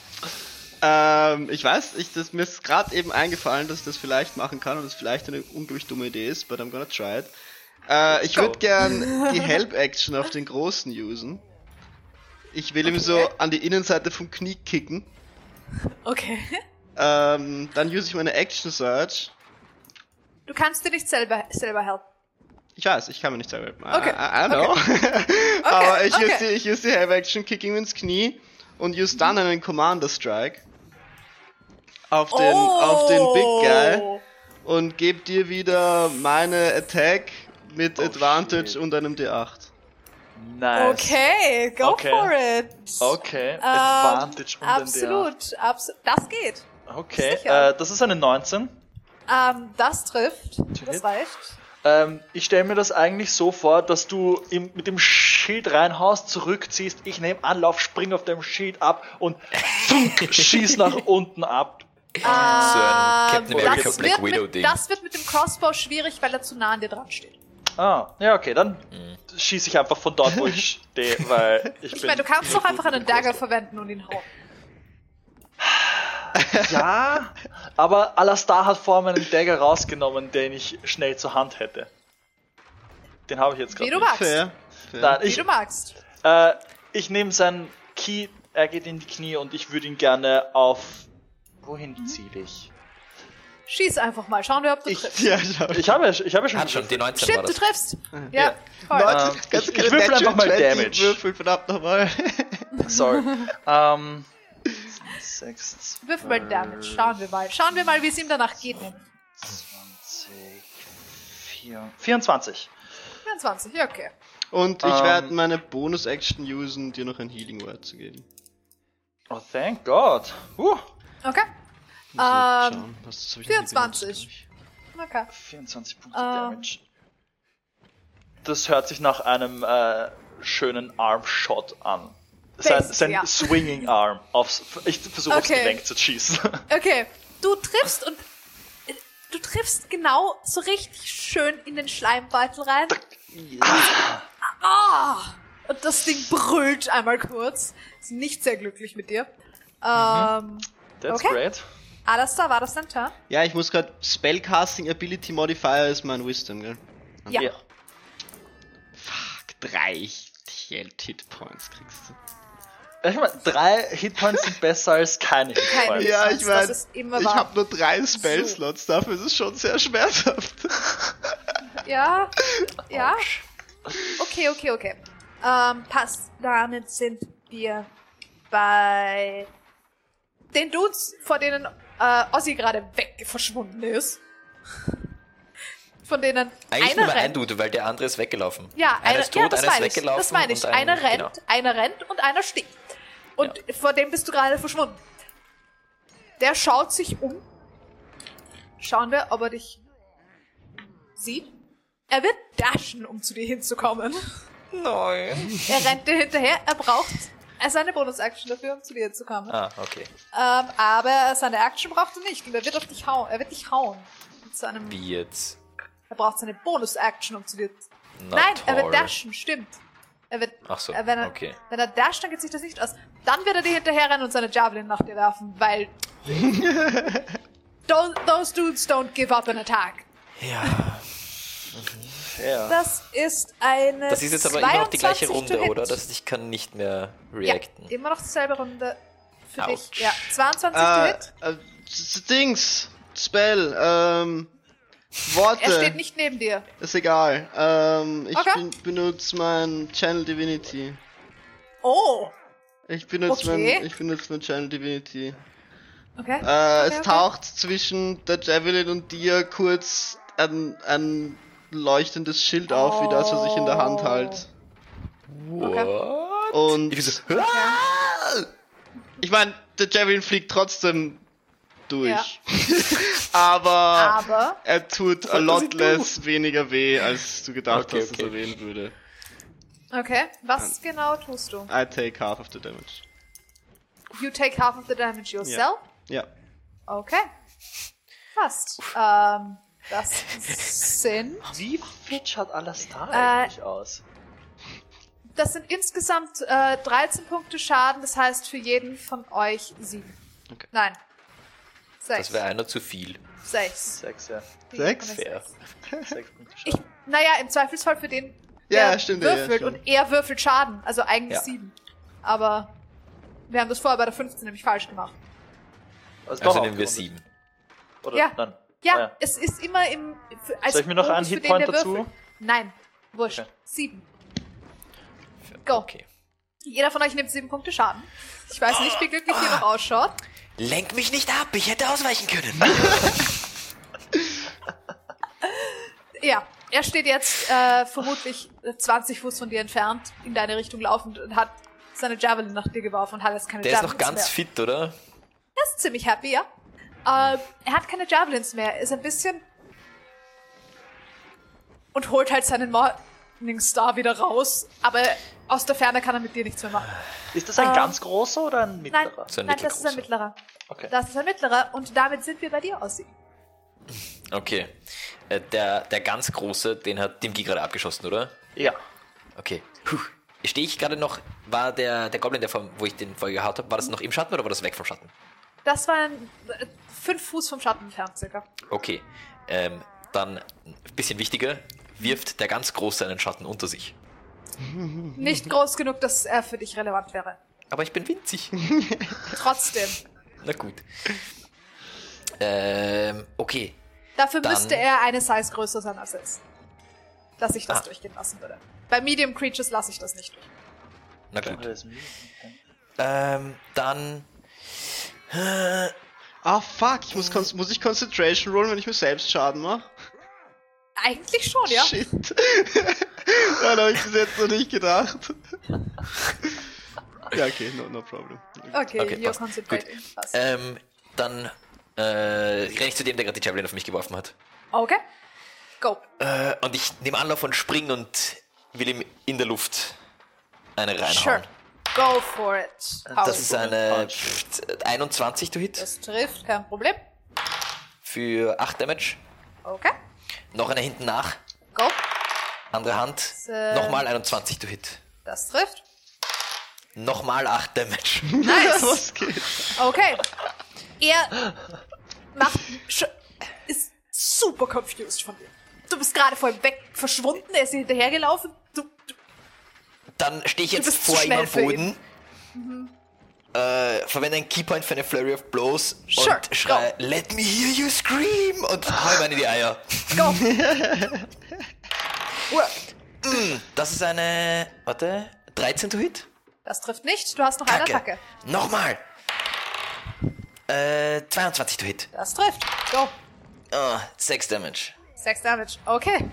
Ähm, ich weiß, ich, das, mir ist gerade eben eingefallen, dass ich das vielleicht machen kann und es vielleicht eine unglaublich dumme Idee ist, but I'm gonna try it. Äh, ich würde gern die Help-Action auf den Großen usen. Ich will ihm so Okay. an die Innenseite vom Knie kicken. Okay. Ähm, dann use ich meine Action Search. Du kannst dir nicht selber, selber helfen. Ich weiß, ich kann mir nicht selber helfen. Okay. I, I know. Aber ich use, die, ich use die Heavy Action, kick ihm ins Knie und use dann einen Commander Strike auf den, auf den Big Guy und gebe dir wieder meine Attack mit Oh, Advantage shit. und einem D8. Nice. Okay, go Okay. for it. Okay, Ähm, Advantage und absolut, absolut. Das geht. Okay, äh, das ist eine 19. Ähm, das trifft. Das reicht. Ähm, ich stelle mir das eigentlich so vor, dass du im, mit dem Schild reinhaust, zurückziehst, ich nehme Anlauf, spring auf dem Schild ab und zunk, schieß nach unten ab. so ein Captain Ähm, America das, Black wird Widow mit, Ding. das wird mit dem Crossbow schwierig, weil er zu nah an dir dran steht. Ah, ja, okay, dann schieße ich einfach von dort, wo ich stehe, weil ich, Ich bin. meine, du kannst doch einfach einen Dagger verwenden und ihn hauen. Ja, aber Alastar hat vor meinen Dagger rausgenommen, den ich schnell zur Hand hätte. Den habe ich jetzt Wie gerade. du magst. Fair. Fair. Nein, Wie ich, du magst. äh, ich nehme seinen Key, er geht in die Knie und ich würde ihn gerne auf. Wohin ziele ich? Schieß einfach mal. Schauen wir, ob du Ich, triffst. ja. Ich habe, ich habe schon. Hat schon, die 19 war Stimmt, du triffst. Ja, Ja. voll. Leute, Ähm, ganz ich- ich würfel einfach mal 20 Damage. Würfel verdammt nochmal. Sorry. ähm. 6, Wirf mal Damage. Schauen wir mal. Schauen wir mal, wie es ihm danach geht. 20, 4, 24. 24, ja, okay. Und ich Ähm. werde meine Bonus-Action usen, dir noch ein Healing Word zu geben. Oh, thank God. Uh, Okay. Ähm. Was- das hab ich noch nie 24. benutzt, Okay. 24 Punkte Ähm. Damage. Das hört sich nach einem äh, schönen Arm-Shot an. Sein, sein ja. Swinging Arm. Aufs, ich versuche aufs Okay. Gelenk zu schießen. Okay, du triffst und du triffst genau so richtig schön in den Schleimbeutel rein. Ah! Und das Ding brüllt einmal kurz. Ist nicht sehr glücklich mit dir. Ähm, That's Okay. great. Alastar, war das dein Turn? Ja, ich muss gerade Spellcasting Ability Modifier ist mein Wisdom, gell? Ja. Ja. Fuck, drei Hit Points kriegst du. Ich meine, drei Hitpoints sind besser als keine Keine. Hitpoints. Ja, weiß, ich meine, ich habe nur drei Spellslots, dafür ist es schon sehr schmerzhaft. Ja, ja. Okay, okay, okay. Ähm, passt. Damit sind wir bei den Dudes, vor denen äh, Ossi gerade weg verschwunden ist. Von denen Eigentlich einer nur ein rennt. Dude, weil der andere ist weggelaufen. Ja, einer einer, ist tot, ja, einer ist weggelaufen. Das meine ich. und ein- einer rennt, genau. einer rennt und einer steht. Und vor dem bist du gerade verschwunden. Der schaut sich um. Schauen wir, ob er dich sieht. Er wird dashen, um zu dir hinzukommen. Nein. Er rennt dir hinterher. Er braucht seine Bonus-Action dafür, um zu dir hinzukommen. Ah, okay. Ähm, aber seine Action braucht er nicht. Und er wird auf dich hauen. Er wird dich hauen. Mit seinem, Wie jetzt? er braucht seine Bonus-Action, um zu dir Na Nein, er toll. wird dashen, stimmt. Er wird, Ach so, wenn er, okay. wenn er dasht, dann geht sich das nicht aus. Dann wird er dir hinterherrennen und seine Javelin nach dir werfen, weil don't, those dudes don't give up an attack. Ja. Ja. Das ist eine Das ist jetzt aber immer noch die gleiche 22 Runde, oder? Das, ich kann nicht mehr ja, reacten. immer noch dieselbe Runde für Ouch. dich. Ja, 22 to Äh, hit. äh, Dings, Spell, ähm, Worte. Er steht nicht neben dir. Ist egal. Ähm, ich Okay. ben, benutze mein Channel Divinity. Oh, Ich benutze Okay. mein, ich benutze mein Channel Divinity. okay. Äh, okay, es okay. taucht zwischen der Javelin und dir kurz ein, ein leuchtendes Schild auf, wie das, was ich in der Hand Oh. halte. What? Und Ich so, ich meine, der Javelin fliegt trotzdem durch. Ja. Aber Aber er tut a lot less weniger weh, als du gedacht Okay, hast, dass okay. er wehen würde. Okay, was genau tust du? I take half of the damage. You take half of the damage yourself? Ja. Okay. Passt. Ähm, das sind, Wie fit schaut Alastar Äh, eigentlich aus? das sind insgesamt äh, 13 Punkte Schaden, das heißt für jeden von euch 7. Okay. Nein. Das 6. wäre einer zu viel. 6. Sechs, ja. Sechs? Fair. Sechs Punkte Ich, Schaden. naja, im Zweifelsfall für den, Ja, der stimmt, ja, ja, würfelt stimmt. und er würfelt Schaden. Also eigentlich Ja. 7. Aber wir haben das vorher bei der 15 nämlich falsch gemacht. Also, Also nehmen wir sieben. Oder? Ja. Nein. Ja, Ah, ja. es ist immer im. für- Als Soll ich mir noch einen Hitpoint dazu? würfelt. Nein, wurscht. Okay. Sieben. Go. Okay. Jeder von euch nimmt sieben Punkte Schaden. Ich weiß nicht, wie glücklich ihr noch ausschaut. Lenk mich nicht ab, ich hätte ausweichen können. Ja, er steht jetzt äh, vermutlich äh, 20 Fuß von dir entfernt, in deine Richtung laufend und hat seine Javelin nach dir geworfen und hat jetzt keine Der ist noch ganz mehr. fit, oder? Er ist ziemlich happy, ja. Äh, er hat keine Javelins mehr, er ist ein bisschen... Und holt halt seinen Morning Star wieder raus, aber aus der Ferne kann er mit dir nichts mehr machen. Ist das ein Ähm, ganz großer oder ein Nein, mittlerer? So ein nein, das ist ein mittlerer. Okay. Das ist ein mittlerer und damit sind wir bei dir, Ossi. Okay. Äh, Der, der ganz große, den hat Dimki gerade abgeschossen, oder? Ja. Okay. Puh. Stehe ich gerade noch, war der, der Goblin, der vom, wo ich den vorher gehaut habe, war das noch im Schatten oder war das weg vom Schatten? Das war ein, äh, fünf Fuß vom Schatten entfernt, circa. Okay. Ähm, dann ein bisschen wichtiger, wirft der ganz Große einen Schatten unter sich. Nicht groß genug, dass er für dich relevant wäre. Aber ich bin winzig. Trotzdem. Na gut. Ähm, okay. Dafür Dann- müsste er eine Size größer sein als jetzt. Dass ich das Ah. durchgehen lassen würde. Bei Medium Creatures lasse ich das nicht durch. Na gut. Ähm, dann. Äh, Ah, fuck, ich muss, muss ich Concentration rollen, wenn ich mir selbst Schaden mache? Eigentlich schon, ja. Shit. Daran habe ich bis jetzt noch nicht gedacht. ja, okay, no, no problem. Okay, Okay, passt. concentrating. Passt. ähm, dann äh, renne ich zu dem, der gerade die Javelin auf mich geworfen hat. Okay. Go. Äh, und ich nehme Anlauf und spring und will ihm in der Luft eine reinhauen. Sure. Go for it. Hau. Das ist eine pff, 21 to hit Das trifft, kein Problem. für 8 Damage. Okay. Noch eine hinten nach. Go. Andere Hand. äh, Nochmal 21 to hit. Das trifft. Nochmal 8 Damage. Nice. Was geht? Okay. Er macht, sch- ist super confused von dir. Du bist gerade vor ihm weg verschwunden, er ist hinterhergelaufen. Du, du, Dann stehe ich jetzt vor ihm am Boden. Äh, verwende einen Keypoint für eine Flurry of Blows Sure, und schreie, let me hear you scream und hau ihm eine in die Eier. go. Work. Das ist eine, warte, 13 to hit? Das trifft nicht, du hast noch eine Kacke. Attacke. Nochmal. Äh, 22 to hit. Das trifft. Go. Oh, 6 Damage. Six Damage. Okay.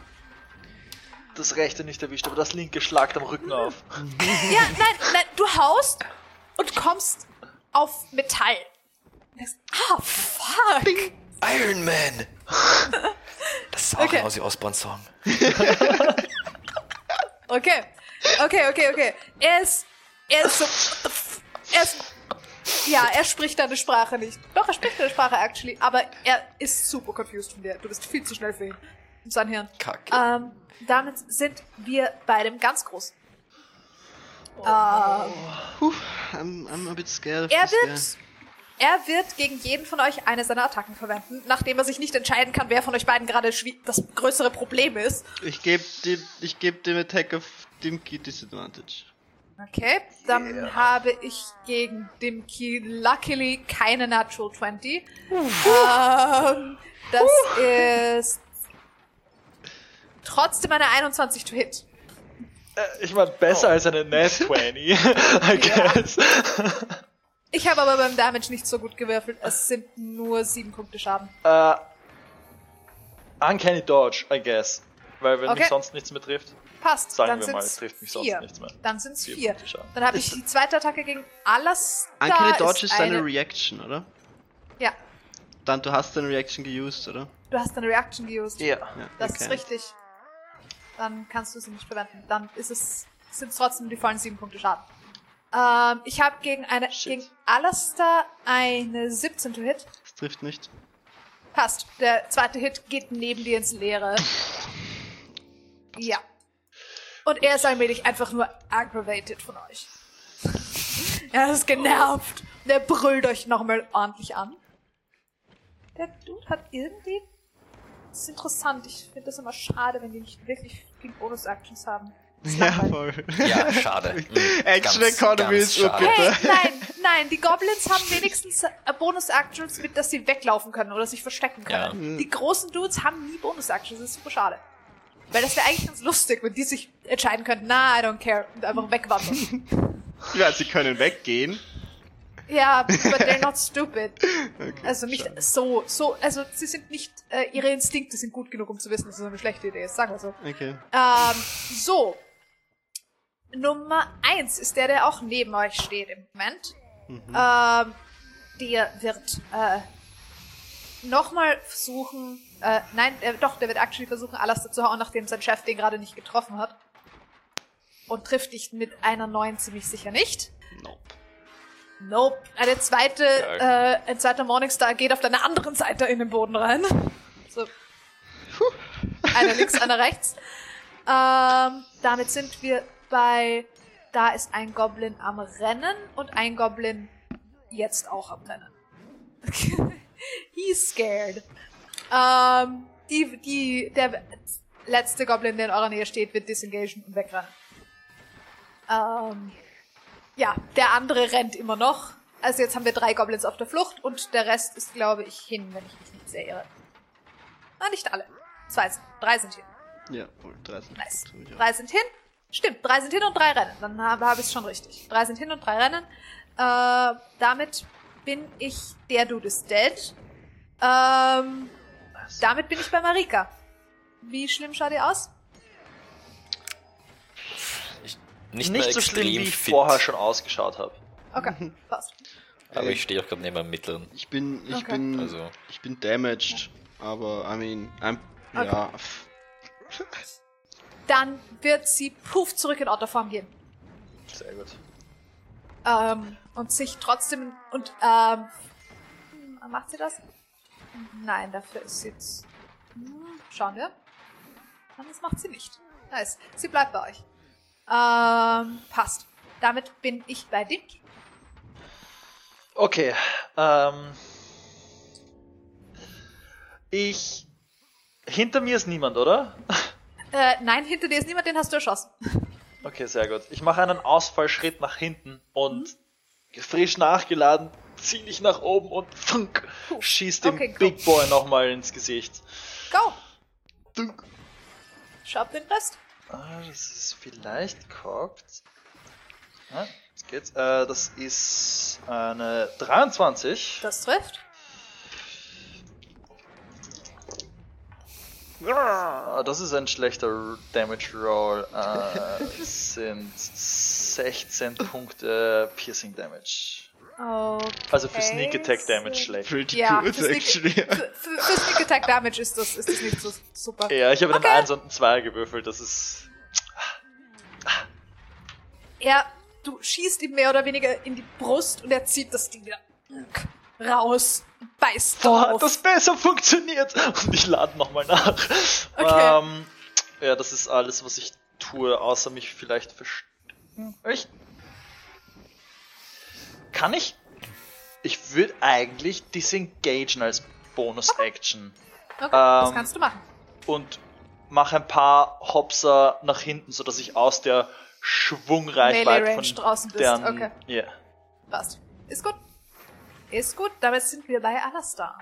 Das rechte nicht erwischt, aber das linke schlagt am Rücken auf. Ja, nein, nein, du haust und kommst auf Metall. Ah, fuck. Iron Man! Das ist auch Okay. ein Ozzy Osbourne Song. Okay. Okay, okay, okay. Er ist, er ist so, er ist, ja, er spricht deine Sprache nicht. Doch, er spricht deine Sprache actually, aber er ist super confused von dir. Du bist viel zu schnell für ihn. Sein Hirn. Kacke. Ähm, damit sind wir bei dem ganz Großen. Puh, I'm, I'm a bit scared Er wird, er wird gegen jeden von euch eine seiner Attacken verwenden, nachdem er sich nicht entscheiden kann, wer von euch beiden gerade das größere Problem ist. Ich gebe dem, ich geb dem Attack of Dimki Disadvantage. Okay, dann habe ich gegen Dimki luckily keine Natural 20. Ähm, das ist trotzdem eine 21 to hit. Äh, Ich meine, besser als eine Nat 20, I guess. Ich habe aber beim Damage nicht so gut gewürfelt. Es sind nur sieben Punkte Schaden. Äh, Uncanny Dodge, I guess. Weil wenn Okay. mich sonst nichts mehr trifft. Passt. Sagen dann wir mal, sind's es trifft mich sonst vier. nichts mehr. Dann sind es Vier vier. Dann habe ich die zweite Attacke gegen Alastar. Uncanny Dodge ist eine deine Reaction, oder? Ja, Dann, du hast deine Reaction geused, oder? du hast deine Reaction geused. Ja. Ja, Das okay. ist richtig. Dann kannst du sie nicht verwenden. Dann ist es, sind es trotzdem die vollen sieben Punkte Schaden. Ähm, ich habe gegen eine, Shit. gegen Alastar eine 17 to Hit. Das trifft nicht. Passt. Der zweite Hit geht neben dir ins Leere. Ja. Und er ist allmählich einfach nur aggravated von euch. er ist genervt. Und er brüllt euch nochmal ordentlich an. Der Dude hat irgendwie. Das ist interessant. Ich finde das immer schade, wenn die nicht wirklich viel Bonus-Actions haben. Ja, langweilig. voll. Ja, schade. Mhm, Action ganz, Economy ganz ist schade. urbitter. Hey, nein, nein, die Goblins haben wenigstens äh, Bonus-Actions, mit dass sie weglaufen können oder sich verstecken können. Ja. Die großen Dudes haben nie Bonus-Actions, das ist super schade. Weil das wäre eigentlich ganz lustig, wenn die sich entscheiden könnten, na, I don't care, und einfach wegwandern. Ja, sie können weggehen. Ja, but they're not stupid. Okay, Also nicht schade. so, so, also sie sind nicht, äh, ihre Instinkte sind gut genug, um zu wissen, dass es eine schlechte Idee ist, sagen wir so. Okay. Ähm, so. Nummer eins ist der, der auch neben euch steht im Moment. Ähm, der wird äh, nochmal versuchen, äh, nein, äh, doch, der wird actually versuchen, Alastair zu hauen, nachdem sein Chef den gerade nicht getroffen hat. Und trifft dich mit einer neuen ziemlich sicher nicht. Nope. Nope. Eine zweite, Geil. äh, ein zweiter Morningstar geht auf deiner anderen Seite in den Boden rein. So. Einer links, einer rechts. Ähm, damit sind wir bei, da ist ein Goblin am Rennen und ein Goblin jetzt auch am Rennen. He's scared. Ähm, die, die, der letzte Goblin, der in eurer Nähe steht, wird disengagen und wegrennen. Ähm, ja, der andere rennt immer noch. Also jetzt haben wir drei Goblins auf der Flucht und der Rest ist, glaube ich, hin, wenn ich mich nicht sehr irre. Na, nicht alle. Zwei sind, drei sind hin. Ja, voll. 30. Nice. Gut, ja. Drei sind hin. Stimmt, drei sind hin und drei rennen. Dann habe hab ich es schon richtig. Drei sind hin und drei rennen. Äh, damit bin ich, der Dude ist dead. Ähm, damit bin ich bei Marika. Wie schlimm schaut ihr aus? Nicht, Nicht, mehr so schlimm, extrem wie ich fit, vorher schon ausgeschaut habe. Okay, passt. Aber ich stehe auch gerade neben einem mittleren. Ich bin, ich Okay. bin, Also, ich bin damaged, aber I mean, I'm, ja, pff, Dann wird sie puff zurück in Otterform gehen. Sehr gut. Ähm, und sich trotzdem und ähm, hm, macht sie das? Nein, dafür ist sie jetzt. Hm, schauen wir. Nein, das macht sie nicht. Nice. Sie bleibt bei euch. Ähm, passt. Damit bin ich bei Dick. Okay. Ähm, ich. Hinter mir ist niemand, oder? Äh, nein, hinter dir ist niemand, den hast du erschossen. Okay, sehr gut. Ich mache einen Ausfallschritt nach hinten und frisch nachgeladen zieh ich nach oben und funk, schieß dem Okay. Big Boy nochmal ins Gesicht. Go! Dunk. Schau den Rest. Ah, das ist vielleicht cocked. Ja, jetzt geht's. Äh, das ist eine 23. Das trifft. Ah, Das ist ein schlechter Damage Roll. Äh, es sind 16 Punkte Piercing Damage. Okay. Also für Sneak Attack Damage schlecht. pretty Ja, good für Sneak, für, für, für Sneak Attack Damage ist das, ist das nicht so super. Ja, ich habe einen Okay. 1 und einen 2 gewürfelt. Das ist. Er, du schießt ihm mehr oder weniger in die Brust und er zieht das Ding wieder raus, beißt Boah, drauf. hat das besser funktioniert! Und ich lade nochmal nach. Okay. Ähm, ja, das ist alles, was ich tue, außer mich vielleicht verstecken. Ich. Kann ich? Ich würde eigentlich disengagen als Bonus-Action. okay, das ähm, kannst du machen. und mache ein paar Hopser nach hinten, sodass ich aus der Schwungreichweite von draußen bist, deren, okay. Ja. Passt. Ist gut. Ist gut, damit sind wir bei Alastar.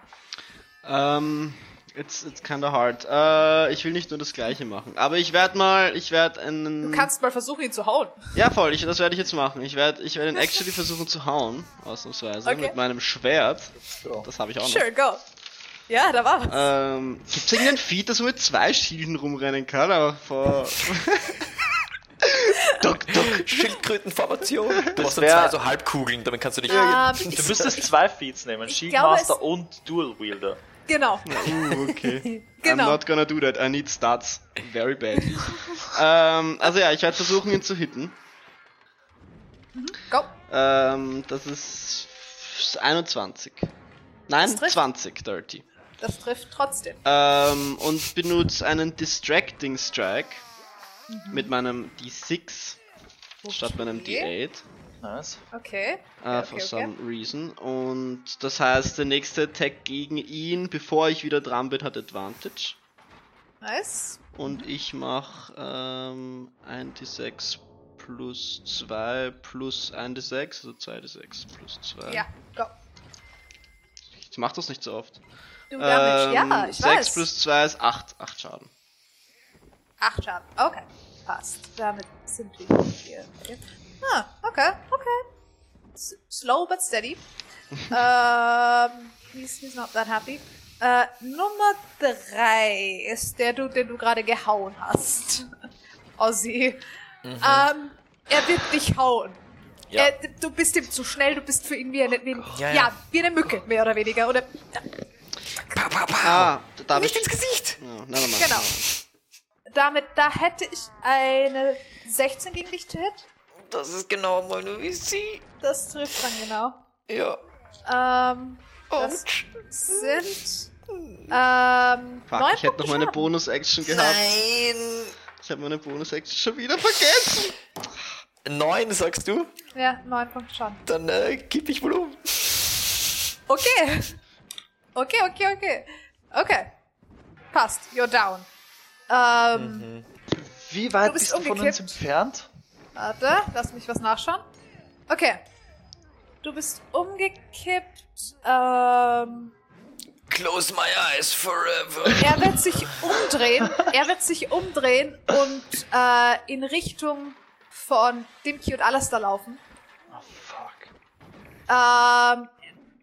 Ähm, it's, it's kinda hard. Äh, ich will nicht nur das gleiche machen. Aber ich werde mal, ich werde einen... Du kannst mal versuchen, ihn zu hauen. Ja, voll, ich, das werde ich jetzt machen. Ich werde ich werd ihn actually versuchen zu hauen, ausnahmsweise, Okay. mit meinem Schwert. So. Das habe ich auch noch. Sure, go. Ja, da war was. Ähm, gibt's irgendein Feed, das mit zwei Schilden rumrennen kann, aber vor... Doc, Doc, Schildkrötenformation. Du hast dann wär- zwei so Halbkugeln, damit kannst du dich. Ähm, Du müsstest zwei Feeds nehmen, Shield glaube, Master es- und Dual Wielder. Genau. Uh, okay. Genau. I'm not gonna do that. I need stats. Very badly. ähm, also ja, ich werde versuchen, ihn zu hitten. Go. Ähm, das ist 21. Nein, Das trifft. 20, dirty. Das trifft trotzdem. Ähm, und benutze einen Distracting Strike mit meinem D6 statt meinem Okay. D8. Nice. Okay. Uh, okay, for okay, some reason. Und das heißt, der nächste Attack gegen ihn, bevor ich wieder dran bin, hat Advantage. Nice. Und ich mach ähm, 1d6 plus 2 plus 1d6, also 2d6 plus 2. Ja, go. Ich mach das nicht so oft. Du Damage, Ähm, ja, ich 6 weiß. plus 2 ist 8, 8 Schaden. Acht Schaden. Okay, passt. Damit sind wir hier. Ah, okay, okay. S slow but steady. ähm, he's, he's not that happy. Äh, Nummer drei ist der du, den du gerade gehauen hast. Ozzy. Ähm, er wird dich hauen. Ja. D- du bist ihm zu schnell, du bist für ihn wie eine, wie, ein- Ja, ja, ja. wie eine Mücke, mehr oder weniger. Oder, Pow, pow, pow. Ah, Nicht ich. ins Gesicht! Ja, nein, nein, nein. Genau. damit, da hätte ich eine 16 gegen dich zu hit. Das ist genau meine Visie. Das trifft dann genau. Ja. Ähm, das sind ähm, Fuck, ich hätte noch meine. Bonus-Action gehabt. Nein. Ich habe meine Bonus-Action schon wieder vergessen. Neun, sagst du? Ja, neun Punkte Schaden. Dann äh, gib dich wohl um. Okay. Okay, okay, okay. Okay. Passt. You're down. Ähm, Wie weit Du bist bist du von uns entfernt? Warte, lass mich was nachschauen. Okay. Du bist umgekippt. Ähm, Close my eyes forever. er wird sich umdrehen. Er wird sich umdrehen und äh, in Richtung von Dimki und Alastair laufen. Oh, fuck. Ähm,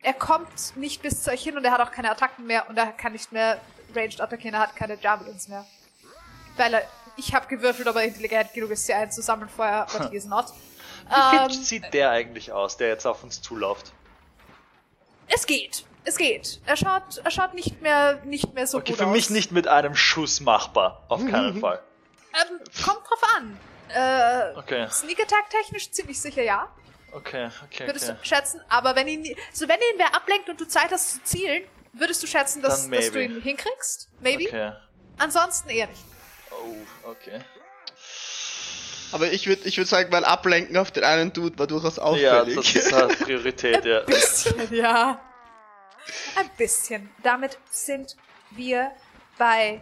er kommt nicht bis zu euch hin und er hat auch keine Attacken mehr und er kann nicht mehr ranged attackieren, er hat keine Javelins mehr. Weil er, ich habe gewürfelt, ob er intelligent genug ist, sie einzusammeln vorher, but he is not. Wie Ähm, sieht der eigentlich aus, der jetzt auf uns zuläuft? es geht, es geht. Er schaut, er schaut nicht mehr, nicht mehr so Okay, gut für aus. mich nicht mit einem Schuss machbar. Auf keinen Fall. Ähm, kommt drauf an. Äh, Okay, Sneak Attack technisch ziemlich sicher ja, okay, okay, würdest okay. du schätzen. Aber wenn ihn, so wenn ihn wer ablenkt und du Zeit hast zu zielen, würdest du schätzen, dass, dass du ihn hinkriegst? Maybe. Okay. Ansonsten eher nicht. Oh, okay. Aber ich würde ich würd sagen, mein Ablenken auf den einen Dude war durchaus Ja, auffällig. das ist halt Priorität, ja. bisschen, ja. Ein bisschen. Damit sind wir bei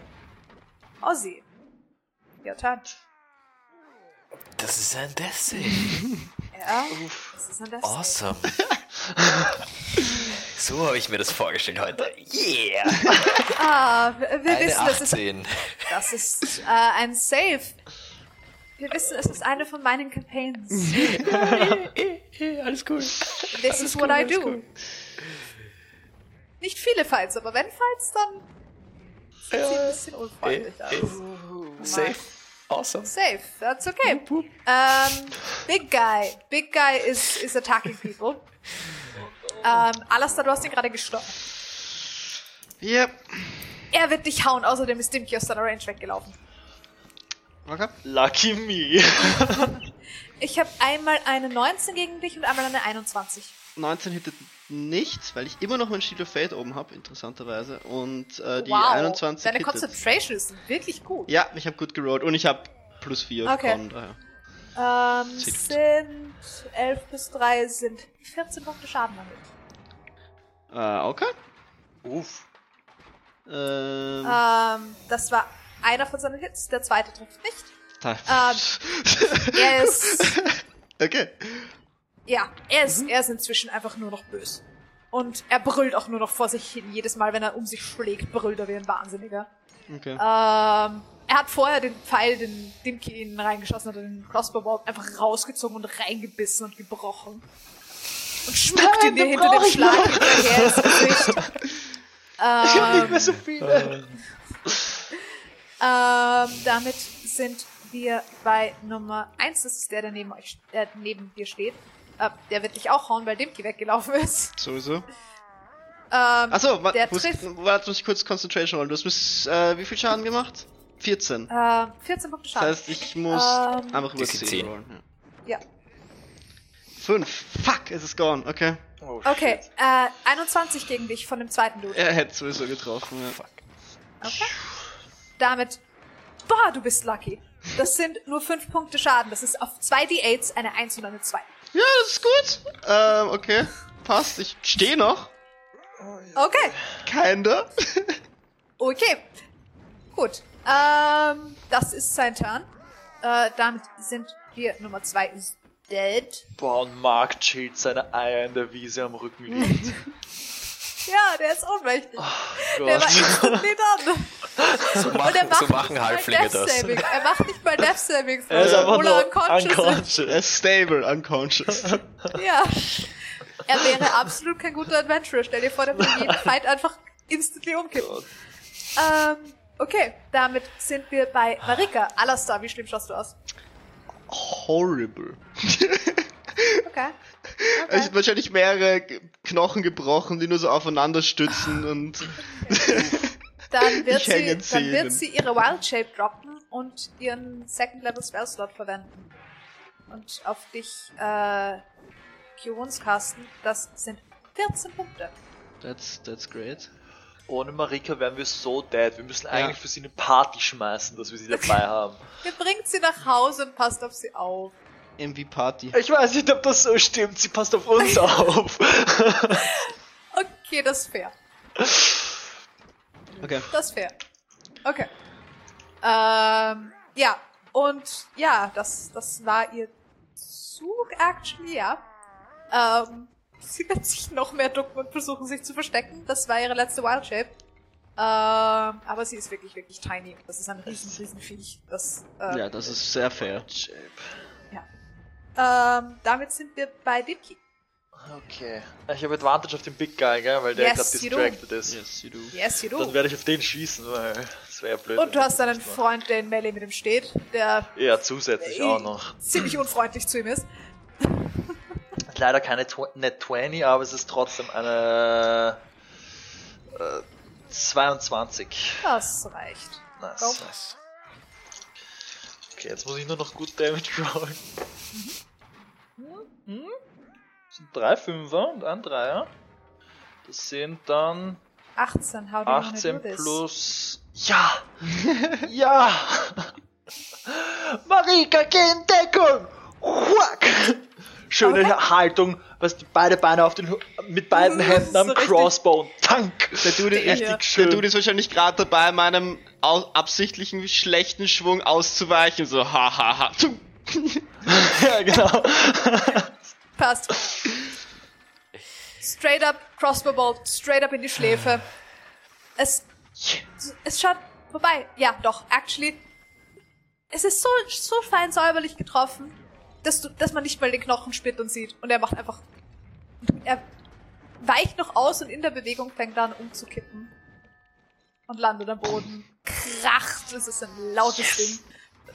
Ozzy. Your turn. Das ist ein Death Save. Ja, das ist ein Death Save. Awesome. so habe ich mir das vorgestellt heute. Yeah. Ah, wir, Eine wissen, das ist, 18. das ist äh, ein Save. Wir wissen, es ist eine von meinen Campaigns. Alles cool. This is what I do. Nicht viele Fights, aber wenn Fights, dann sieht sie ein bisschen unfreundlich aus. Safe. Awesome. Safe, that's okay. Ähm, big Guy. Big Guy is, is attacking people. Ähm, Alastair, du hast ihn gerade gestochen. Yep. Er wird dich hauen, außerdem ist Dimki aus deiner Range weggelaufen. Okay. Lucky me. Ich habe einmal eine 19 gegen dich und einmal eine 21. 19 hittet nichts, weil ich immer noch mein Shield of Fate oben habe, interessanterweise. Und äh, die wow, 21 deine hittet. Concentration ist wirklich gut. Ja, ich habe gut gerollt und ich habe plus 4 Okay. von daher. Ähm, sind 11 plus 3 sind 14 Punkte Schaden damit. Äh, okay. Uff. Ähm, Ähm, das war einer von seinen Hits, der zweite trifft nicht. da- Er ist okay. Ja, er ist, er ist inzwischen einfach nur noch böse. Und er brüllt auch nur noch vor sich hin. Jedes Mal, wenn er um sich schlägt, brüllt er wie ein Wahnsinniger. Okay. Ähm, er hat vorher den Pfeil, den Dimki ihn reingeschossen hat, den Crossbow einfach rausgezogen und reingebissen und gebrochen. Und spuckt ihn dir hinter dem Schlag hinterher ins Gesicht. Ich hab nicht Ähm, mehr so viele. ähm, damit sind wir bei Nummer 1. Das ist der, der neben, euch, äh, neben dir steht. Äh, der wird dich auch hauen, weil Dimki weggelaufen ist. Sowieso. Ähm, Achso, wa der trifft warte, muss ich kurz Concentration rollen. Du hast bis, äh, wie viel Schaden gemacht? 14. äh, 14 Punkte Das Schaden. heißt, ich muss Ähm, einfach über DC 10 10. rollen. ja. Ja. 5. Fuck, es ist gone. Okay. Oh, Okay, shit. äh, 21 gegen dich von dem zweiten Dude. Er hätte sowieso getroffen. Ja. Okay. Damit, boah, du bist lucky. Das sind nur 5 Punkte Schaden. Das ist auf 2 D8s eine 1 und eine 2. ja, das ist gut. Ähm, okay. Passt. Ich stehe noch. Okay, Kinda. okay. Gut. Ähm, das ist sein Turn. Äh, damit sind wir Nummer zwei ist dead. Boah, und Mark chillt seine Eier in der Wiese am Rücken liegt. Ja, der ist ohnmächtig. Oh der war instantly done. So Und er machen, macht so machen Death das. Er macht nicht mal Death Savings, Er ist einfach nur unconscious unconscious. Er ist stable, unconscious. Ja. Er wäre absolut kein guter Adventurer. Stell dir vor, der würde jeden Fight einfach instantly umkippen. Ähm, okay, damit sind wir bei Marika. Alastar, wie schlimm schaust du aus? Horrible. Okay. Es sind wahrscheinlich mehrere Knochen gebrochen, die nur so aufeinander stützen und Dann wird, sie, dann wird sie ihre Wild Shape droppen und ihren Second Level Spell Slot verwenden. Und auf dich, äh, Q-Wounds casten. Das sind 14 Punkte. that's, that's great. Ohne Marika wären wir so dead. Wir müssen eigentlich für sie eine Party schmeißen, dass wir sie dabei haben. Ihr bringt sie nach Hause und passt auf sie auf. MV Party. Ich weiß nicht, ob das so stimmt. Sie passt auf uns auf. Okay, das ist fair. Okay. Das ist fair. Okay. Ähm, ja. Und ja, das, das war ihr Zug, actually, ja. Ähm, sie wird sich noch mehr ducken und versuchen, sich zu verstecken. Das war ihre letzte Wild Shape. Ähm, aber sie ist wirklich, wirklich tiny. Das ist ein riesen, riesen Viech. Das, äh, Ja, das ist sehr fair. Ähm, damit sind wir bei Dimki. Okay. Ich habe Advantage auf den Big Guy, gell? Weil der Yes, gerade you do. distracted ist. Yes, you do. Yes, you Dann do. werde ich auf den schießen, weil das wäre ja blöd. Und du hast einen. Freund, der in Melee mit ihm steht, der Ja, zusätzlich auch noch. ziemlich unfreundlich zu ihm ist. Leider keine Tw Net 20, aber es ist trotzdem eine äh, 22. Das reicht. Nice. Go. Okay, jetzt muss ich nur noch gut Damage rollen. Mhm. Das sind drei Fünfer und ein Dreier. Das sind dann 18, how do you wanna 18 do this? plus. Ja! ja! Marika, geh in Deckung! Huack! Schöne Okay. Haltung, was die beide Beine auf den mit beiden Händen am so Crossbow und Tank! Der Dude, Der richtig hier. schön. der Dude ist wahrscheinlich gerade dabei, meinem absichtlichen schlechten Schwung auszuweichen. So, ha, ha, ha. ja, genau. Passt. Straight up, Crossbow Bolt, straight up in die Schläfe. Es, es schaut vorbei. Ja, doch, actually. Es ist so, so fein säuberlich getroffen, dass du, dass man nicht mal den Knochen spürt und sieht. Und er macht einfach, er weicht noch aus und in der Bewegung fängt er an umzukippen. Und landet am Boden. Kracht, das ist ein lautes Ding.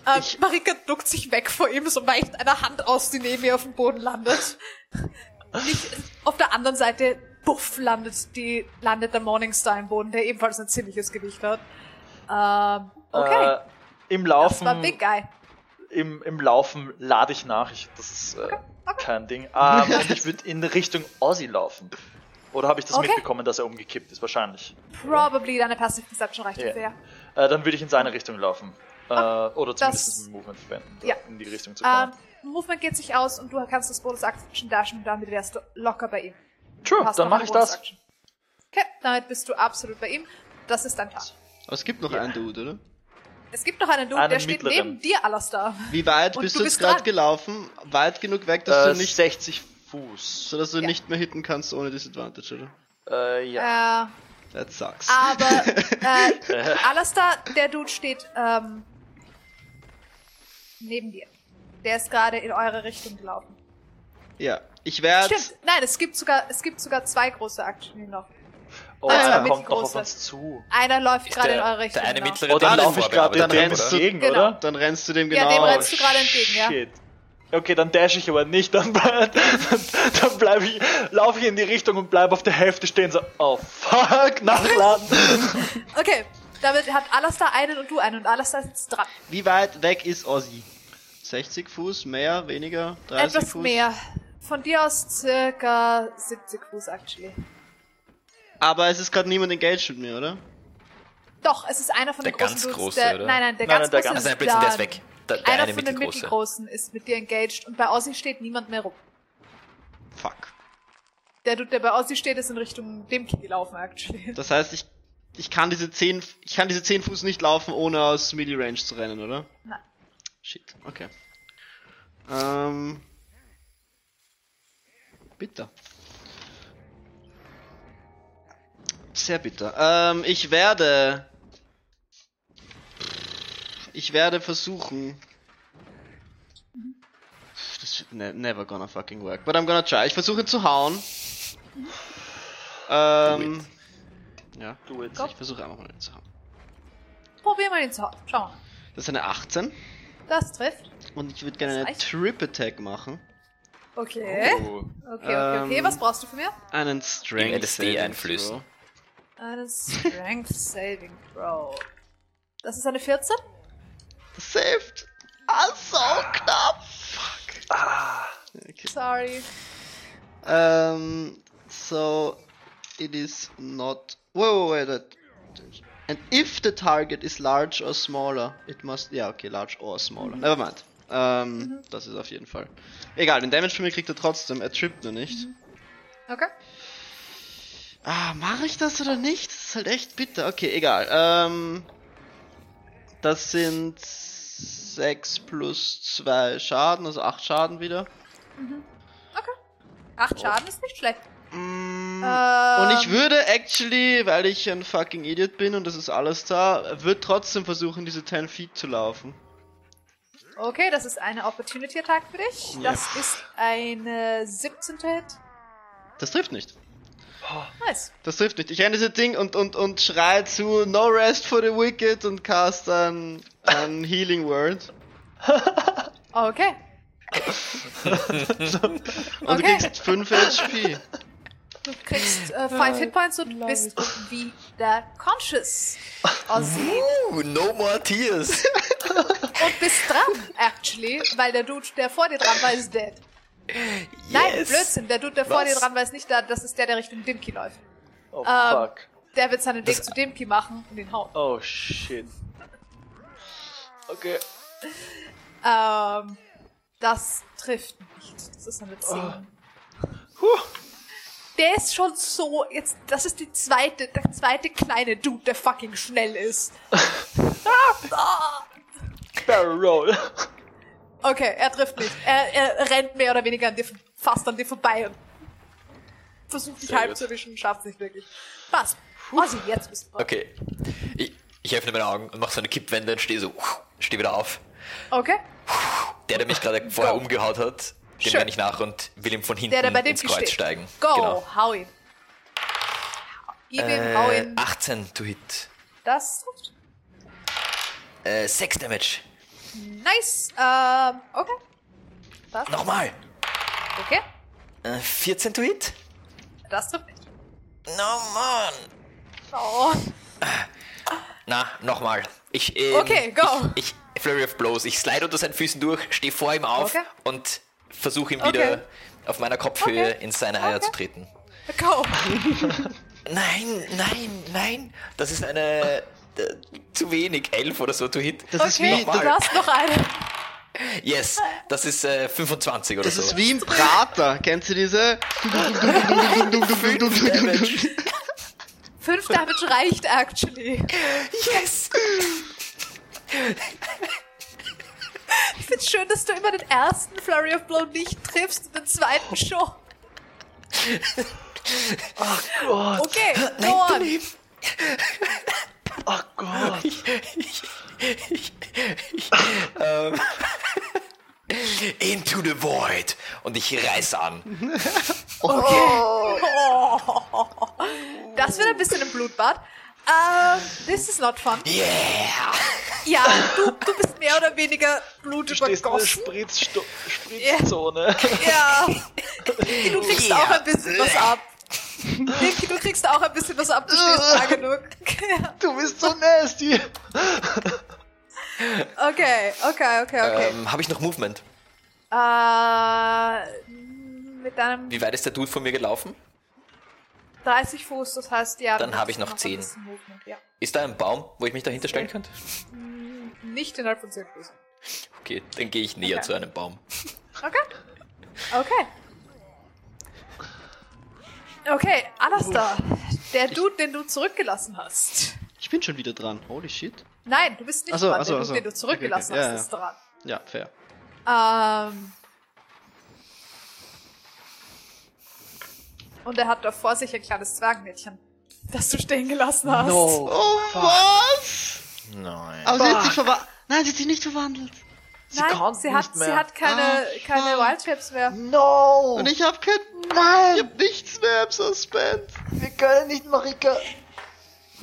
Ähm, Marika duckt sich weg vor ihm, so weicht eine Hand aus, die neben ihr auf dem Boden landet. Nicht, auf der anderen Seite, buff, landet die, landet der Morningstar im Boden, der ebenfalls ein ziemliches Gewicht hat. Ähm, okay. Äh, Im das Laufen. war Big Guy. Im, im Laufen lade ich nach. Ich, das ist äh, okay. kein Ding. Ähm, und ich würde in Richtung Aussie laufen. Oder habe ich das Okay. mitbekommen, dass er umgekippt ist? Wahrscheinlich. Probably deine Passive Perception reicht Ja. ungefähr. Äh, dann würde ich in seine Richtung laufen. Äh, oder zumindest das- ein Movement verwenden, Ja. in die Richtung zu Ähm, kommen. Movement geht sich aus und du kannst das Bonus Action dashen und damit wärst du locker bei ihm. True, dann mache ich das. Bonus-Action. Okay, damit bist du absolut bei ihm. Das ist dein Part. Aber es gibt noch einen Dude, oder? Es gibt noch einen Dude, Einen der steht mittleren. neben dir, Alastar. Wie weit Und bist du jetzt gerade gelaufen? Weit genug weg, dass Äh, du nicht, 60 Fuß. so dass du Ja. nicht mehr hitten kannst ohne Disadvantage, oder? Äh, ja. Äh, That sucks. aber äh, Alastar, der Dude steht ähm, neben dir. Der ist gerade in eure Richtung gelaufen. ja, ich werde. Stimmt, nein, es gibt sogar, es gibt sogar zwei große Action noch. Oh, Also, einer kommt noch auf uns zu. Einer läuft gerade in eure Richtung. der eine genau. mittlere, Oh, dann der laufe ich gerade dann dem rennst du- entgegen, Genau. oder? Dann rennst du dem Ja, genau. dem rennst du gerade entgegen, ja. Shit. Okay, dann dash ich aber nicht, dann, bleib- dann bleib ich, laufe ich in die Richtung und bleib auf der Hälfte stehen, so, oh fuck, nachladen. Okay, damit hat Alastar einen und du einen und Alastar ist jetzt dran. Wie weit weg ist Ozzy? 60 Fuß, mehr, weniger, 30 Etwas Fuß? mehr. Von dir aus circa 70 Fuß, actually. Aber es ist gerade niemand engaged mit mir, oder? Doch, es ist einer von Der den großen ganz Dudes, große, der, oder? Nein, nein, der Nein, ganz nein, der große ganz- Also ist Blödsinn, der ist weg. Der, der Einer eine von den mittelgroße. mittelgroßen ist mit dir engaged und bei Ozzy steht niemand mehr rum. Fuck. Der Dude, der bei Ozzy steht, ist in Richtung Dimki gelaufen, actually. Das heißt, ich ich kann diese 10, ich kann diese 10 Fuß nicht laufen, ohne aus Melee Range zu rennen, oder? Nein. Shit, okay. Ähm. Bitter. Sehr bitter. Ähm, ich werde. Ich werde versuchen. Das wird ne never gonna fucking work. But I'm gonna try. Ich versuche zu hauen. Ähm. Ja, Do it. Go. ich versuche einfach mal ihn zu hauen. Probier mal den zu hauen. Schau mal. Das ist eine 18. Das trifft. Und ich würde gerne eine reicht. Trip Attack machen. Okay. Oh. Okay, okay, okay. Ähm, Was brauchst du von mir? Einen Strength LSD einflößen. Throw. Eine Strength Saving Throw. Das ist eine 14? Saved! Ah, so knapp! Ah, Okay. Sorry. Um, so it is not. Whoa, wait, wait, wait. And if the target is large or smaller, it must. Ja, okay, large or smaller. Never mind. Ähm, das ist auf jeden Fall. Egal, den Damage von mir kriegt er trotzdem. Er trippt nur nicht. Okay. Ah, mache ich das oder nicht? Das ist halt echt bitter. Okay, egal. Ähm, das sind 6 plus 2 Schaden, also 8 Schaden wieder. Acht Schaden ist nicht schlecht. Mm, Ähm, Und ich würde actually, weil ich ein fucking Idiot bin und das ist alles da, würde trotzdem versuchen, diese 10 Feet zu laufen. Okay, das ist eine Opportunity Attack für dich. Ja. Das ist eine 17. Hit. Das trifft nicht. Nice. Das trifft nicht. Ich renne dieses Ding und, und, und schrei zu No Rest for the Wicked und cast ein, ein Healing Word. Okay. Und du Okay. kriegst 5 HP. Du kriegst äh, 5 Hitpoints und bist wieder conscious. Ozzy. Uh, no more tears. Und bist dran, actually, weil der Dude, der vor dir dran war, ist dead. Nein, Yes. Blödsinn. Der Dude, der vor dir dran ist nicht da. Das ist der, der Richtung Dimki läuft. oh Ähm, fuck. Der wird seinen Weg Das- zu Dimki machen und ihn hauen. Oh shit. Okay. Ähm, das trifft nicht. Das ist eine 10. Puh. Der ist schon so, jetzt, das ist die zweite, der zweite kleine Dude, der fucking schnell ist. Ah. Barrel Roll. Okay, er trifft nicht. Er, er rennt mehr oder weniger an dir, fast an dir vorbei und versucht dich Sehr halb gut. zu erwischen, schafft nicht wirklich. Passt. Ozzy, jetzt bist du. Okay. Ich, ich öffne meine Augen und mache so eine Kippwende und stehe so, stehe wieder auf. Okay? Der, der mich gerade vorher Go. umgehaut hat, dem renne ich nach und will ihm von hinten Der, der bei dem ins Kreuz steht. steigen. Go, Genau. hau ihn. Gib ihm, hau Äh, ihn. 18 to hit. Das trifft. Äh, 6 Damage. Nice. Ähm, okay. Das, Nochmal. okay. Äh, 14 to hit. Das trifft nicht. No, man. Oh. Na, nochmal. Ich, ähm, Okay, go. Ich, ich, Flurry of Blows. Ich slide unter seinen Füßen durch, stehe vor ihm auf Okay. und versuche ihm Okay. wieder auf meiner Kopfhöhe Okay. in seine Eier zu treten. Go. Nein, nein, nein. Das ist eine äh, zu wenig. 11 oder so to hit. Das ist Okay, wie, du das, hast noch eine. Yes, das ist äh, 25 oder das so. ist wie im Prater. Kennst du diese? Fünf Damage reicht actually. Yes! Ich find's schön, dass du immer den ersten Flurry of Blow nicht triffst und den zweiten schon. Gott. Okay, Nein, go on. Oh Gott. Ich, ich, ich, ich, ähm, into the void. Und ich reiß an. Das wird ein bisschen ein Blutbad. Ähm, this is not fun. Yeah! Ja, du, du bist mehr oder weniger Blut Du stehst in der Spritzzone. Ja. Du kriegst Yeah. auch ein bisschen was ab. Niki, du kriegst auch ein bisschen was ab. Du stehst da genug. Du bist so nasty. Okay, okay, okay, okay. Ähm, Habe ich noch Movement? Äh, mit deinem Wie weit ist der Dude von mir gelaufen? 30 Fuß, das heißt, ja. Dann habe ich noch ein 10. bisschen Movement, Ja. Ist da ein Baum, wo ich mich dahinter stellen könnte? Nicht innerhalb von 10 Fuß. Okay, dann gehe ich näher Okay. zu einem Baum. Okay. Okay. Okay, Alastar, der Dude, den du zurückgelassen hast. Ich bin schon wieder dran. Holy shit. Nein, du bist nicht so, dran. so, der ach Dude, so. den du zurückgelassen Okay, okay, hast, ja, ist dran. Ja, fair. Ähm. Und er hat da vor sich ein kleines Zwergmädchen, das du stehen gelassen hast. No. Oh, was? Nein. Aber sie hat sich Fuck. verwandelt. Nein, sie hat sich nicht verwandelt. Sie Nein, kann sie nicht hat, mehr. sie hat keine, Ah, keine fuck. Wild Shapes mehr. No! Und ich hab kein... Nein! Ich hab nichts mehr im Suspend. Wir können nicht, Marika!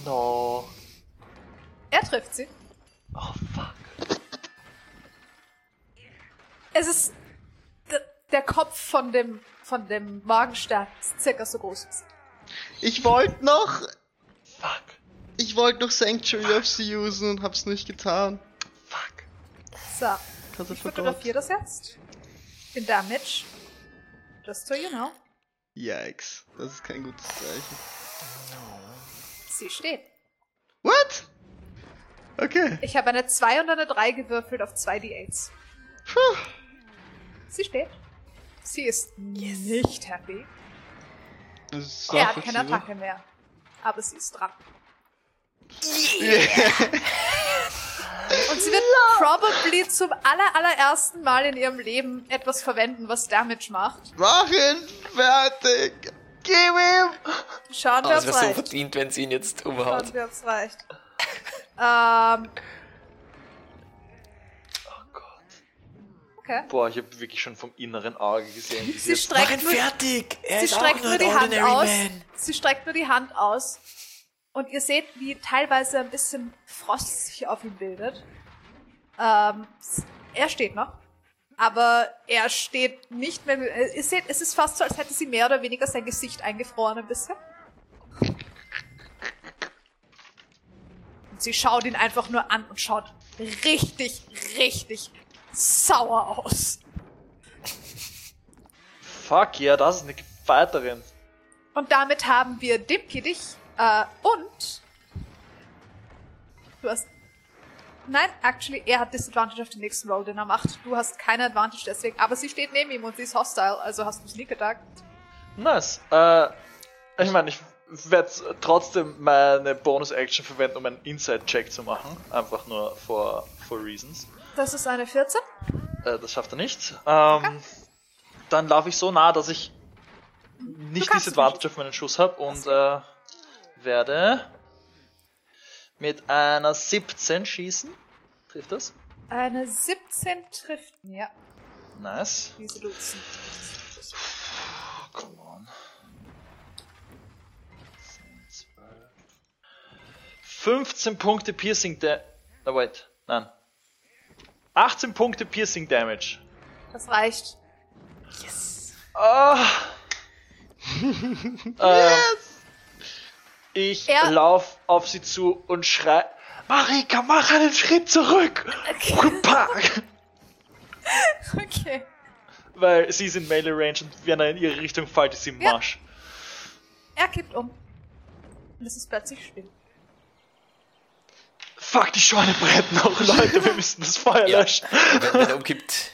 No. Er trifft sie. Oh, fuck. Es ist der Kopf von dem, von dem Magenstern ist circa so groß. ist. Ich wollte noch... Fuck. Ich wollte noch Sanctuary of sie usen und hab's nicht getan. Fuck. So, I ich fotografiere das jetzt. Den Damage. Just so you know. Yikes. Das ist kein gutes Zeichen. Sie steht. What? Okay. Ich habe eine 2 und eine 3 gewürfelt auf 2 D8s. Puh. Sie steht. Sie ist nicht happy. Das ist Er hat keine. Attacke mehr. Aber sie ist dran. Und sie wird probably zum aller, allerersten Mal in ihrem Leben etwas verwenden, was Damage macht. Mach ihn fertig. Gib ihm! Schauen Oh, wir, es ob's wäre so reicht. verdient, wenn sie ihn jetzt umhaut. Schauen wir, ob's reicht. ähm, Oh Gott. okay. Boah, ich habe wirklich schon vom inneren Auge gesehen, wie sie Sie streckt, nur, fertig! Er sie streckt nur die Hand aus. Man. Sie streckt nur die Hand aus. Und ihr seht, wie teilweise ein bisschen Frost sich auf ihm bildet. Ähm, er steht noch. Aber er steht nicht mehr. Ihr seht, es ist fast so, als hätte sie mehr oder weniger sein Gesicht eingefroren ein bisschen. Und sie schaut ihn einfach nur an und schaut richtig, richtig sauer aus. Fuck, ja, das ist eine Fighterin. Und damit haben wir Dimki dich äh, und du hast Nein, actually, er hat Disadvantage auf den nächsten Roll, den er macht. Du hast keine Advantage deswegen, aber sie steht neben ihm und sie ist hostile, also hast du Sneak Attack. Nice. Äh, ich meine, ich werde trotzdem meine Bonus-Action verwenden, um einen Inside-Check zu machen. Einfach nur for, for reasons. Das ist eine 14. Äh, das schafft er nicht. Ähm, Dann laufe ich so nah, dass ich nicht Disadvantage auf meinen Schuss habe und äh, werde mit einer 17 schießen. Trifft das? Eine 17 trifft mir. Nice. Diese. Oh, come on. 10, 12. 15 Punkte Piercing Damage. Na, wait. Nein. 18 Punkte Piercing Damage. Das reicht. Ah. Ähm, ich Er- lauf auf sie zu und schrei: Marika, mach einen Schritt zurück! Pack! Okay. Weil sie ist in Melee Range und wenn er in ihre Richtung fällt, ist sie im Ja. Marsch. Er kippt um. Und es ist plötzlich still. Fuck, die Scheune brennt noch, Leute, wir müssen das Feuer Ja. löschen. Wenn, wenn er umkippt.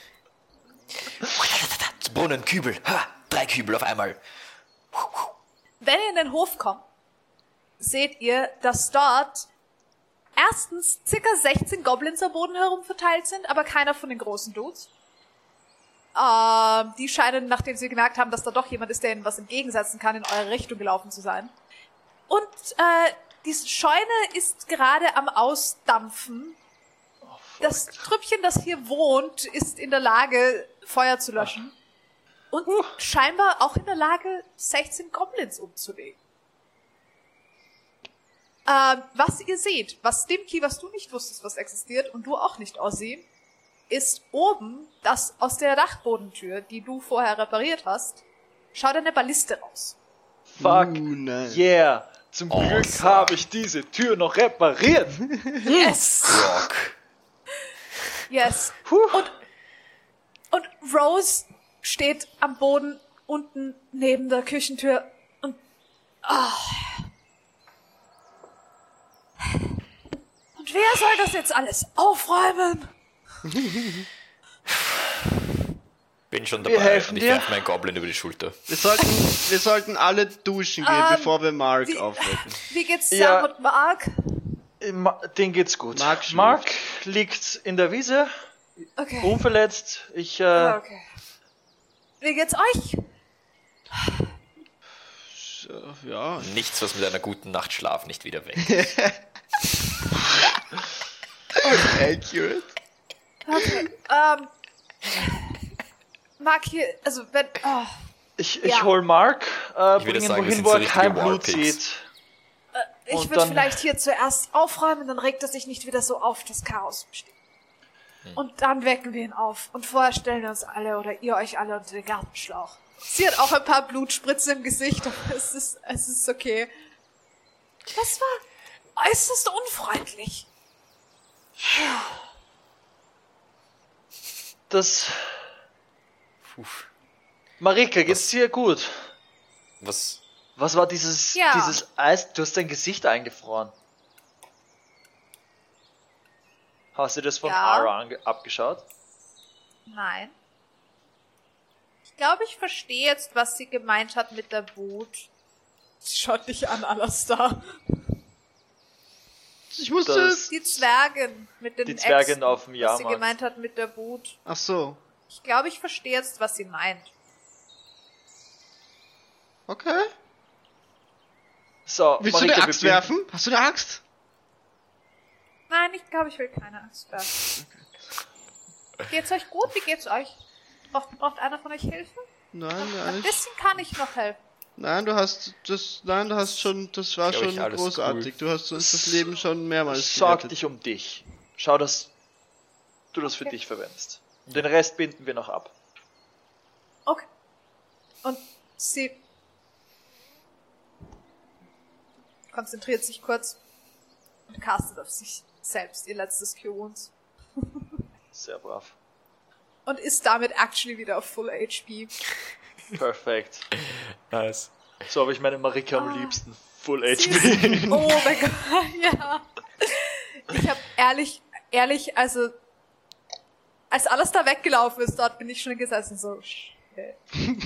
Brunnen, Kübel. Ha, drei Kübel auf einmal. Wenn ihr in den Hof kommt, seht ihr, dass dort erstens circa 16 Goblins am Boden herum verteilt sind, aber keiner von den großen Dudes. Ähm, die scheinen, nachdem sie gemerkt haben, dass da doch jemand ist, der ihnen was entgegensetzen kann, in eure Richtung gelaufen zu sein. Und äh, diese Scheune ist gerade am Ausdampfen. Das Trüppchen, das hier wohnt, ist in der Lage, Feuer zu löschen. Und scheinbar auch in der Lage, 16 Goblins umzulegen. Ähm, was ihr seht, was Dimki, was du nicht wusstest, was existiert, und du auch nicht, Ozzy, ist oben, das aus der Dachbodentür, die du vorher repariert hast, schaut eine Balliste raus. Fuck, Uh, nein. yeah. Zum Glück Awesome. habe ich diese Tür noch repariert. Yes! Rock. Yes. Und, und Rose steht am Boden unten neben der Küchentür und ah. Und wer soll das jetzt alles aufräumen? bin schon Wir dabei helfen und ich dir. werfe meinen Goblin über die Schulter. Wir sollten, wir sollten alle duschen gehen, Ähm, bevor wir Mark wie- aufwecken. Wie geht's Sam Ja. und Mark? Ma- Den geht's gut. Mark schläft. Mark liegt in der Wiese, Okay. unverletzt. Ich, äh, Ah, okay. Wie geht's euch? Äh, Ja, Nichts, was mit einer guten Nacht Schlaf nicht wieder weg. accurate. Okay. ähm. Mark hier, also wenn. Oh, ich, ich Ja. hol Mark, äh, Ich würde bring ihn sagen, wohin, wo so er kein Blut sieht. ich Und würde vielleicht hier zuerst aufräumen, dann regt er sich nicht wieder so auf, das Chaos besteht. Und dann wecken wir ihn auf. Und vorher stellen wir uns alle oder ihr euch alle unter den Gartenschlauch. Sie hat auch ein paar Blutspritzen im Gesicht, aber es ist, es ist okay. Das war äußerst unfreundlich. Das. Puh. Marika, geht's dir gut? Was? Was war dieses, Ja. dieses Eis? Du hast dein Gesicht eingefroren. Hast du das von Ja. Ara abgeschaut? Nein. Ich glaube, ich verstehe jetzt, was sie gemeint hat mit der Wut. Schaut dich an, Alastar. Ich musste. Das- Die Zwergen mit den Die Zwergen Äxten, auf dem Was sie Jahrmarkt. gemeint hat mit der Wut. Ach so. Ich glaube, ich verstehe jetzt, was sie meint. Okay. So, Willst du eine Axt bin- werfen? Hast du eine Axt? Nein, ich glaube, ich will keine Angst werfen. Geht's euch gut? Wie geht's euch? Braucht, braucht einer von euch Hilfe? Nein, Ein nein. Ich, bisschen kann ich noch helfen. Nein, du hast das. Nein, du hast schon. Das war schon großartig. Du hast uns das Leben schon mehrmals Sorg gerettet. dich um dich. Schau, dass du das für dich verwendest. Und den Rest binden wir noch ab. Okay. Und sie konzentriert sich kurz und castet auf sich selbst ihr letztes Cure Wounds. Sehr brav. Und ist damit actually wieder auf Full HP. Perfekt. Nice. So habe ich meine Marika am liebsten. Full Ah. HP. ist, oh mein Gott, ja. Ich habe ehrlich, ehrlich, also als alles da weggelaufen ist, dort bin ich schon gesessen so. shit.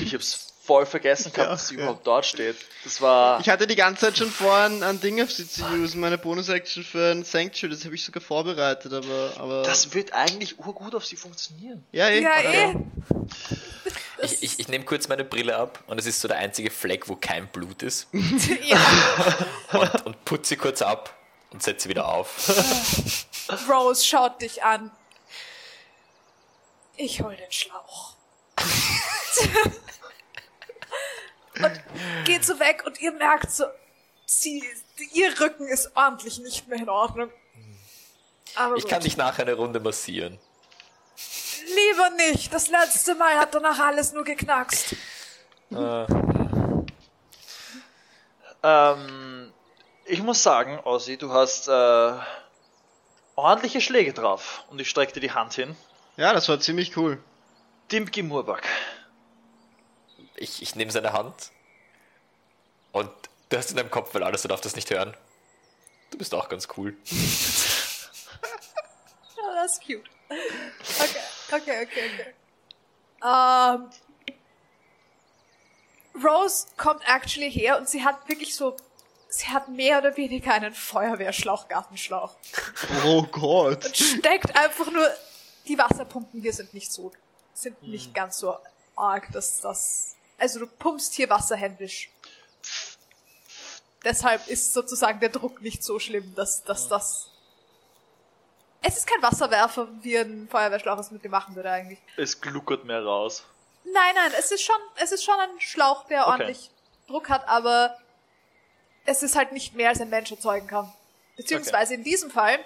Ich hab's voll vergessen gehabt, Ja, dass sie ja. überhaupt dort steht. Das war. Ich hatte die ganze Zeit schon vor, an, an Ding auf sie zu usen, meine Bonus-Action für ein Sanctuary, das habe ich sogar vorbereitet, aber, aber. Das wird eigentlich urgut auf sie funktionieren. ja, eh. Ja, eh. Ich, ich, ich nehme kurz meine Brille ab und es ist so der einzige Fleck, wo kein Blut ist. ja. Und, und putze kurz ab und setze sie wieder auf. Rose schaut dich an. Ich hol den Schlauch. und geht so weg und ihr merkt so, sie, ihr Rücken ist ordentlich nicht mehr in Ordnung. Aber Ich kann gut. dich nachher eine Runde massieren. Lieber nicht. Das letzte Mal hat danach alles nur geknackst. Äh, Ähm, ich muss sagen, Ossi, du hast äh, ordentliche Schläge drauf. Und ich streckte die Hand hin. Ja, das war ziemlich cool. Dimki Murbak. ich ich nehme seine Hand und du hast in deinem Kopf, weil alles, du darfst das nicht hören. Du bist auch ganz cool. Oh, das ist cute. Okay, okay, okay, okay. Ähm, Rose kommt actually her und sie hat wirklich so, sie hat mehr oder weniger einen Feuerwehrschlauch, Gartenschlauch. Oh Gott. Und steckt einfach nur, die Wasserpumpen hier sind nicht so, sind nicht ganz so arg, dass das, also du pumpst hier Wasser händisch. Deshalb ist sozusagen der Druck nicht so schlimm, dass, dass das, es ist kein Wasserwerfer, wie ein Feuerwehrschlauch es mit dem machen würde eigentlich. Es gluckert mehr raus. Nein, nein, es ist schon, es ist schon ein Schlauch, der Okay. ordentlich Druck hat, aber es ist halt nicht mehr, als ein Mensch erzeugen kann. Beziehungsweise in diesem Fall,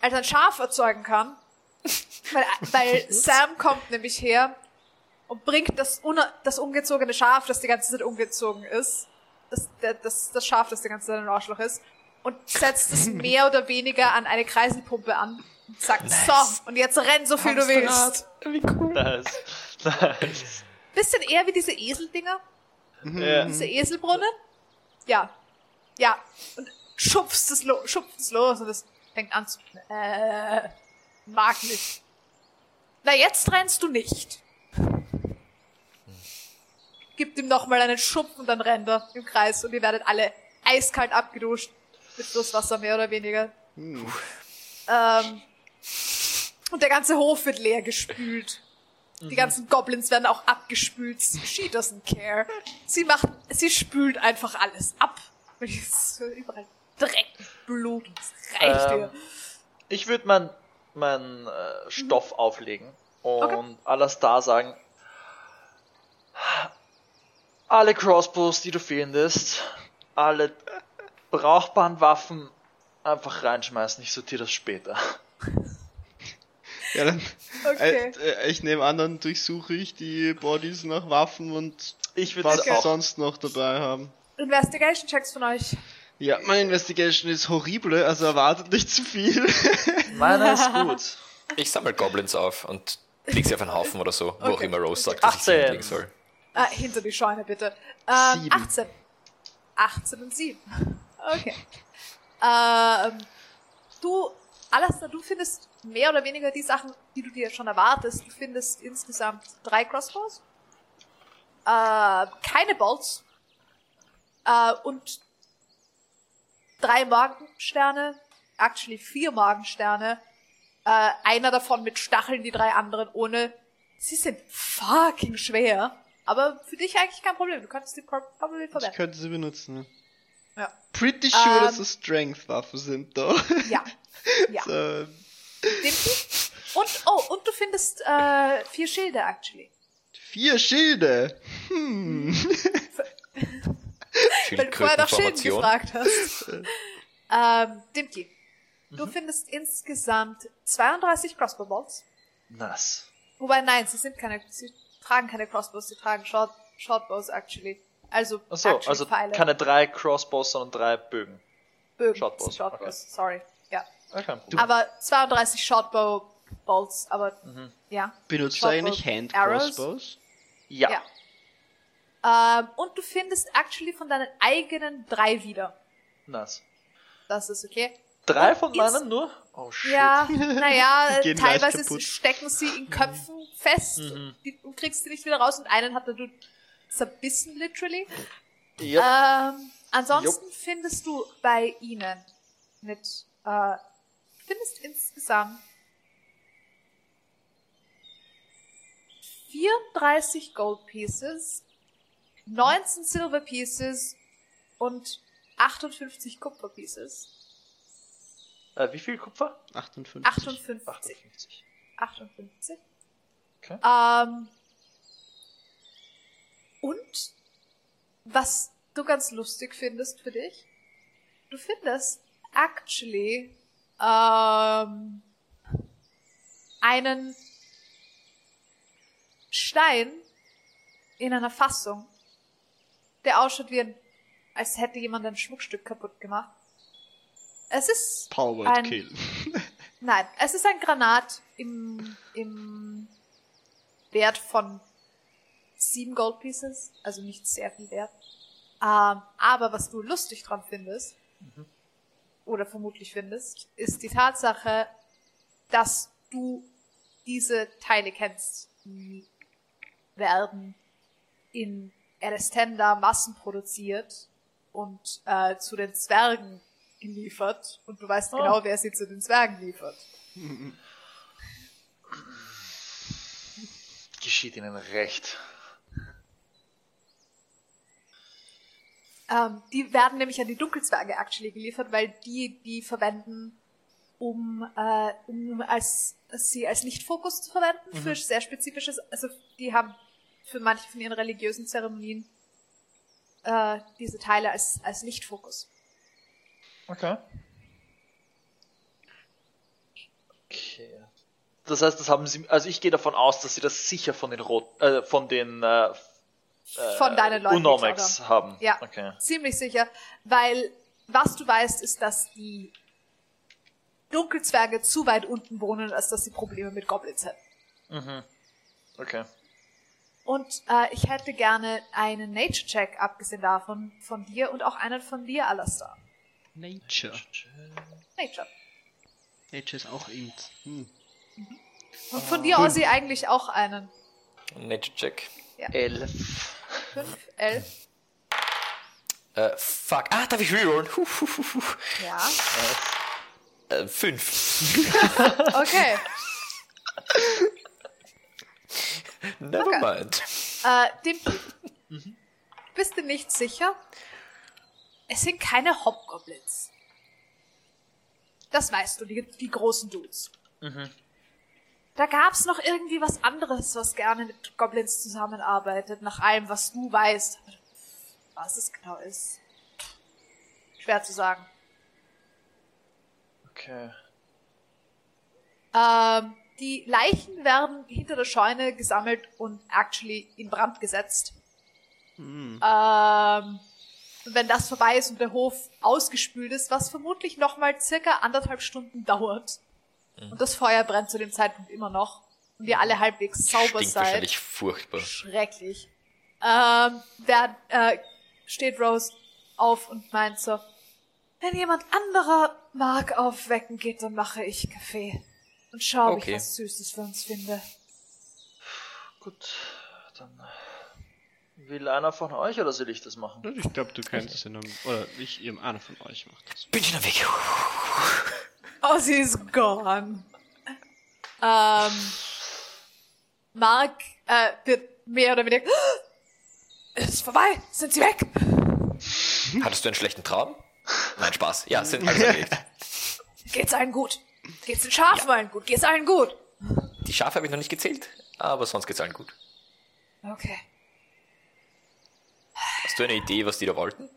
als ein Schaf erzeugen kann, weil, weil Sam kommt nämlich her und bringt das, das ungezogene Schaf, das die ganze Zeit ungezogen ist, das, das, das Schaf, das die ganze Zeit ein Arschloch ist, und setzt es mehr oder weniger an eine Kreiselpumpe an und sagt, so, und jetzt renn so viel du willst. Wie cool. Nice. Nice. Bisschen eher wie diese Eseldinger. Ja. Diese Eselbrunnen? Ja. Ja. Und schubst es, lo schubst es los und es fängt an zu. Äh, mag nicht. Na, jetzt rennst du nicht. gibt ihm nochmal einen Schub und dann rennt er im Kreis und ihr werdet alle eiskalt abgeduscht. Mit Flusswasser mehr oder weniger. Hm. Ähm, und der ganze Hof wird leer gespült. Die ganzen Goblins werden auch abgespült. She doesn't care. Sie macht, sie spült einfach alles ab. Überall Dreck, Blut, und es reicht Ähm, ihr. Ich würde mein, mein äh, Stoff auflegen und alles da sagen. Alle Crossbows, die du findest, alle brauchbaren Waffen einfach reinschmeißen. Ich sortiere das später. Ja, dann, Okay. äh, äh, ich nehme an, dann durchsuche ich die Bodies nach Waffen und Ich würde was es sie auch. sonst noch dabei haben. Investigation Checks von euch. Ja, meine Investigation ist horrible, also erwartet nicht zu viel. Meine ist gut. Ich sammle Goblins auf und leg sie auf einen Haufen oder so, wo auch Okay. immer Rose sagt, dass ich sie 18. hinlegen soll. Äh, hinter die Scheune, bitte. Ähm, Sieben. 18. 18 und 7. Okay. Ähm, du, Alastair, du findest mehr oder weniger die Sachen, die du dir schon erwartest. Du findest insgesamt drei Crossbows, äh, keine Bolts äh, und drei Morgensterne, actually vier Morgensterne. Äh, einer davon mit Stacheln, die drei anderen ohne. Sie sind fucking schwer. Aber für dich eigentlich kein Problem. Du könntest die prob- probably Ich verwenden. könnte sie benutzen. Ja. Ja. Pretty sure, Ähm, dass es Strength-Waffen sind da. Ja. Ja. so, Dimki. Und, oh, und du findest äh, vier Schilde, actually. vier Schilde. Hm. Weil du vorher nach Schilden gefragt hast. ähm, Dimki. Du findest insgesamt 32 Crossbow Bolts. Nice. Wobei, nein, sie sind keine, sie tragen keine Crossbows, sie tragen Short, Shortbows, actually. Also, Achso, actually also Pfeile. keine drei Crossbows, sondern drei Bögen. Bögen. Shortbows, Shortbows, sorry. Ja. Okay. Aber 32 Shortbow Bolts, aber, Mhm. ja. Benutzt du eigentlich Hand Arrows? Crossbows? Ja. Ja. Ähm, und du findest actually von deinen eigenen drei wieder. Nice. Das ist okay. Drei Und von meinen nur? Oh shit. Ja, naja, teilweise stecken sie in Köpfen fest Mhm. die, und kriegst sie nicht wieder raus und einen hat du zerbissen, literally. Yep. Ähm, ansonsten findest du bei ihnen mit, äh, findest insgesamt 34 Gold Pieces, 19 Silver Pieces und 58 Kupfer Pieces. Äh, wie viel Kupfer? 58. 58. 58. 58. Okay. Ähm, und was du ganz lustig findest für dich, du findest actually ähm, einen Stein in einer Fassung, der ausschaut wie ein, als hätte jemand ein Schmuckstück kaputt gemacht. Es ist Powered ein, Kill. Nein, es ist ein Granat im, im Wert von sieben Gold Pieces, also nicht sehr viel wert. Ähm, aber was du lustig dran findest, oder vermutlich findest, ist die Tatsache, dass du diese Teile kennst. Die werden in Elestenda massenproduziert und äh, zu den Zwergen geliefert. Und du weißt Oh. genau, wer sie zu den Zwergen liefert. Geschieht ihnen recht. Ähm, die werden nämlich an die Dunkelzwerge actually geliefert, weil die die verwenden, um, äh, um als sie als Lichtfokus zu verwenden für sehr spezifisches. Also die haben für manche von ihren religiösen Zeremonien äh, diese Teile als als Lichtfokus. Okay. Okay. Das heißt, das haben sie, also ich gehe davon aus, dass sie das sicher von den Rot, äh, von den äh, Von deinen Leuten. Unomex haben. haben. Ja, Okay. ziemlich sicher, weil was du weißt, ist, dass die Dunkelzwerge zu weit unten wohnen, als dass sie Probleme mit Goblins hätten. Mhm. Okay. Und äh, ich hätte gerne einen Nature-Check, abgesehen davon, von dir und auch einen von dir, Alastair. Nature. Nature. Nature ist auch int. Hm. Und von dir, Ozzy, eigentlich auch einen. Nature Check. Elf. 5, 11. Äh, fuck. Ah, darf ich rerollen? Huh, huh, huh. Ja. Äh, fünf. Okay. Never Okay. mind. Äh, dem Bist du nicht sicher? Es sind keine Hobgoblins. Das weißt du, die, die großen Dudes. Da gab's noch irgendwie was anderes, was gerne mit Goblins zusammenarbeitet, nach allem, was du weißt. Was es genau ist. Schwer zu sagen. Okay. Ähm, die Leichen werden hinter der Scheune gesammelt und actually in Brand gesetzt. Ähm, und wenn das vorbei ist und der Hof ausgespült ist, was vermutlich nochmal circa anderthalb Stunden dauert. Und das Feuer brennt zu dem Zeitpunkt immer noch. Und ihr alle halbwegs sauber Stinkt seid. wahrscheinlich furchtbar. Schrecklich. Ähm, da äh, steht Rose auf und meint so, wenn jemand anderer mag aufwecken geht, dann mache ich Kaffee. Und schau, ob Okay. ich was Süßes für uns finde. Gut, dann will einer von euch oder soll ich das machen? Ich glaube, du kennst es ja noch. Oder ich, eben einer von euch macht das. Bin schon am Weg. Oh, sie ist gone. Ähm, Mark äh, wird mehr oder weniger. Es ist vorbei, sind sie weg? Hattest du einen schlechten Traum? Nein, Spaß. Ja, sind alles erledigt. Geht's allen gut? Geht's den Schafen allen gut? Geht's allen gut? Die Schafe habe ich noch nicht gezählt, aber sonst geht's allen gut. Okay. Hast du eine Idee, was die da wollten?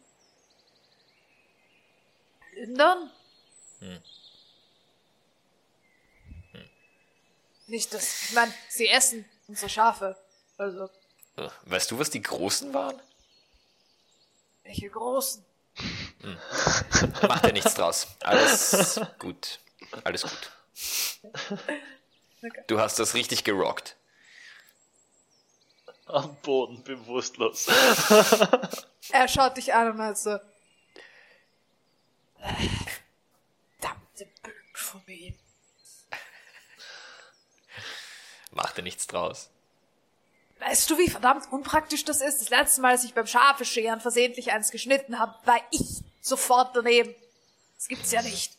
Plündern? Nicht das. Ich meine, sie essen unsere Schafe. Also, Äh, Weißt du, was die Großen waren? welche großen. Macht ja nichts draus. Alles gut. Alles gut. Okay. Du hast das richtig gerockt. Am Boden, bewusstlos. Er schaut dich an und meint so. "Äh, Verdammte Blutphobie. Macht ja nichts draus. Weißt du, wie verdammt unpraktisch das ist? Das letzte Mal, als ich beim Schafe scheren versehentlich eins geschnitten habe, war ich sofort daneben. Das gibt's ja nicht.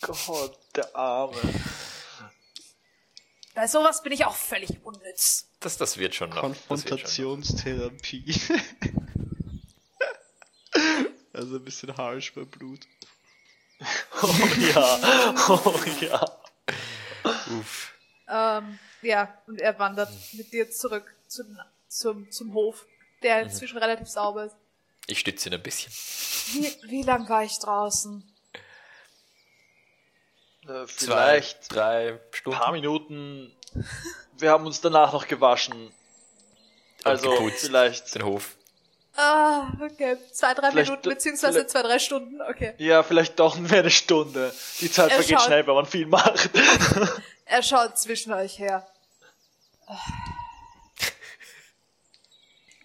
Gott, der Arme. Bei sowas bin ich auch völlig unnütz. Das, das wird schon noch. Das wird schon noch. Konfrontationstherapie. also ein bisschen harsh bei Blut. Oh ja, oh ja. Uff. Ähm, ja, und er wandert mit dir zurück zum, zum, zum Hof, der inzwischen relativ sauber ist. Ich stütze ihn ein bisschen. Wie, wie lang war ich draußen? Äh, Zwei, Vielleicht drei ein Stunden. paar Minuten. Wir haben uns danach noch gewaschen. Also geputzt. vielleicht. Den Hof. Ah, okay. Zwei, drei Vielleicht- Minuten, beziehungsweise zwei, drei Stunden, okay. Ja, vielleicht doch mehr eine Stunde. Die Zeit Er vergeht schaut- schnell, wenn man viel macht. Er schaut zwischen euch her.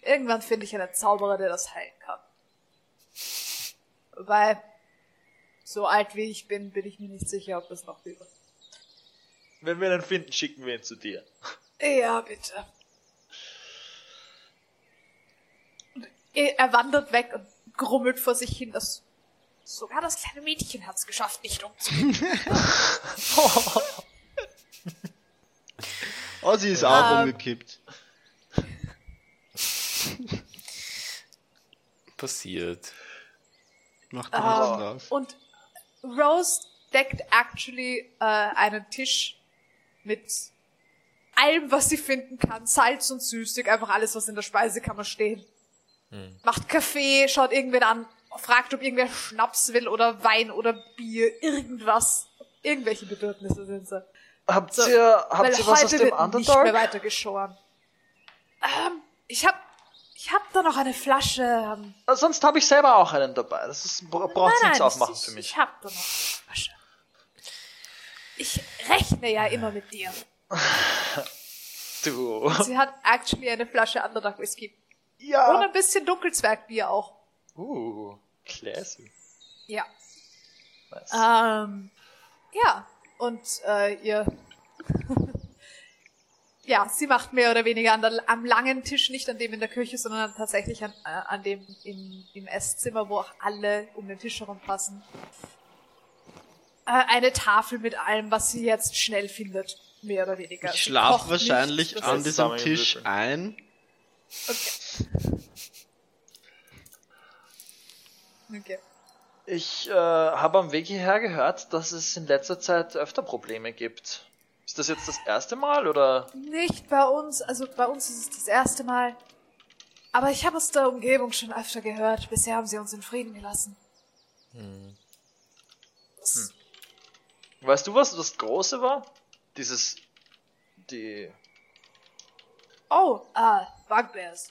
Irgendwann finde ich einen Zauberer, der das heilen kann. Wobei, so alt wie ich bin, bin ich mir nicht sicher, ob das noch wäre. wenn wir einen finden, schicken wir ihn zu dir. Ja, bitte. Er wandert weg und grummelt vor sich hin, dass sogar das kleine Mädchen hat's geschafft, nicht umzugehen. Oh, sie ist auch Ähm. umgekippt. Passiert. Macht dir nichts draus. und Rose deckt actually äh, einen Tisch mit allem, was sie finden kann. Salz und Süßig, einfach alles, was in der Speisekammer steht. Macht Kaffee, schaut irgendwen an, fragt, ob irgendwer Schnaps will oder Wein oder Bier, irgendwas. Irgendwelche Bedürfnisse sind sie. Habt So, ihr, habt ihr was aus dem wird nicht mehr weiter geschoren. Ähm, ich hab, ich hab da noch eine Flasche. Ähm, Äh, Sonst habe ich selber auch einen dabei. Das ist, bra- braucht nichts aufmachen ich, für mich. Ich hab da noch eine Flasche. Ich rechne ja immer mit dir. Du. Sie hat actually eine Flasche Underdog Whisky. Und Ja. ein bisschen Dunkelzwergbier auch. Uh, classy. Ja. Nice. Ähm, ja. Und äh, ihr ja, sie macht mehr oder weniger an der, am langen Tisch, nicht an dem in der Küche, sondern tatsächlich an, äh, an dem im, im Esszimmer, wo auch alle um den Tisch herum passen. Äh, eine Tafel mit allem, was sie jetzt schnell findet, mehr oder weniger. Ich Sie schlaf kocht wahrscheinlich nicht, an diesem Tisch ein. Okay. Ich äh, habe am Weg hierher gehört, dass es in letzter Zeit öfter Probleme gibt. Ist das jetzt das erste Mal oder? Nicht bei uns, also bei uns ist es das erste Mal. Aber ich habe aus der Umgebung schon öfter gehört. Bisher haben sie uns in Frieden gelassen. Das- Weißt du, was das Große war? Dieses, die, Oh, ah, Bugbears.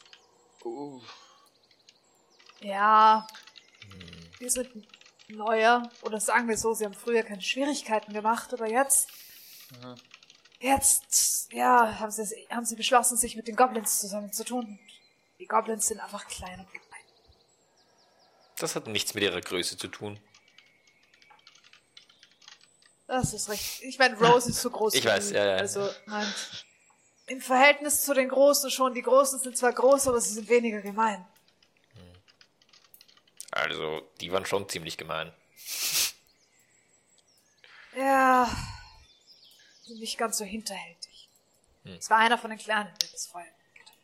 uh, Ja, die sind neuer. Oder sagen wir so, sie haben früher keine Schwierigkeiten gemacht, aber jetzt. Jetzt, ja, haben sie, haben sie beschlossen, sich mit den Goblins zusammenzutun. Die Goblins sind einfach klein und gemein. Das hat nichts mit ihrer Größe zu tun. Das ist richtig. Ich meine, Rose ist so groß Ich weiß, ja, ja. Also, nein. Im Verhältnis zu den Großen schon. Die Großen sind zwar groß, aber sie sind weniger gemein. Also, die waren schon ziemlich gemein. Ja. Nicht ganz so hinterhältig. Es war einer von den Kleinen, der das Feuer gelegt hat.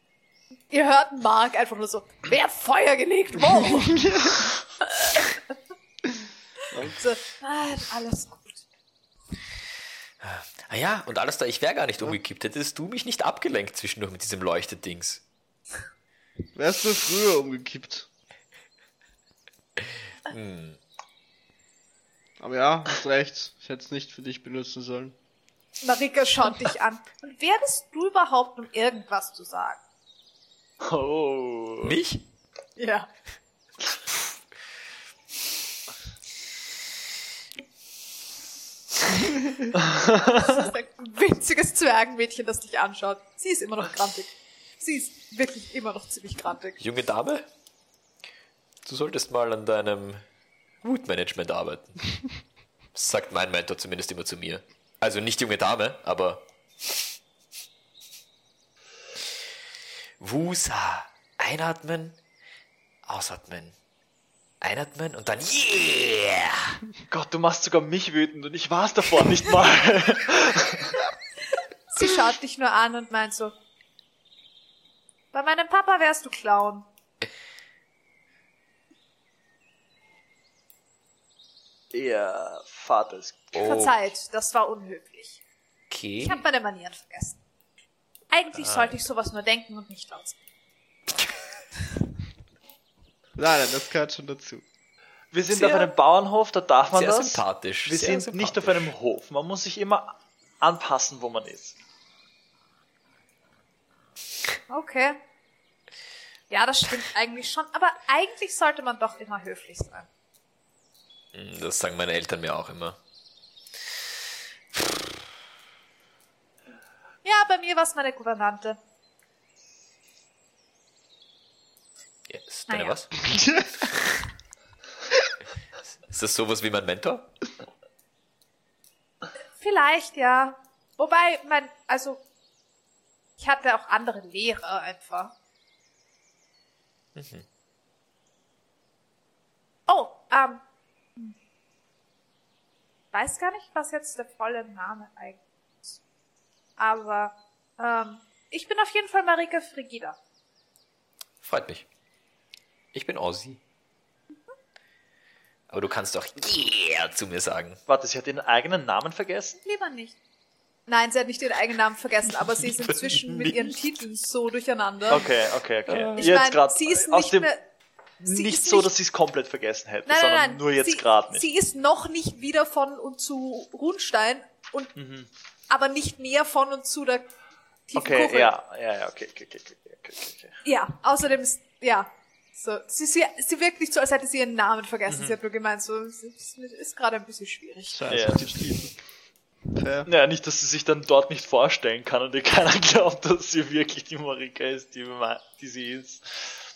Ihr hört Mark einfach nur so, wer hat Feuer gelegt? Wo? so, nein, alles gut. Ah ja, und alles da, ich wäre gar nicht umgekippt. Hättest du mich nicht abgelenkt zwischendurch mit diesem Leuchtedings. Wärst du früher umgekippt. Aber ja, hast recht. Ich hätte es nicht für dich benutzen sollen. Marika schaut dich an. Und wer bist du überhaupt, um irgendwas zu sagen? oh. Mich? Ja. das ist ein winziges Zwergenmädchen, das dich anschaut. Sie ist immer noch grantig. Sie ist wirklich immer noch ziemlich grantig. Junge Dame? Du solltest mal an deinem Wutmanagement arbeiten. Sagt mein Mentor zumindest immer zu mir. Also nicht junge Dame, aber. Wusa. Einatmen, ausatmen. Einatmen und dann Yeah! Gott, du machst sogar mich wütend und ich war's davor nicht mal. Sie schaut dich nur an und meint so, bei meinem Papa wärst du Clown. Ihr Vater ist. Oh, Verzeiht, das war unhöflich. okay. Ich habe meine Manieren vergessen. Eigentlich sollte ich sowas nur denken und nicht laut sagen. Nein, nein, das gehört schon dazu. Wir sind Sehr- auf einem Bauernhof, da darf man sehr das. sympathisch, Wir sehr sind nicht auf sympathisch. einem Hof. Man muss sich immer anpassen, wo man ist. Okay. Ja, das stimmt eigentlich schon, aber eigentlich sollte man doch immer höflich sein. Das sagen meine Eltern mir auch immer. Ja, bei mir war es meine Gouvernante. Ist deine Naja. was? Ist das sowas wie mein Mentor? Vielleicht, ja. Wobei, mein, also, ich hatte auch andere Lehrer einfach. Oh, ähm, hm. Weiß gar nicht, was jetzt der volle Name eigentlich ist. Aber, ähm, ich bin auf jeden Fall Marika Frigida. Freut mich. Ich bin Ozzy. Aber du kannst doch Yeah zu mir sagen. Warte, sie hat ihren eigenen Namen vergessen? Lieber nicht. Nein, sie hat nicht ihren eigenen Namen vergessen, aber sie ist inzwischen mit ihren Titeln so durcheinander. Okay, okay, okay. Ich Jetzt meine, sie ist nicht mehr. Sie nicht ist so, nicht- dass sie es komplett vergessen hätte, Nein, sondern nein, nein. nur jetzt gerade nicht. Sie ist noch nicht wieder von und zu Rundstein und Mhm. aber nicht näher von und zu der tiefen okay, Kuchel. ja, ja, ja, okay, okay, okay, okay, okay, okay. Ja, außerdem ist, ja, so, sie, sie, sie wirkt nicht so, als hätte sie ihren Namen vergessen. Mhm. Sie hat nur gemeint, so, es ist, ist gerade ein bisschen schwierig. Scheiße, Ja. die. Fair. Naja, nicht, dass sie sich dann dort nicht vorstellen kann und ihr keiner glaubt, dass sie wirklich die Marika ist, die, die sie ist.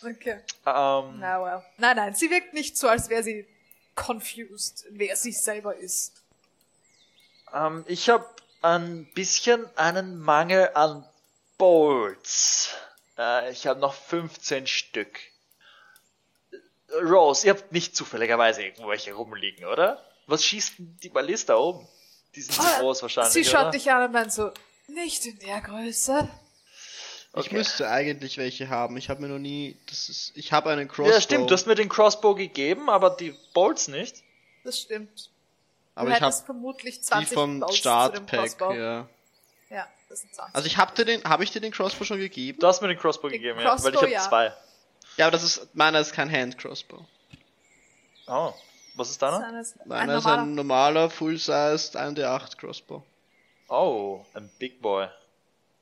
Okay. Ähm, Na well. Nein, nein, sie wirkt nicht so, als wäre sie confused, wer sie selber ist. ähm, ich habe ein bisschen einen Mangel an Bolts. Äh, ich habe noch 15 Stück. Rose, ihr habt nicht zufälligerweise irgendwo welche rumliegen, oder? Was schießt denn die Ballista oben? Die sind Ah, groß wahrscheinlich, Sie schaut oder? dich an und meint so, nicht in der Größe. Ich Okay. müsste eigentlich welche haben. Ich habe mir noch nie. Das ist. Ich habe einen Crossbow. Ja, stimmt, du hast mir den Crossbow gegeben, aber die Bolts nicht. Das stimmt. aber du ich habe vermutlich die 20 vom Bolts zu dem Startpack. Crossbow. Ja. Ja, das sind 20. Also ich habe dir den. Habe ich dir den Crossbow schon gegeben? Du hast mir den Crossbow Den gegeben, ja, weil ich Crossbow, habe ja. zwei. Ja, aber das ist. Meiner ist kein Hand Crossbow. Oh, was ist Das deiner? ist ein, Meiner ein ist ein normaler Full-Sized 1D8 Crossbow. Oh, ein Big Boy.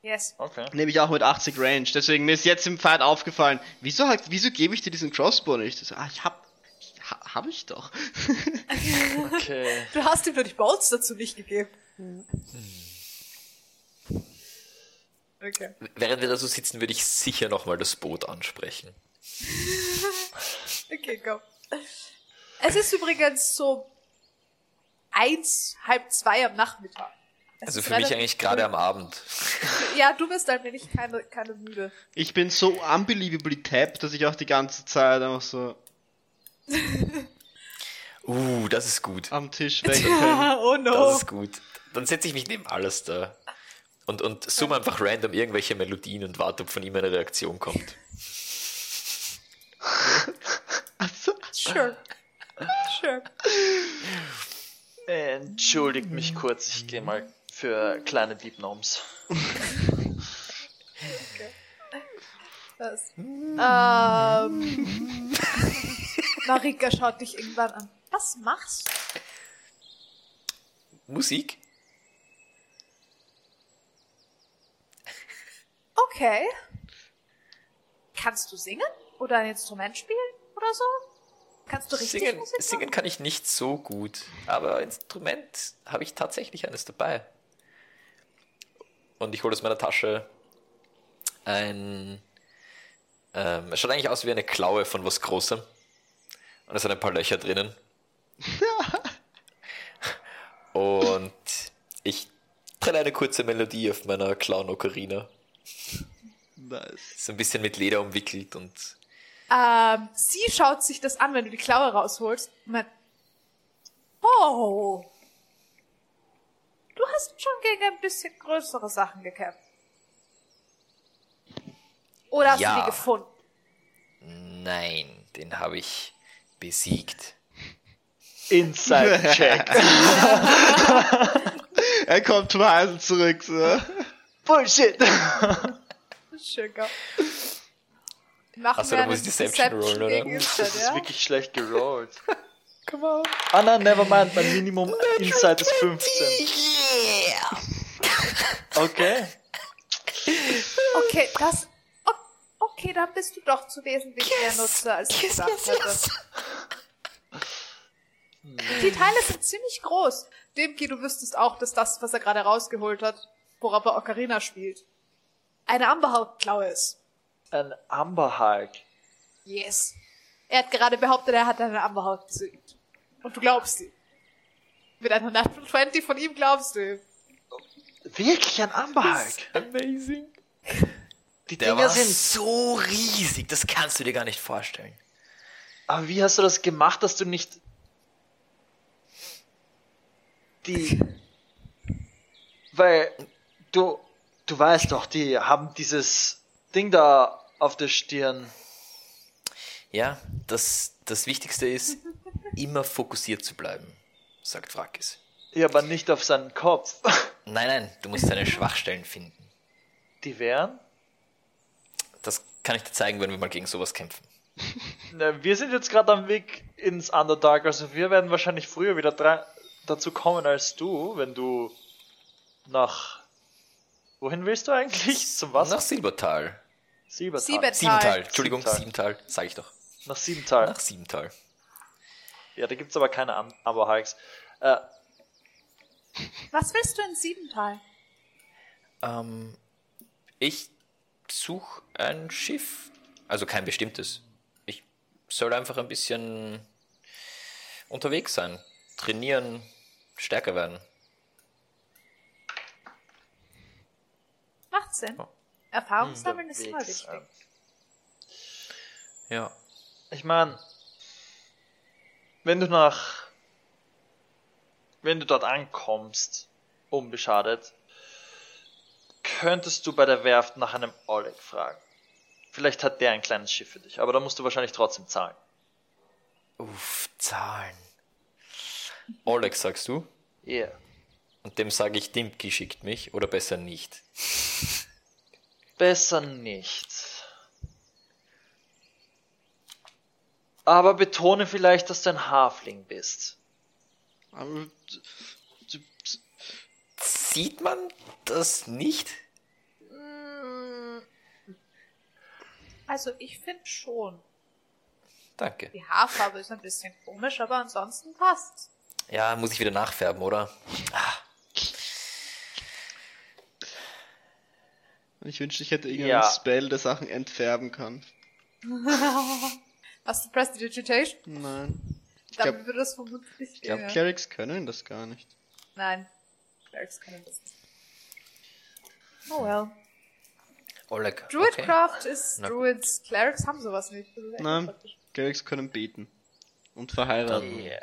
Yes. Okay. Nehme ich auch mit 80 Range. Deswegen mir ist jetzt im Fight aufgefallen, wieso, wieso gebe ich dir diesen Crossbow nicht? Ich so, ah, ich hab. Ha, hab ich doch. Okay. Du hast ihm nur die Bolts dazu nicht gegeben. Okay. Während wir da so sitzen, würde ich sicher nochmal das Boot ansprechen. Okay, komm. Es ist übrigens so eins, halb zwei am Nachmittag. Es Also für mich eigentlich gerade am Abend. Ja, du bist halt nämlich keine, keine müde. Ich bin so unbelievably tapped, dass ich auch die ganze Zeit einfach so Uh, das ist gut. am Tisch weg bin. oh no. Das ist gut. Dann setze ich mich neben alles da. Und, und summe einfach random irgendwelche Melodien und warte, ob von ihm eine Reaktion kommt. Also, Sure. Sure. Entschuldigt mich kurz, ich gehe mal für kleine Deep Gnomes. Das. Ähm. Marika schaut dich irgendwann an. Was machst du? Musik? Okay. Kannst du singen? Oder ein Instrument spielen? Oder so? Kannst du richtig Singen, Musik singen kann ich nicht so gut, aber Instrument habe ich tatsächlich eines dabei. Und ich hole aus meiner Tasche ein. Ähm, es schaut eigentlich aus wie eine Klaue von was Großem. Und es sind ein paar Löcher drinnen. Und ich trenne eine kurze Melodie auf meiner Clown-Ocarina. nice. Ist ein bisschen mit Leder umwickelt und Ähm, sie schaut sich das an, wenn du die Klaue rausholst. Und meint, oh. Du hast schon gegen ein bisschen größere Sachen gekämpft. Oder hast Ja. du die gefunden? nein, den habe ich besiegt. Inside Check. Er kommt zum Heisen zurück, so. Bullshit. Schöner. Machen Achso, wir da muss ich Deception rollen, oder? Das ist ja? wirklich schlecht gerollt. Come on. Ah nein, never mind, mein Minimum Inside ist 15. Yeah! Okay. Okay, das. Okay, dann bist du doch zu wesentlich mehr Nutzer, als ich Yes, gedacht yes, hätte. yes. Die Teile sind ziemlich groß. Demki, du wüsstest auch, dass das, was er gerade rausgeholt hat, worauf er Ocarina spielt, eine Amberhautklaue ist. Ein Amber Hulk. Yes. Er hat gerade behauptet, er hat eine Amberhaut besiegt. Und du glaubst ihm. Mit einer Natural 20 von ihm glaubst du ihm. Wirklich ein Amber Hulk. Amazing. Die Der Dinger sind. so riesig, das kannst du dir gar nicht vorstellen. Aber wie hast du das gemacht, dass du nicht die, weil du, du weißt doch, die haben dieses Ding da auf der Stirn. Ja, das, das Wichtigste ist, immer fokussiert zu bleiben, sagt Frakis. Ja, aber nicht auf seinen Kopf. Nein, nein, du musst deine Schwachstellen finden. Die wären? Das kann ich dir zeigen, wenn wir mal gegen sowas kämpfen. Na, wir sind jetzt gerade am Weg ins Underdark, also wir werden wahrscheinlich früher wieder dazu kommen als du, wenn du nach. Wohin willst du eigentlich? Zum Wasser? Nach Silbertal. Siebertal. Siebet- Siebental, Tal. Entschuldigung, Siebental. Siebental, sag ich doch. Nach Siebental. Nach Siebental. Ja, da gibt's aber keine Am Hulks. Äh, Was willst du in Siebental? Ähm, ich suche ein Schiff. Also kein bestimmtes. Ich soll einfach ein bisschen unterwegs sein. Trainieren, stärker werden. Macht Sinn. Ja. Erfahrung sammeln ist immer wichtig. Ja. Ich meine, wenn du nach, wenn du dort ankommst, unbeschadet, könntest du bei der Werft nach einem Oleg fragen. Vielleicht hat der ein kleines Schiff für dich, aber da musst du wahrscheinlich trotzdem zahlen. Uff, Zahlen. Oleg, sagst du? Yeah. Und dem sage ich, Dimki schickt mich, oder besser nicht. Besser nicht. Aber betone vielleicht, dass du ein Hafling bist. Sieht man das nicht? Also ich finde schon. Danke. Die Haarfarbe ist ein bisschen komisch, aber ansonsten passt. Ja, muss ich wieder nachfärben, oder? Ah, ich wünschte, ich hätte irgendeinen Ja. Spell, der Sachen entfärben kann. Hast du Prestidigitation? Nein. Ich Dann glaube, würde das vermutlich ich glaub, gehen. ja. Clerics können das gar nicht. Nein. Clerics können das nicht. Oh well. Oleg. okay. Druidcraft ist Na. Druids. Clerics haben sowas nicht. Nein. Clerics können beten. Und verheiraten. Yeah.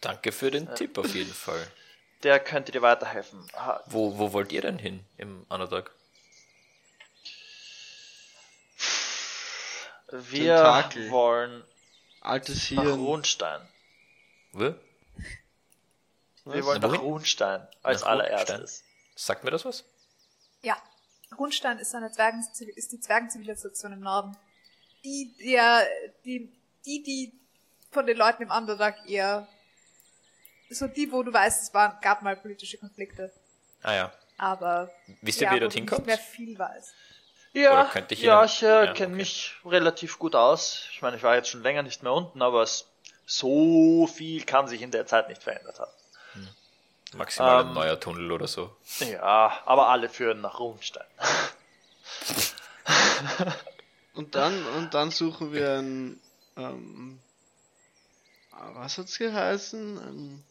Danke für den Tipp auf jeden Fall. Der könnte dir weiterhelfen. Wo, wo wollt ihr denn hin im Underdog? Wir Tentakel. wollen Altes nach Hirn. Runstein. Wo? Wir wollen Na, nach wohin? Runstein als Nach allererstes. Sagt mir das was? Ja. Grundstein ist eine Zwergen ist die Zwergenzivilisation im Norden. Die, der, die, die, die von den Leuten im Underdog eher, so die, wo du weißt, es waren, gab mal politische Konflikte. Ah ja. Aber, Wisst ihr, ja, wie ihr dorthin du nicht kommt? mehr viel weißt. Ja, ich ja, ich äh, Ja, kenne okay. mich relativ gut aus. Ich meine, ich war jetzt schon länger nicht mehr unten, aber es, so viel kann sich in der Zeit nicht verändert haben. Maximal Ähm, ein neuer Tunnel oder so. Ja, aber alle führen nach Runstein. Und dann, und dann suchen wir ein, ähm, was hat's geheißen? Ein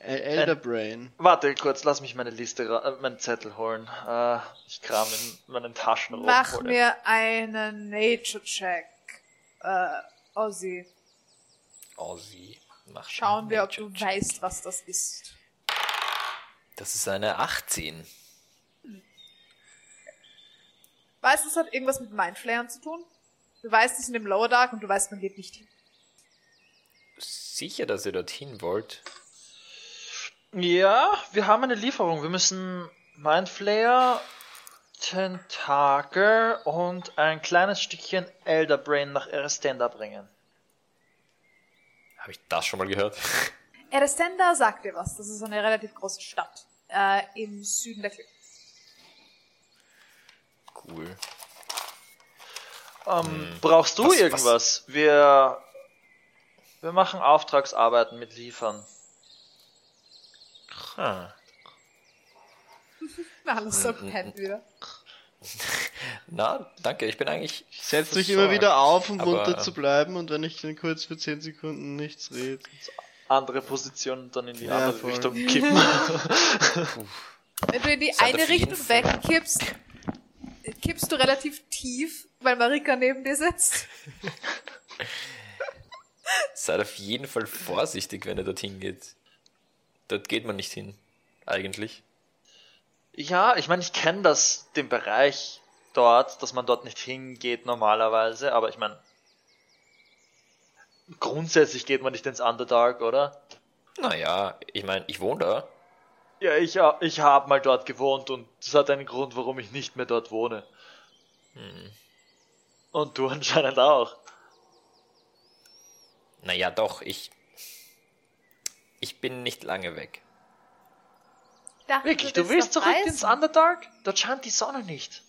El- Elder Brain. Warte kurz, lass mich meine Liste, äh, meinen Zettel holen. Äh, ich kram in meinen Taschen rum. Mach hole- mir einen Nature-Check. Äh, Ozzy. Aussie. Mach Schauen wir, ob du weißt, was das ist. Das ist eine 18. Weißt du, es hat irgendwas mit Mindflayern zu tun? Du weißt, die sind im Lower Dark und du weißt, man geht nicht hin. Sicher, dass ihr dorthin wollt? Ja, wir haben eine Lieferung. Wir müssen Mindflayer, Tentakel und ein kleines Stückchen Elder Brain nach Erestenda bringen. Habe ich das schon mal gehört? Erestenda sagt dir was. Das ist eine relativ große Stadt. Äh, im Süden der Klippe. Cool. Ähm, Brauchst du Was- was- irgendwas? Wir, wir machen Auftragsarbeiten mit Liefern. Na, alles so pennt wieder. Na, danke, ich bin eigentlich. Setzt euch versorgt. immer wieder auf, um Aber, runter zu bleiben und wenn ich dann kurz für 10 Sekunden nichts rede. Andere Positionen dann in die Ja, andere voll. Richtung kippen. Wenn du in die Seid eine Richtung wegkippst, kippst du relativ tief, weil Marika neben dir sitzt. Seid auf jeden Fall vorsichtig, wenn ihr dorthin geht. Dort geht man nicht hin. Eigentlich. Ja, ich meine, ich kenne das, den Bereich dort, dass man dort nicht hingeht normalerweise, aber ich meine, grundsätzlich geht man nicht ins Underdark, oder? Naja, ich meine, ich wohne da. Ja, ich, ich habe mal dort gewohnt und das hat einen Grund, warum ich nicht mehr dort wohne. Und du anscheinend auch. Naja, doch, ich. Ich bin nicht lange weg. Dachte, Wirklich, du willst doch zurück reisen. ins Underdark? Dort scheint die Sonne nicht.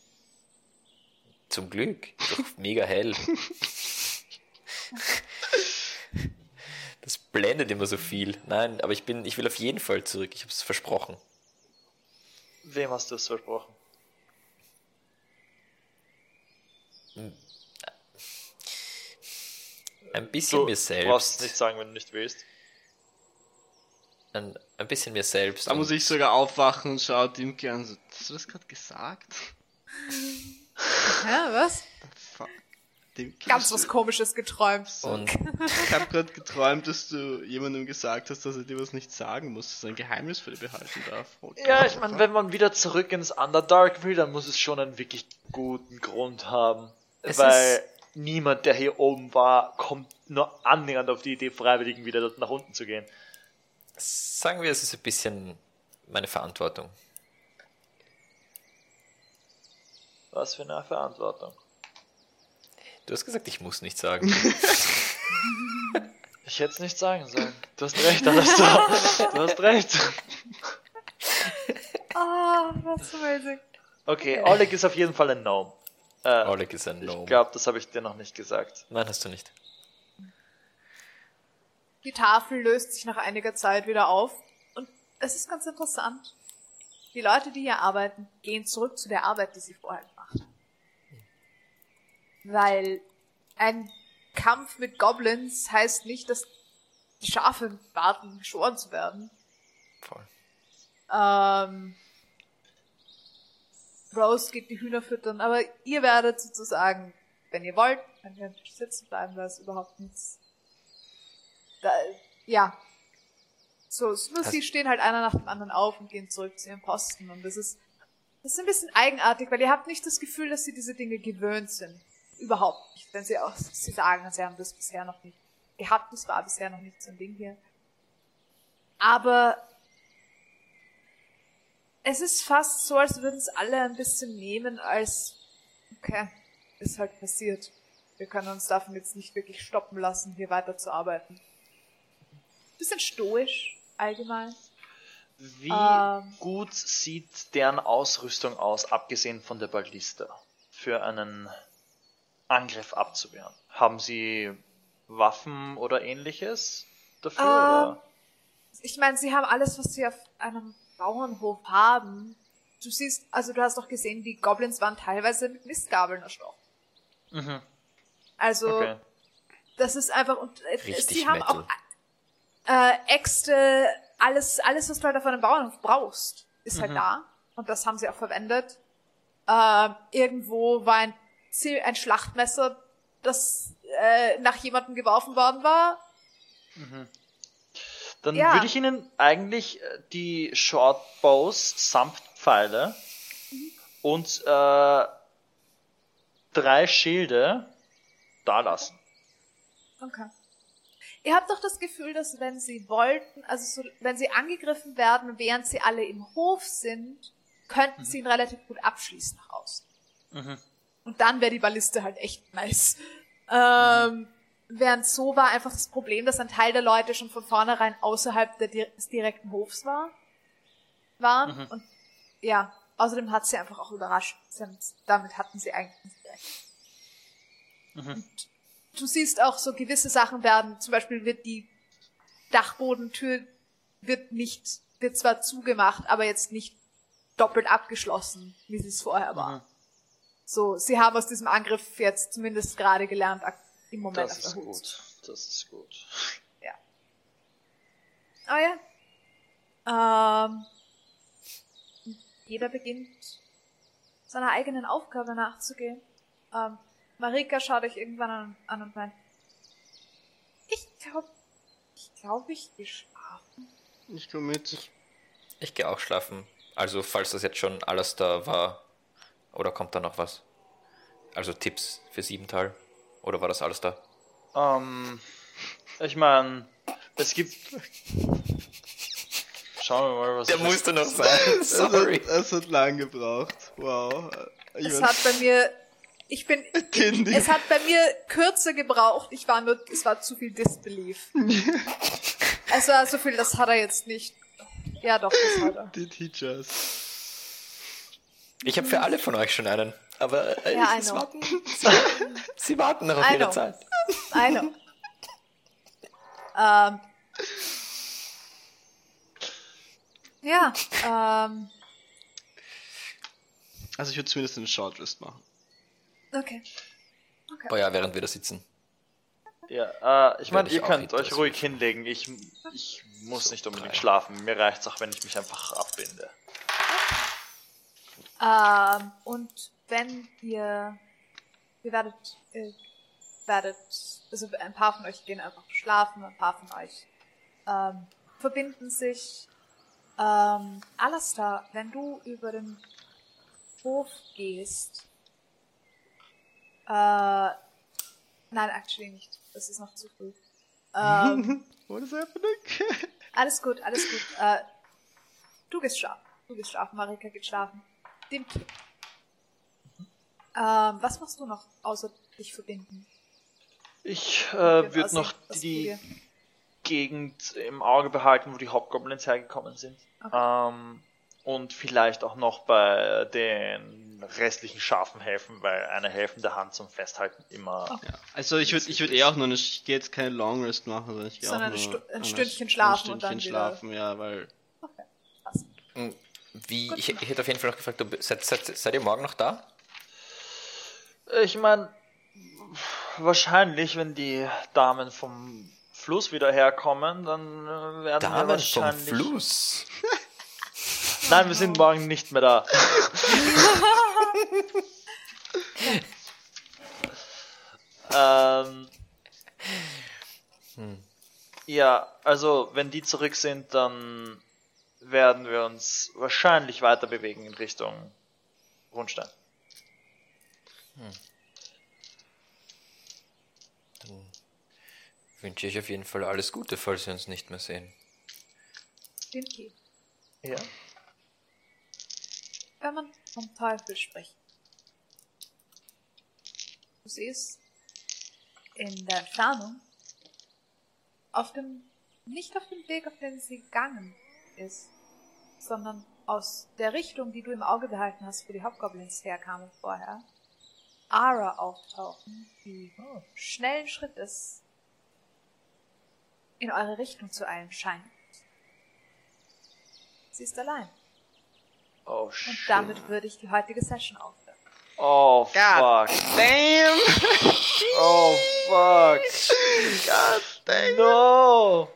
Zum Glück. Doch mega hell. Das blendet immer so viel. Nein, aber ich bin, ich will auf jeden Fall zurück. Ich habe es versprochen. Wem hast du es versprochen? Ein bisschen Du mir brauchst selbst. nicht sagen, wenn du nicht willst. Ein, ein bisschen mir selbst. Da muss ich sogar aufwachen und schaue Dimke an. So, hast du das gerade gesagt? Ja, was? Fuck. Ganz was komisches geträumt. Und Ich habe gerade geträumt, dass du jemandem gesagt hast, dass er dir was nicht sagen muss, dass er ein Geheimnis für dich behalten darf. Oh Ja, ich meine, fuck. wenn man wieder zurück ins Underdark will, dann muss es schon einen wirklich guten Grund haben. Es weil niemand, der hier oben war, kommt nur annähernd auf die Idee, Freiwilligen wieder dort nach unten zu gehen. Sagen wir, es ist ein bisschen meine Verantwortung. Was für eine Verantwortung. Du hast gesagt, ich muss nicht sagen. Ich hätte es nicht sagen sollen. Du hast recht, Alastair. Du hast recht. Ah, that's amazing. Okay, Oleg ist auf jeden Fall ein Gnome. Äh, Oleg ist ein ich Gnome. glaube, das habe ich dir noch nicht gesagt. Nein, hast du nicht. Die Tafel löst sich nach einiger Zeit wieder auf. Und es ist ganz interessant. Die Leute, die hier arbeiten, gehen zurück zu der Arbeit, die sie vorher gemacht haben. Weil ein Kampf mit Goblins heißt nicht, dass die Schafe warten, geschoren zu werden. Voll. Ähm, Rose geht die Hühner füttern, aber ihr werdet sozusagen, wenn ihr wollt, wenn ihr sitzen bleiben, da ist überhaupt nichts. Da, ja. So, sie stehen halt einer nach dem anderen auf und gehen zurück zu ihren Posten und das ist, das ist ein bisschen eigenartig, weil ihr habt nicht das Gefühl, dass sie diese Dinge gewöhnt sind. Überhaupt nicht. Wenn sie auch, sie sagen, sie haben das bisher noch nicht gehabt, das war bisher noch nicht so ein Ding hier. Aber es ist fast so, als würden es alle ein bisschen nehmen, als, okay, ist halt passiert. Wir können uns davon jetzt nicht wirklich stoppen lassen, hier weiterzuarbeiten. Bisschen stoisch, allgemein. Wie Ähm. gut sieht deren Ausrüstung aus, abgesehen von der Ballista, für einen Angriff abzuwehren? Haben sie Waffen oder ähnliches dafür? Ähm, oder? Ich meine, sie haben alles, was sie auf einem Bauernhof haben. Du siehst, also du hast doch gesehen, die Goblins waren teilweise mit Mistgabeln erstochen. Mhm. Also, Okay. das ist einfach, und äh, Richtig sie haben Metal. auch äh, Äxte, alles, alles, was du halt auf einem Bauernhof brauchst, ist halt da. Und das haben sie auch verwendet. Ähm, irgendwo war ein, ein Schlachtmesser, das äh, nach jemandem geworfen worden war. Dann Ja. würde ich Ihnen eigentlich äh, die Shortbows samt Pfeile und äh, drei Schilde da lassen. Okay. Ihr habt doch das Gefühl, dass wenn sie wollten, also so, wenn sie angegriffen werden, während sie alle im Hof sind, könnten sie ihn relativ gut abschließen nach außen. Mhm. Und dann wäre die Balliste halt echt nice. Ähm, während so war einfach das Problem, dass ein Teil der Leute schon von vornherein außerhalb der, des direkten Hofs war, waren. Und ja, außerdem hat sie einfach auch überrascht. Damit hatten sie eigentlich nicht gerechnet. Und du siehst auch so gewisse Sachen werden, zum Beispiel wird die Dachbodentür wird nicht, wird zwar zugemacht, aber jetzt nicht doppelt abgeschlossen, wie sie es vorher war. So, sie haben aus diesem Angriff jetzt zumindest gerade gelernt, im Moment Das auf ist der Hut. gut. Das ist gut. Ja. Oh ja. Ähm, jeder beginnt seiner eigenen Aufgabe nachzugehen. Ähm, Marika schaut euch irgendwann an, an und meint, ich glaube, ich glaube, ich gehe schlafen. Ich komme mit. Ich gehe auch schlafen. Also, falls das jetzt schon alles da war, oder kommt da noch was? Also Tipps für Siebental? Oder war das alles da? Ähm, ich meine, es gibt. Schauen wir mal, was Der musste noch sein. Es Sorry. hat, es hat lang gebraucht. Wow. Ich Es mein, hat bei mir, ich bin, den, es hat bei mir kürzer gebraucht. Ich war nur, es war zu viel Disbelief. es war so viel, das hat er jetzt nicht. Ja, doch, das hat er. die Teachers. Ich habe für alle von euch schon einen. Aber äh, Ja, I es know. warten, sie, sie warten noch auf I ihre know. Zeit. I know. Ähm. Ja, ähm, Also ich würde zumindest einen Shortlist machen. Okay. Oh ja, während wir da sitzen. Ja, äh, ich meine, ihr könnt euch ruhig würfeln. hinlegen. Ich, ich muss So, nicht unbedingt drei. schlafen. Mir reicht's auch, wenn ich mich einfach abbinde. Ähm, und wenn ihr, ihr werdet, ihr werdet, also ein paar von euch gehen einfach schlafen, ein paar von euch ähm, verbinden sich. Ähm, Alastair, wenn du über den Hof gehst, äh, nein, actually nicht. Das ist noch zu früh. Ähm, What is happening? alles gut, alles gut. Äh, du gehst schlafen. Du gehst schlafen, Marika geht schlafen. Dem Kind. Ähm, was machst du noch, außer dich verbinden? Ich äh, würde noch die Gegend im Auge behalten, wo die Hobgoblins hergekommen sind. Ähm, und vielleicht auch noch bei den restlichen Schafen helfen, weil eine helfende Hand zum Festhalten immer. Also ich würde ich würd eh auch nur, eine, ich gehe jetzt keine Long Rest machen, sondern ich gehe auch Sondern nur ein ein Stündchen schlafen ein und dann Stündchen wieder- schlafen, ja, weil Okay, passt. Hm, Wie, ich, ich hätte auf jeden Fall noch gefragt, ob, seid, seid, seid ihr morgen noch da? Ich meine, wahrscheinlich, wenn die Damen vom Fluss wieder herkommen, dann äh, werden wir Damen vom wahrscheinlich. Fluss. Nein, wir sind morgen nicht mehr da. ähm, Ja, also wenn die zurück sind, dann werden wir uns wahrscheinlich weiter bewegen in Richtung Rundstein. Wünsche ich auf jeden Fall alles Gute, falls wir uns nicht mehr sehen. Dinky. Ja. Wenn man vom Teufel spricht. Du siehst in der Entfernung auf dem, nicht auf dem Weg, auf den sie gegangen ist, sondern aus der Richtung, die du im Auge behalten hast, wo die Hobgoblins herkamen vorher, Ara auftauchen, die schnellen Schrittes in eure Richtung zu eilen scheint. Sie ist allein. Oh Und shit. damit würde ich die heutige Session aufhören. Oh fuck. damn! Oh fuck. God damn! No.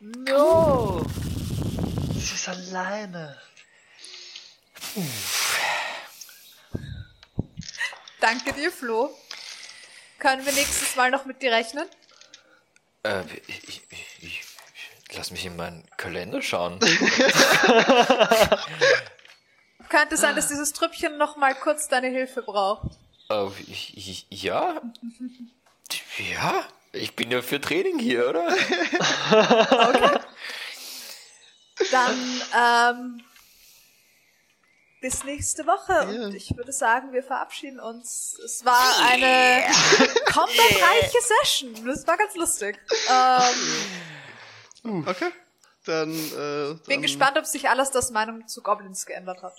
No. Sie ist alleine. Danke dir, Flo. Können wir nächstes Mal noch mit dir rechnen? Äh, ich lass mich in meinen Kalender schauen. Könnte sein, dass dieses Trüppchen noch mal kurz deine Hilfe braucht. ich, ja? Ja? Ich bin ja für Training hier, oder? Dann ähm, bis nächste Woche. Ja. Und ich würde sagen, wir verabschieden uns. Es war eine combat-reiche Session. Das war ganz lustig. Ähm, Okay. Dann, äh, bin dann, gespannt, ob sich alles das Meinung zu Goblins geändert hat.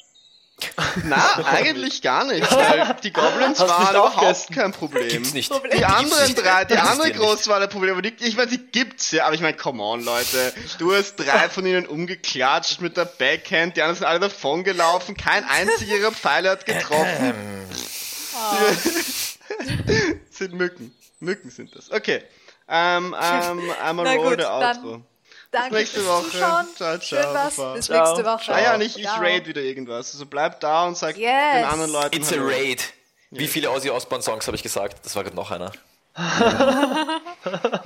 Na, eigentlich gar nicht, weil die Goblins Hast waren nicht überhaupt aufgegessen? kein Problem. Gibt's nicht. Problem. Die Gibt's anderen nicht. drei, die andere dir nicht. große Probleme, die, ich meine, die gibt's ja, aber ich meine, come on, Leute. Du hast drei von ihnen umgeklatscht mit der Backhand, die anderen sind alle davon gelaufen, kein einziger ihrer Pfeile hat getroffen. sind Mücken. Mücken sind das. Okay. Ähm, ähm, einmal roll the dann- outro. Danke nächste fürs Woche. Zuschauen. Ciao, ciao, Schön was. Bis Ciao. nächste Woche. Ah ja, nicht ich Ciao. raid wieder irgendwas. Also bleib da und sag Yes. den anderen Leuten It's a Hallo. raid. Wie viele Ozzy Osbourne Songs habe ich gesagt? Das war gerade noch einer.